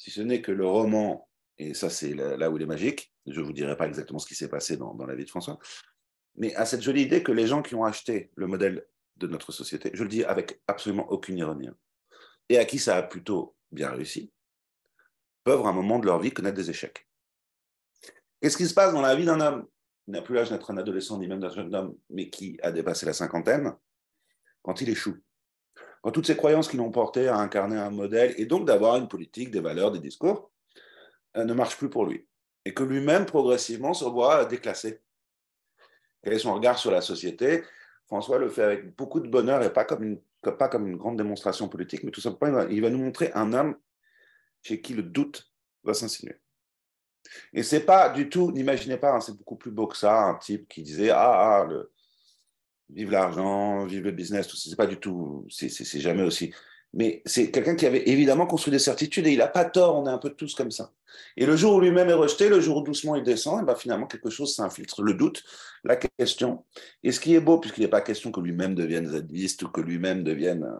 [SPEAKER 7] si ce n'est que le roman, et ça c'est là où il est magique, je ne vous dirai pas exactement ce qui s'est passé dans, la vie de François, mais à cette jolie idée que les gens qui ont acheté le modèle de notre société, je le dis avec absolument aucune ironie, hein, et à qui ça a plutôt bien réussi, peuvent à un moment de leur vie connaître des échecs. Qu'est-ce qui se passe dans la vie d'un homme qui n'a plus l'âge d'être un adolescent ni même d'un jeune homme, mais qui a dépassé la cinquantaine quand il échoue. Quand toutes ces croyances qui l'ont porté à incarner un modèle et donc d'avoir une politique, des valeurs, des discours, euh, ne marchent plus pour lui. Et que lui-même, progressivement, se voit déclassé. Quel est son regard sur la société? François le fait avec beaucoup de bonheur et pas comme une, pas comme une grande démonstration politique, mais tout simplement, il va nous montrer un homme chez qui le doute va s'insinuer. Et c'est pas du tout, n'imaginez pas, hein, c'est beaucoup plus beau que ça, un type qui disait Ah, ah le, vive l'argent, vive le business, tout c'est pas du tout, c'est jamais aussi. Mais c'est quelqu'un qui avait évidemment construit des certitudes et il n'a pas tort, on est un peu tous comme ça. Et le jour où lui-même est rejeté, le jour où doucement il descend, et ben finalement quelque chose s'infiltre, le doute, la question. Et ce qui est beau, puisqu'il n'est pas question que lui-même devienne zadiste ou que lui-même devienne euh,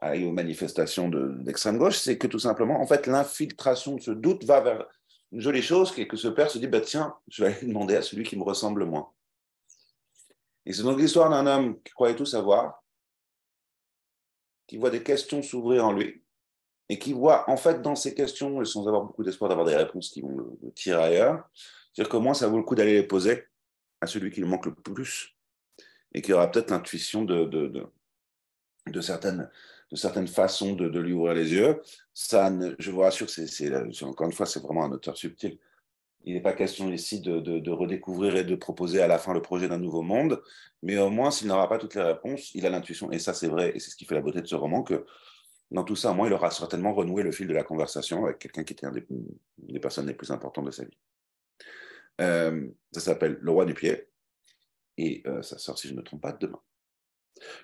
[SPEAKER 7] aille aux manifestations d'extrême gauche, c'est que tout simplement, en fait, l'infiltration de ce doute va vers une jolie chose, qui est que ce père se dit, bah, tiens, je vais aller demander à celui qui me ressemble moins. Et c'est donc l'histoire d'un homme qui croyait tout savoir, qui voit des questions s'ouvrir en lui, et qui voit en fait dans ces questions, sans avoir beaucoup d'espoir d'avoir des réponses qui vont le, tirer ailleurs, c'est-à-dire que moi, ça vaut le coup d'aller les poser à celui qui lui manque le plus et qui aura peut-être l'intuition de, certaines, de certaines façons de, lui ouvrir les yeux. Ça, je vous rassure, c'est, encore une fois, c'est vraiment un auteur subtil. Il n'est pas question ici de, redécouvrir et de proposer à la fin le projet d'un nouveau monde, mais au moins, s'il n'aura pas toutes les réponses, il a l'intuition, et ça c'est vrai, et c'est ce qui fait la beauté de ce roman, que dans tout ça, au moins, il aura certainement renoué le fil de la conversation avec quelqu'un qui était une des, personnes les plus importantes de sa vie. Euh, ça s'appelle Le roi du pied, et euh, ça sort, si je ne me trompe pas, demain.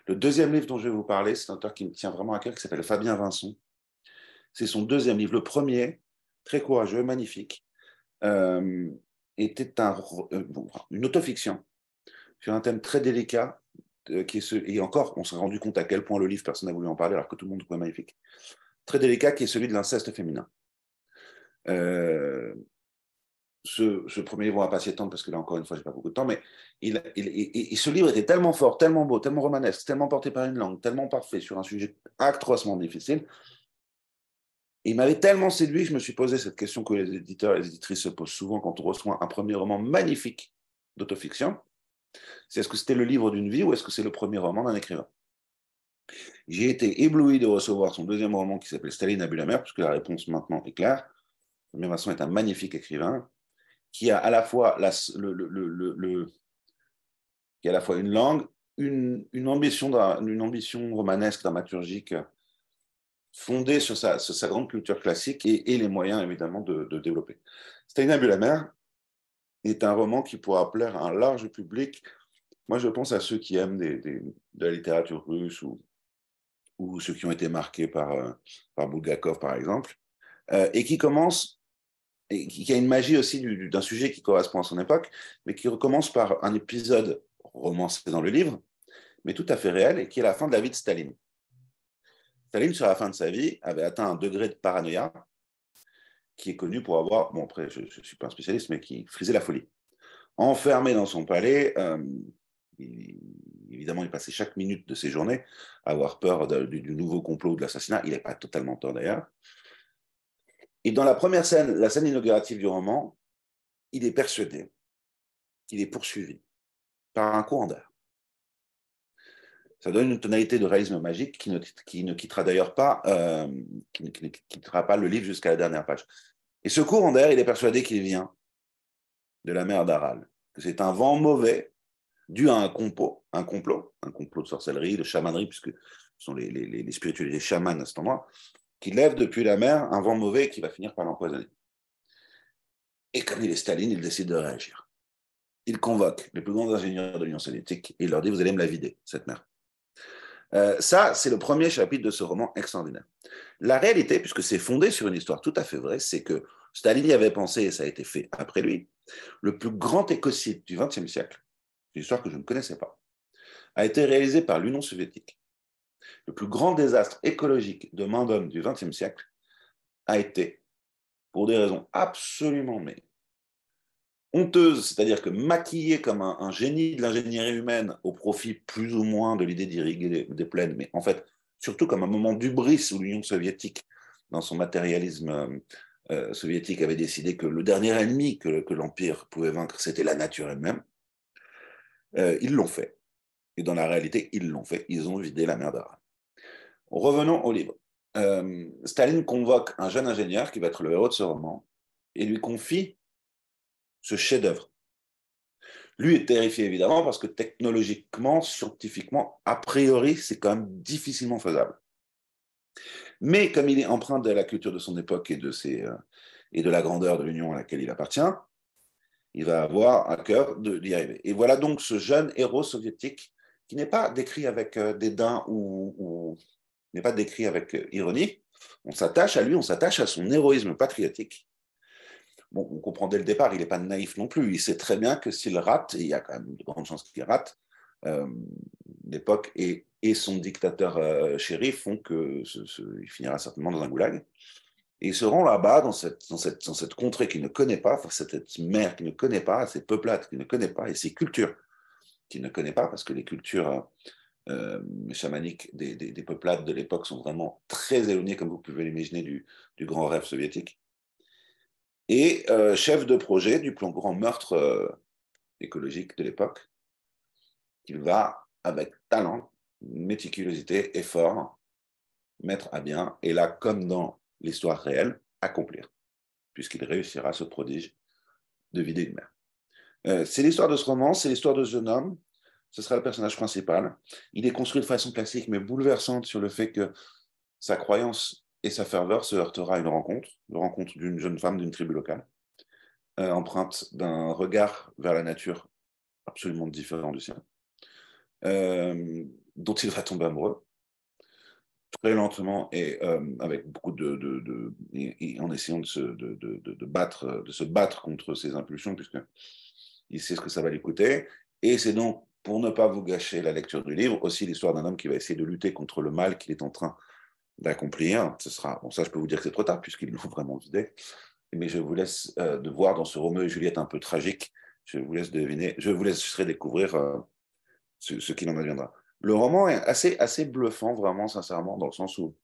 [SPEAKER 7] Le deuxième livre dont je vais vous parler, c'est un auteur qui me tient vraiment à cœur, qui s'appelle Fabien Vincent. C'est son deuxième livre. Le premier, très courageux, magnifique, euh, était un, euh, une autofiction sur un thème très délicat, qui est et encore, on s'est rendu compte à quel point le livre, personne n'a voulu en parler, alors que tout le monde trouvait magnifique. Très délicat, qui est celui de l'inceste féminin. Euh, ce, premier livre, on va pas s'y parce que là, encore une fois, j'ai pas beaucoup de temps, mais il, ce livre était tellement fort, tellement beau, tellement romanesque, tellement porté par une langue, tellement parfait sur un sujet atrocement difficile. Il m'avait tellement séduit que je me suis posé cette question que les éditeurs et les éditrices se posent souvent quand on reçoit un premier roman magnifique d'autofiction. C'est est-ce que c'était le livre d'une vie ou est-ce que c'est le premier roman d'un écrivain? J'ai été ébloui de recevoir son deuxième roman qui s'appelle Staline à mer, puisque la réponse maintenant est claire. Fabien Vincent est un magnifique écrivain qui a à la fois une langue, une, ambition, une ambition romanesque, dramaturgique, fondée sur sa, grande culture classique et, les moyens évidemment de, développer. Steina Bulamer est un roman qui pourra plaire à un large public. Moi, je pense à ceux qui aiment de la littérature russe ou, ou ceux qui ont été marqués par, euh, par Bulgakov, par exemple, euh, et qui commencent et qui a une magie aussi d'un sujet qui correspond à son époque, mais qui recommence par un épisode romancé dans le livre, mais tout à fait réel, et qui est la fin de la vie de Staline. Staline, sur la fin de sa vie, avait atteint un degré de paranoïa qui est connu pour avoir, bon après je ne suis pas un spécialiste, mais qui frisait la folie. Enfermé dans son palais, euh, évidemment il passait chaque minute de ses journées à avoir peur du, nouveau complot de l'assassinat, il n'est pas totalement tort d'ailleurs, et dans la première scène, la scène inaugurative du roman, il est persuadé qu'il est poursuivi par un courant d'air. Ça donne une tonalité de réalisme magique qui ne, qui ne quittera d'ailleurs pas, euh, qui, ne, quittera pas le livre jusqu'à la dernière page. Et ce courant d'air, il est persuadé qu'il vient de la mer d'Aral, que c'est un vent mauvais dû à un complot, un complot, un complot de sorcellerie, de chamanerie, puisque ce sont les, les, les chamans à cet endroit, qui lève depuis la mer un vent mauvais qui va finir par l'empoisonner. Et comme il est Staline, il décide de réagir. Il convoque les plus grands ingénieurs de l'Union soviétique et il leur dit Vous allez me la vider, cette mer. Euh, ça, c'est le premier chapitre de ce roman extraordinaire. La réalité, puisque c'est fondé sur une histoire tout à fait vraie, c'est que Staline y avait pensé, et ça a été fait après lui, le plus grand écocide du XXe siècle, une histoire que je ne connaissais pas, a été réalisé par l'Union soviétique le plus grand désastre écologique de main d'homme du XXe siècle a été, pour des raisons absolument mais honteuses, c'est-à-dire que maquillé comme un, génie de l'ingénierie humaine au profit plus ou moins de l'idée d'irriguer des, plaines, mais en fait surtout comme un moment d'ubris où l'Union soviétique, dans son matérialisme euh, euh, soviétique, avait décidé que le dernier ennemi que, l'Empire pouvait vaincre, c'était la nature elle-même, euh, ils l'ont fait. Et dans la réalité, ils l'ont fait. Ils ont vidé la mer d'Aral. Revenons au livre. Staline convoque un jeune ingénieur qui va être le héros de ce roman et lui confie ce chef-d'œuvre. Lui est terrifié évidemment parce que technologiquement, scientifiquement, a priori, c'est quand même difficilement faisable. Mais comme il est empreint de la culture de son époque et de, ses, euh, et de la grandeur de l'Union à laquelle il appartient, il va avoir à cœur d'y arriver. Et voilà donc ce jeune héros soviétique qui n'est pas décrit avec euh, dédain ou, n'est pas décrit avec euh, ironie. On s'attache à lui, on s'attache à son héroïsme patriotique. Bon, on comprend dès le départ, il n'est pas naïf non plus. Il sait très bien que s'il rate, et il y a quand même de grandes chances qu'il rate, euh, l'époque et, son dictateur euh, font qu'il finira certainement dans un goulag. Et il se rend là-bas, dans cette, contrée qu'il ne connaît pas, cette mer qu'il ne connaît pas, ces peuplades qu'il ne connaît pas, et ces cultures qu'il ne connaît pas, parce que les cultures euh, chamaniques des, des, peuplades de l'époque sont vraiment très éloignées, comme vous pouvez l'imaginer, du, grand rêve soviétique. Et euh, chef de projet du plan grand meurtre euh, écologique de l'époque, qu'il va, avec talent, méticulosité, effort, mettre à bien, et là, comme dans l'histoire réelle, accomplir, puisqu'il réussira ce prodige de vider une mer. c'est l'histoire de ce roman, c'est l'histoire de ce jeune homme ce sera le personnage principal. Il est construit de façon classique, mais bouleversante sur le fait que sa croyance et sa ferveur se heurtera à une rencontre, la rencontre d'une jeune femme d'une tribu locale, euh, empreinte d'un regard vers la nature absolument différent du sien, euh, dont il va tomber amoureux très lentement et euh, avec beaucoup de, de, en essayant de se, de, battre, de se battre contre ses impulsions, puisque il sait ce que ça va lui coûter. Et c'est donc pour ne pas vous gâcher la lecture du livre, aussi l'histoire d'un homme qui va essayer de lutter contre le mal qu'il est en train d'accomplir. Ce sera, bon, ça, je peux vous dire que c'est trop tard puisqu'ils l'ont <laughs> vraiment vidé. Mais je vous laisse euh, de voir dans ce Roméo et Juliette un peu tragique. Je vous laisse deviner, je vous laisserai découvrir euh, ce, ce qu'il en adviendra. Le roman est assez, assez bluffant, vraiment, sincèrement, dans le sens où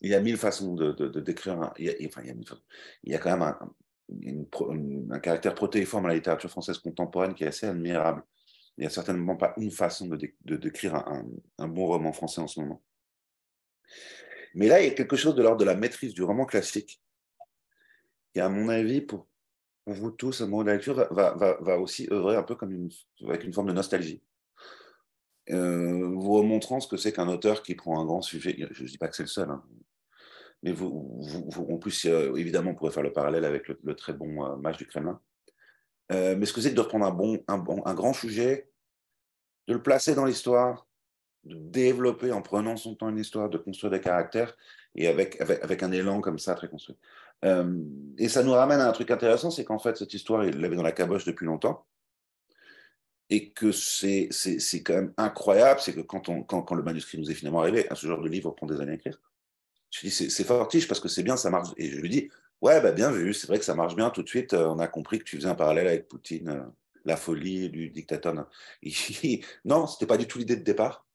[SPEAKER 7] il y a mille façons de, de, décrire. il, y a, enfin, il, y a quand même un, un caractère protéiforme à la littérature française contemporaine qui est assez admirable. Il n'y a certainement pas une façon de, décrire un, bon roman français en ce moment. Mais là, il y a quelque chose de l'ordre de la maîtrise du roman classique, qui, à mon avis, pour, vous tous, à moment de lecture, va, aussi œuvrer un peu comme une, avec une forme de nostalgie. Euh, vous remontrant ce que c'est qu'un auteur qui prend un grand sujet. Je ne dis pas que c'est le seul, hein. mais vous, en plus, euh, évidemment, on pourrait faire le parallèle avec le, très bon euh, match du Kremlin. Euh, mais ce que c'est que de reprendre un grand sujet, de le placer dans l'histoire, de développer en prenant son temps une histoire, de construire des caractères, et avec, avec, un élan comme ça, très construit. Euh, et ça nous ramène à un truc intéressant, c'est qu'en fait, cette histoire, il l'avait dans la caboche depuis longtemps, et que c'est quand même incroyable, c'est que quand, on, quand, quand, le manuscrit nous est finalement arrivé, à ce genre de livre prend des années à écrire, je dis, c'est fortiche parce que c'est bien, ça marche. Et je lui dis, Ouais, bah bien vu, c'est vrai que ça marche bien tout de suite. Euh, on a compris que tu faisais un parallèle avec Poutine, euh, la folie du dictateur. non, <laughs> c'était pas du tout l'idée de départ.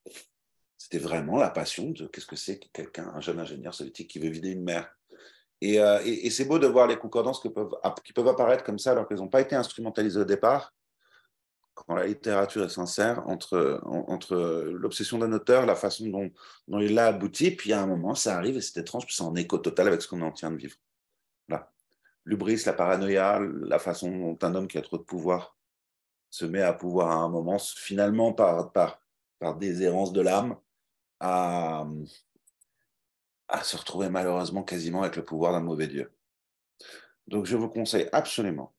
[SPEAKER 7] C'était vraiment la passion de qu'est-ce que c'est que quelqu'un, un jeune ingénieur soviétique qui veut vider une mer. Euh, et, c'est beau de voir les concordances qui peuvent apparaître comme ça alors qu'elles n'ont pas été instrumentalisées au départ, quand la littérature est sincère, entre, entre l'obsession d'un auteur, la façon dont, il a abouti, puis à un moment, ça arrive et c'est étrange, puis c'est en écho total avec ce qu'on est en train de vivre l'ubris, la paranoïa, la façon dont un homme qui a trop de pouvoir se met à pouvoir à un moment, finalement par, par, par déshérence de l'âme, à, à se retrouver malheureusement quasiment avec le pouvoir d'un mauvais Dieu. Donc je vous conseille absolument,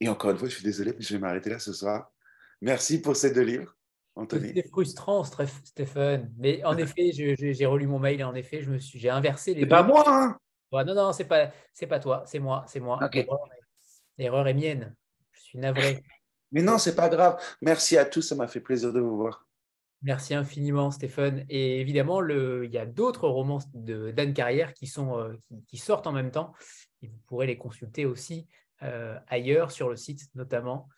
[SPEAKER 7] et encore une fois, je suis désolé, mais je vais m'arrêter là ce soir. Merci pour ces deux livres.
[SPEAKER 1] C'était frustrant, Stéphane. Mais en <laughs> effet, j'ai relu mon mail et en effet, je me suis, j'ai inversé les.
[SPEAKER 7] C'est pas moi, hein?
[SPEAKER 1] Non, non, c'est pas, c'est pas toi, c'est moi, c'est moi. L'erreur est mienne. Je suis navré.
[SPEAKER 7] Mais non, c'est pas grave. Merci à tous, ça m'a fait plaisir de vous voir.
[SPEAKER 1] Merci infiniment, Stéphane. Et évidemment, le, il y a d'autres romans d'Anne Carrière qui, sont, euh, qui, sortent en même temps. Et vous pourrez les consulter aussi euh, ailleurs, sur le site notamment.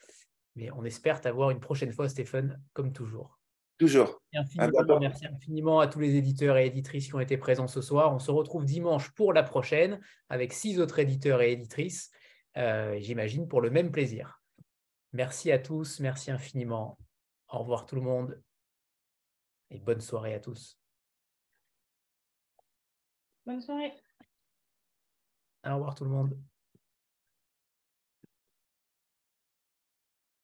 [SPEAKER 1] Mais on espère t'avoir une prochaine fois, Stéphane, comme toujours.
[SPEAKER 7] Toujours.
[SPEAKER 1] merci infiniment à tous les éditeurs et éditrices qui ont été présents ce soir. On se retrouve dimanche pour la prochaine avec six autres éditeurs et éditrices, euh, j'imagine, pour le même plaisir. Merci à tous, merci infiniment. Au revoir tout le monde et bonne soirée à tous.
[SPEAKER 6] Bonne soirée.
[SPEAKER 1] Au revoir tout le monde.